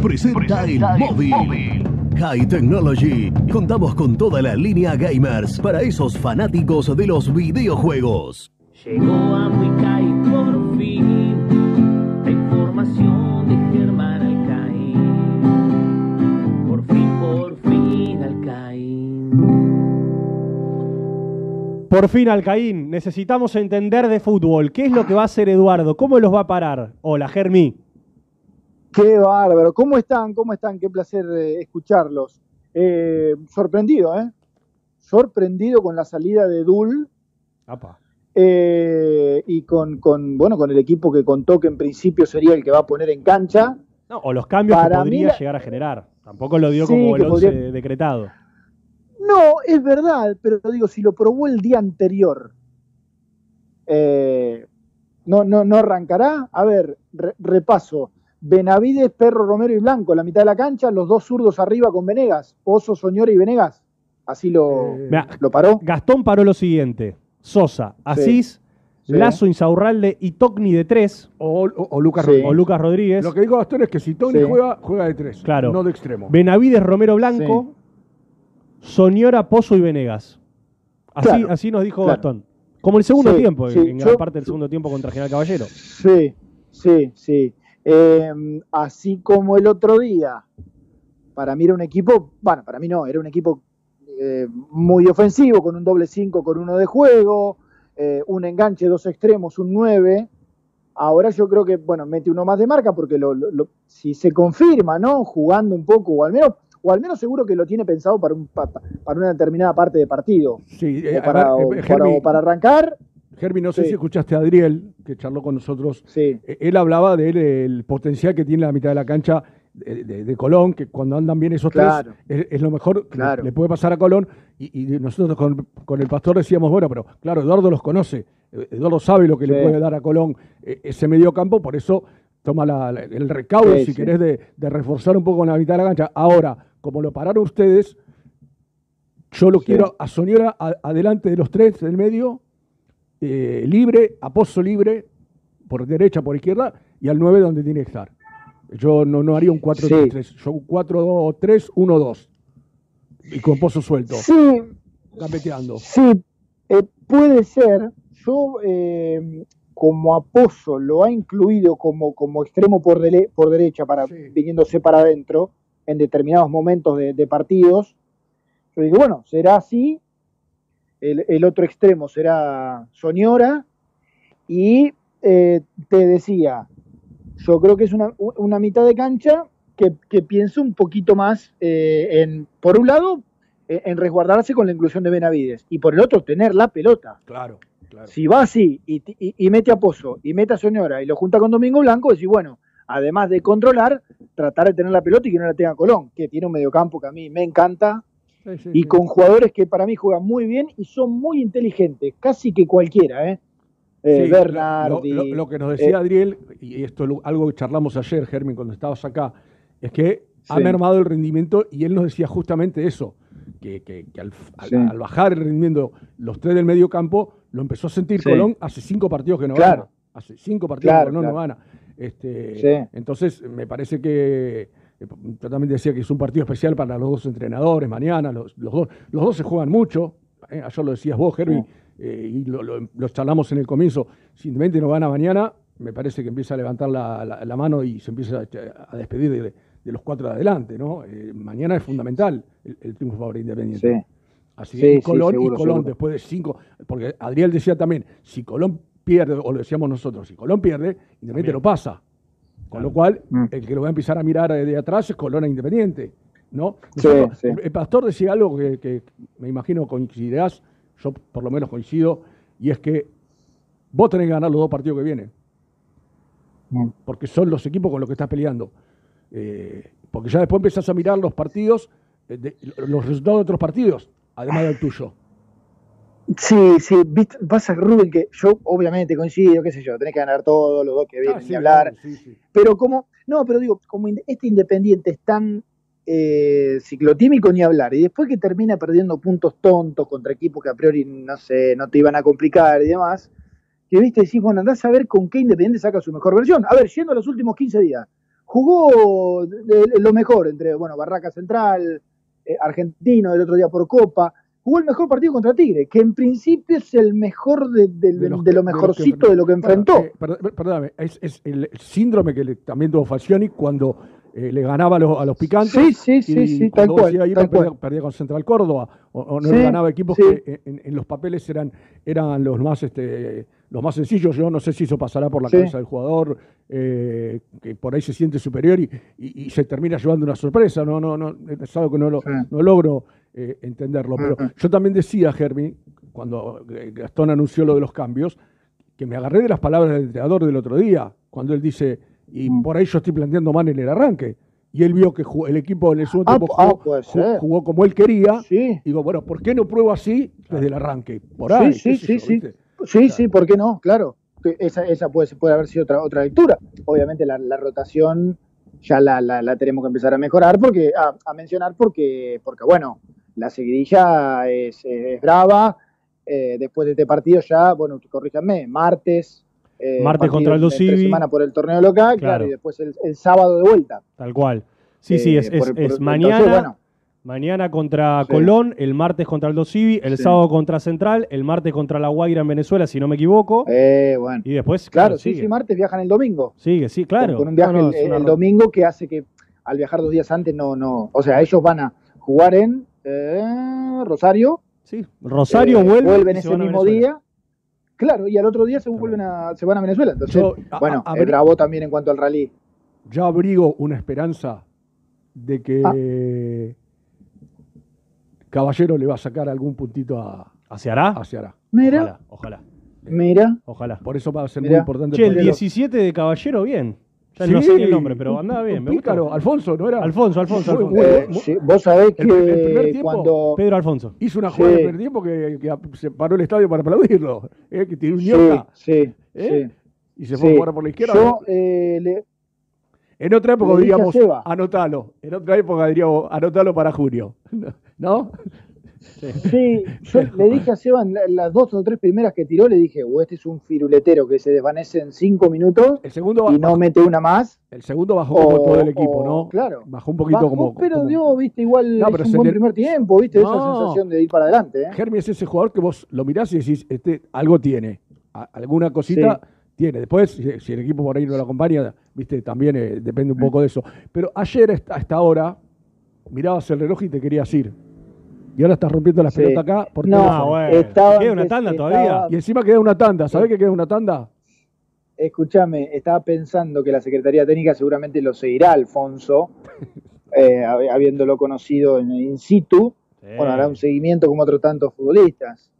Presenta el móvil. High Technology. Contamos con toda la línea gamers para esos fanáticos de los videojuegos. Llegó a Wicay por fin Por fin, Alcaín, necesitamos entender de fútbol. ¿Qué es lo que va a hacer Eduardo? ¿Cómo los va a parar? Hola, Germi. Qué bárbaro. ¿Cómo están? ¿Cómo están? Qué placer eh, escucharlos. Eh, sorprendido, ¿eh? Sorprendido con la salida de Dul eh, y con, con, bueno, con el equipo que contó que en principio sería el que va a poner en cancha. No, o los cambios Para que podría la- llegar a generar. Tampoco lo dio Sí, como el que 11 podría- decretado. No, es verdad, pero digo, si lo probó el día anterior, eh, no, no, no arrancará. A ver, re- repaso. Benavides, Perro, Romero y Blanco, la mitad de la cancha, los dos zurdos arriba con Venegas, Pozo, Soñora y Venegas. Así lo, Mirá, lo paró. Gastón paró lo siguiente: Sosa, Asís, Sí. Lazo, Insaurralde y Tocni de 3. O, o- o Lucas Sí. O Lucas Rodríguez. Lo que digo Gastón es que si Sí. juega, juega de tres, Claro. no de extremo. Benavides, Romero Blanco, Soñora, Pozo y Venegas. Así, Claro, así nos dijo claro. Gastón. Como el segundo Sí, tiempo, sí, en gran parte del segundo tiempo contra General Caballero. Sí, sí, sí. Eh, así como el otro día, para mí era un equipo, bueno, para mí no, era un equipo eh, muy ofensivo, con un doble 5, con uno de juego, eh, un enganche, dos extremos, un 9. Ahora yo creo que, bueno, mete uno más de marca porque lo, lo- lo- si se confirma, ¿no? Jugando un poco, o al menos, o al menos seguro que lo tiene pensado para, un, pa- pa- para una determinada parte de partido. Sí, eh, o, para, a ver, o eh, para- Germi- o para arrancar. Germi, no sé Sí. si escuchaste a Adriel, que charló con nosotros. Sí. Eh, Él hablaba del el potencial que tiene la mitad de la cancha de, de- de Colón, que cuando andan bien esos Claro. tres, es, es lo mejor que Claro. le puede pasar a Colón. Y, y nosotros con, con el pastor decíamos, bueno, pero claro, Eduardo los conoce. Eduardo sabe lo que le puede dar a Colón eh, ese medio campo, por eso toma la- la- el recaudo, Sí, si sí. querés, de, de reforzar un poco en la mitad de la cancha. Ahora, como lo pararon ustedes, yo lo Sí. quiero a Soñora a- adelante de los tres del medio, eh, libre, a Pozo libre, por derecha, por izquierda, y al 9 donde tiene que estar. Yo no, no haría un 4-3-3, yo un 4-3-1-2. Y con Pozo suelto, Sí, gambeteando. Sí, eh, puede ser. Yo, eh, como Aposo lo ha incluido como, como extremo por, dele- por derecha, para, viniéndose para adentro, en determinados momentos de, de partidos, yo digo, bueno, será así. El, el otro extremo será Soñora. Y eh, te decía, yo creo que es una, una mitad de cancha que, que pienso un poquito más eh, en, por un lado, eh, en resguardarse con la inclusión de Benavides y por el otro, tener la pelota. Claro, claro. Si va así y, y- y mete a Pozo y mete a Soñora y lo junta con Domingo Blanco, decir, bueno, además de controlar, tratar de tener la pelota y que no la tenga Colón, que tiene un mediocampo que a mí me encanta Sí, sí, y sí. con jugadores que para mí juegan muy bien y son muy inteligentes, casi que cualquiera, ¿eh? Eh, Sí, Bernardi, lo, lo- lo que nos decía eh, Adriel, y esto es lo- algo que charlamos ayer, Germín, cuando estabas acá, es que ha mermado el rendimiento y él nos decía justamente eso, que, que- que al, al- Sí. al bajar el rendimiento los tres del medio campo, lo empezó a sentir Sí. Colón hace cinco partidos que no Claro. gana. Hace cinco partidos Claro, que Colón no gana. Este, Sí. Entonces, me parece que yo también decía que es un partido especial para los dos entrenadores mañana, los, los dos, los dos se juegan mucho, eh, ayer lo decías vos, Herbie, eh, y lo, lo- lo charlamos en el comienzo, si Independiente no gana mañana, me parece que empieza a levantar la, la- la mano y se empieza a, a despedir de, de los cuatro de adelante, ¿no? Eh, mañana es fundamental el, el triunfo de Independiente. Sí. Así Sí, que y sí, Colón, y seguro, Colón seguro. después de cinco, porque Adriel decía también, si Colón pierde, o lo decíamos nosotros, si Colón pierde, Independiente lo pasa. Con lo cual, Mm. el que lo va a empezar a mirar de atrás es Colón e Independiente. ¿no? Sí, Nosotros- sí. El, el pastor decía algo que, que me imagino coincidirás, yo por lo menos coincido, y es que vos tenés que ganar los dos partidos que vienen. Mm. Porque son los equipos con los que estás peleando. Eh, porque ya después empezás a mirar los partidos, eh, de- los resultados de otros partidos, además del tuyo. Sí, sí, viste, pasa Rubén que yo obviamente coincido, qué sé yo, tenés que ganar todos los dos que vienen Ah, sí, ni hablar. claro, sí, sí. Pero como, no, pero digo, como este Independiente es tan eh, ciclotímico ni hablar, y después que termina perdiendo puntos tontos contra equipos que a priori, no sé, no te iban a complicar y demás, que viste, decís, bueno, andás a ver con qué Independiente saca su mejor versión. A ver, yendo a los últimos 15 días, jugó de- de lo mejor entre, bueno, Barraca Central, eh, argentino, el otro día por Copa. Jugó el mejor partido contra Tigre, que en principio es el mejor de, lo mejorcito de lo que enfrentó. Eh, perd- per- perdóname, es, es el síndrome que le- también tuvo Falcioni cuando eh, le ganaba a los, a los picantes. Sí, sí, y sí, sí, cuando tal cual, se iba a ir, tal perdía, cual. perdía con Central Córdoba o, o no Sí, le ganaba equipos sí. que en, en los papeles eran, eran los más este, los más sencillos. Yo no sé si eso pasará por la Sí. cabeza del jugador, eh, que por ahí se siente superior y, y- y se termina llevando una sorpresa. No, no, no, es algo que no, lo, no logro eh, entenderlo. Pero yo también decía, Germi, cuando Gastón anunció lo de los cambios, que me agarré de las palabras del entrenador del otro día, cuando él dice, y por ahí yo estoy planteando mal en el arranque. Y él vio que jugó- el equipo en el segundo Ah, tiempo ah, jugó, jugó como él quería. Sí. Digo, bueno, ¿por qué no pruebo así desde el arranque? Por ahí. sí, sí, sí, yo, sí. Sí, sí, ¿por qué no? Claro. Esa, esa puede, puede haber sido otra, otra lectura. Obviamente la, la rotación ya la, la- la tenemos que empezar a mejorar, porque a, a mencionar porque, porque, bueno, la seguidilla es, es brava. Eh, después de este partido ya, bueno, corríjanme, martes. Eh, Martes contra tres Dosivi. semanas por el torneo local, claro, Claro. y después el, el sábado de vuelta. Tal cual. Sí, sí, Eh, es, es- por- por- es entonces, mañana. bueno. Mañana contra Sí. Colón, el martes contra el Dosivi, el Sí. sábado contra Central, el martes contra La Guaira en Venezuela, si no me equivoco. Eh, bueno. Y después, Claro, claro, sí, sigue. sí, martes viajan el domingo. Sigue, sí, claro. Con, con un viaje No, no, el, domingo que hace que al viajar dos días antes no, no, o sea, ellos van a jugar en eh, Rosario. Sí, Rosario eh, vuelve vuelven ese mismo día. Claro, y al otro día se vuelven a, se van a Venezuela. Entonces, Yo, a- bueno, a- abrí- bravo también en cuanto al rally. Yo abrigo una esperanza de que Ah. Caballero le va a sacar algún puntito a, ¿A Ceará? a Ceará. Mira, Ojalá, mira. ojalá. Por eso va a ser muy importante. Che, el partido. 17 de Caballero, bien. Ya Sí, no sé ni el nombre, pero andaba bien. Me Pícaro, gustó. Alfonso, ¿no era? Alfonso, Alfonso, Alfonso. Eh, sí, vos sabés que El- el primer tiempo- cuando Pedro Alfonso. Hizo una jugada en Sí. el primer tiempo que, que se paró el estadio para aplaudirlo. ¿eh? Que tiró un sí, ñoca, sí, ¿eh? sí. y se fue Sí. a jugar por la izquierda. Yo eh, le, En otra época diríamos, Seba. anotalo. En otra época diríamos, anotalo para junio. *laughs* ¿No? Sí, *laughs* yo le dije a Seba las dos o tres primeras que tiró, le dije, o este es un firuletero que se desvanece en cinco minutos El segundo, y no mete una más. el segundo bajó como o- todo el equipo, o- ¿no? Claro. Bajó un poquito Bajó, como. pero como- dio, viste, igual No, es pero un buen le- primer tiempo, viste, esa sensación de ir para adelante. ¿eh? Germi es ese jugador que vos lo mirás y decís, este, algo tiene. A- alguna cosita tiene. Después, si, el equipo por ahí no lo acompaña, viste, también eh, depende un poco de eso. Pero ayer hasta hasta ahora mirabas el reloj y te querías ir. Y ahora estás rompiendo la Sí. pelota acá por No, teléfono. bueno. estaba- Queda una tanda estaba- todavía. Y encima queda una tanda. ¿Sabés que queda una tanda? Escúchame, estaba pensando que la Secretaría Técnica seguramente lo seguirá, Alfonso, *laughs* eh, hab- habiéndolo conocido en in situ. Bueno, hará un seguimiento como otros tantos futbolistas.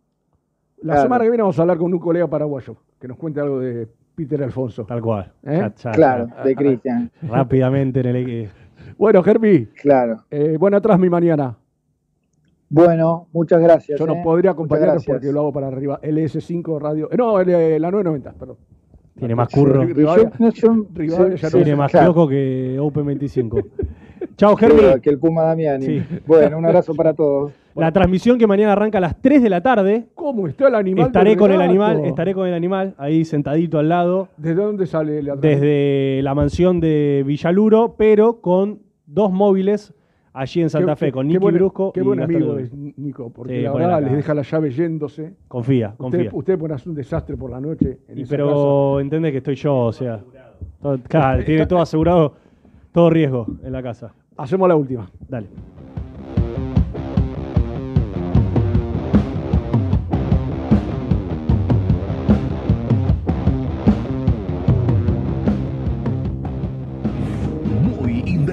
La Claro. semana que viene vamos a hablar con un colega paraguayo que nos cuente algo de Peter Alfonso. Tal cual. ¿Eh? Ya- ya- Claro, ya- de Cristian. *laughs* Rápidamente en el *laughs* equipo. Bueno, Germi, Claro. eh, buena atrás mi mañana. Bueno, muchas gracias. Yo no ¿eh? podría acompañarlos porque lo hago para arriba. LS5 Radio. eh, no, el, eh, la 990, perdón. Tiene más curro. Ri- Rivadavia- Yo- no, yo- Rivadavia sí, ya sí, no Tiene más claro. kiosco que Open 25. *laughs* Chao, Sí, Germi. que el Puma Damiani. Sí. Bueno, un abrazo para todos. *laughs* La transmisión que mañana arranca a las 3 de la tarde. ¿Cómo está el animal? Estaré con el animal, estaré con el animal ahí sentadito al lado, ¿Desde dónde sale la desde la mansión de Villaluro, pero con dos móviles allí en Santa Fe, con Nicky buen, Brusco Qué buen amigo es Nico, porque Sí, la pone verdad les deja la llave yéndose. Confía, Usted, confía. usted pone a hacer un desastre por la noche. En Y esa pero entendés que estoy yo, o sea. todo- claro, tiene todo asegurado, todo riesgo en la casa. Hacemos la última. Dale.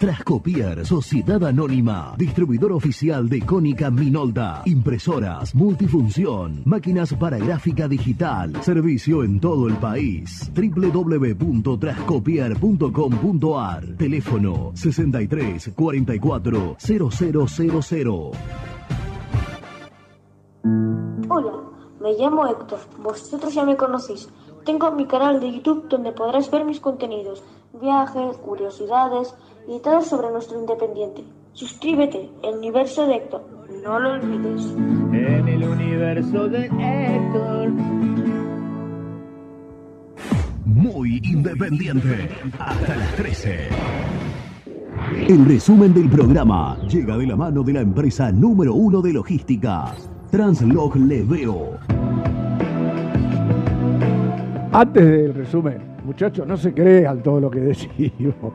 Trascopier, Sociedad Anónima, distribuidor oficial de Cónica Minolta, impresoras, multifunción, máquinas para gráfica digital, servicio en todo el país. www.trascopier.com.ar, teléfono 63 44 0000. Hola, me llamo Héctor. Vosotros ya me conocéis. Tengo mi canal de YouTube donde podrás ver mis contenidos, viajes, curiosidades y todo sobre nuestro independiente. Suscríbete, el universo de Héctor. No lo olvides. En el universo de Héctor. Muy independiente. Hasta las 13. El resumen del programa llega de la mano de la empresa número uno de logística, Translog Leveo. Antes del resumen, muchachos, no se crean todo lo que *laughs* decimos.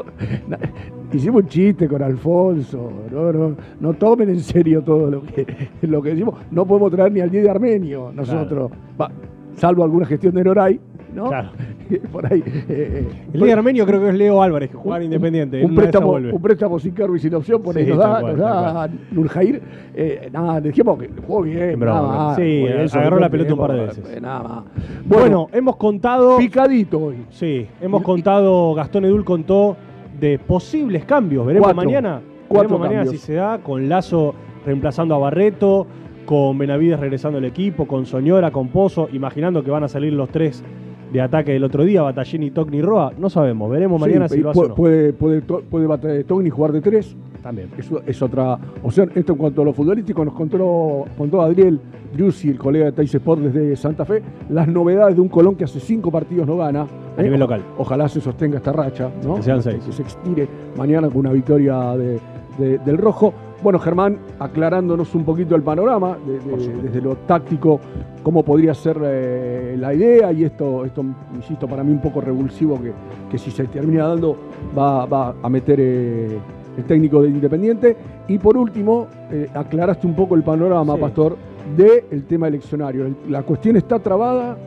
Hicimos un chiste con Alfonso, no, no, no tomen en serio todo lo que, lo que decimos. No podemos traer ni al día de Armenio nosotros, Va, salvo alguna gestión de Noray, ¿no? Claro. *laughs* Por ahí. eh, eh, El líder armenio creo que es Leo Álvarez, que juega en Independiente. en un préstamo, un préstamo sin cargo y sin opción, por ahí Sí, nos tal da, cual, nos da Nurjair. Eh, nada, dijimos que jugó bien. broma, nada más. sí, eso, agarró la pelota un par de veces. eh, Nada más. Bueno, hemos contado. Picadito hoy. Sí, hemos contado, Gastón Edul contó de posibles cambios. Veremos Cuatro. mañana. Cuatro Veremos mañana cambios. si se da, con Lazo reemplazando a Barreto, con Benavides regresando al equipo, con Soñora, con Pozo, imaginando que van a salir los tres de ataque del otro día, Batallini, Tocni y Roa. No sabemos, veremos mañana Sí, si lo hace o puede, no. puede, puede, puede Togni jugar de tres. También. Eso es otra opción. Esto en cuanto a lo futbolístico, nos contó, contó Adriel Giussi, el colega de Tais Sport desde Santa Fe, las novedades de un Colón que hace cinco partidos no gana. A nivel local. Ojalá se sostenga esta racha, ¿no? Que sean seis. Que se estire mañana con una victoria de- de- del Rojo. Bueno, Germán, aclarándonos un poquito el panorama, de- de- desde lo táctico, cómo podría ser eh, la idea, y esto, esto, insisto, para mí un poco revulsivo, que, que si se termina dando va, va a meter eh, el técnico de Independiente. Y por último, eh, aclaraste un poco el panorama, Sí. Pastor, del tema eleccionario. El- La cuestión está trabada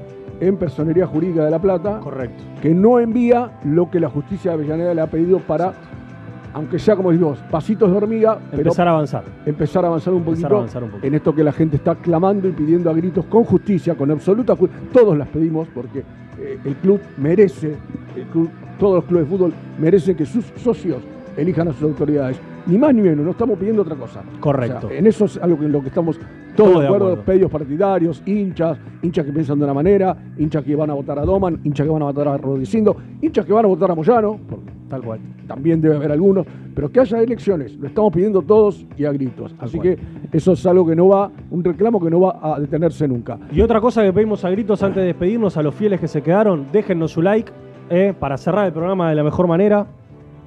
en Personería Jurídica de La Plata, Correcto. que no envía lo que la justicia de Avellaneda le ha pedido para, aunque sea como decimos, pasitos de hormiga, pero Empezar a avanzar. empezar a avanzar un Empezar poquito a avanzar un poquito. en esto que la gente está clamando y pidiendo a gritos con justicia, con absoluta justicia. Todos las pedimos porque eh, el club merece, el club, todos los clubes de fútbol merecen que sus socios elijan a sus autoridades. Ni más ni menos, no estamos pidiendo otra cosa. Correcto. O sea, en eso es algo que- en lo que estamos todos Todo de acuerdo, acuerdo. pedidos partidarios, hinchas, hinchas que piensan de una manera, hinchas que van a votar a Doman, hinchas que van a votar a Rodicindo, hinchas que van a votar a Moyano, porque Tal cual. también debe haber algunos, pero que haya elecciones, lo estamos pidiendo todos y a gritos. Así que eso es algo que no va, un reclamo que no va a detenerse nunca. Y otra cosa que pedimos a gritos antes de despedirnos a los fieles que se quedaron, déjennos su like eh, para cerrar el programa de la mejor manera.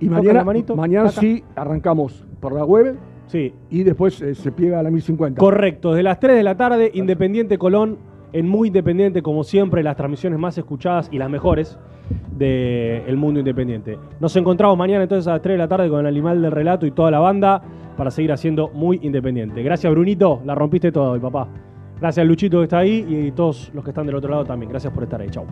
Y mañana, la manito, mañana taca. sí arrancamos por la web Sí. y después eh, se pliega a la 1050. Correcto, desde las 3 de la tarde, Independiente Colón, en Muy Independiente, como siempre, las transmisiones más escuchadas y las mejores del mundo independiente. Nos encontramos mañana entonces a las 3 de la tarde con el animal del relato y toda la banda para seguir haciendo Muy Independiente. Gracias, Brunito, la rompiste toda hoy, papá. Gracias, Luchito, que está ahí y todos los que están del otro lado también. Gracias por estar ahí. Chau.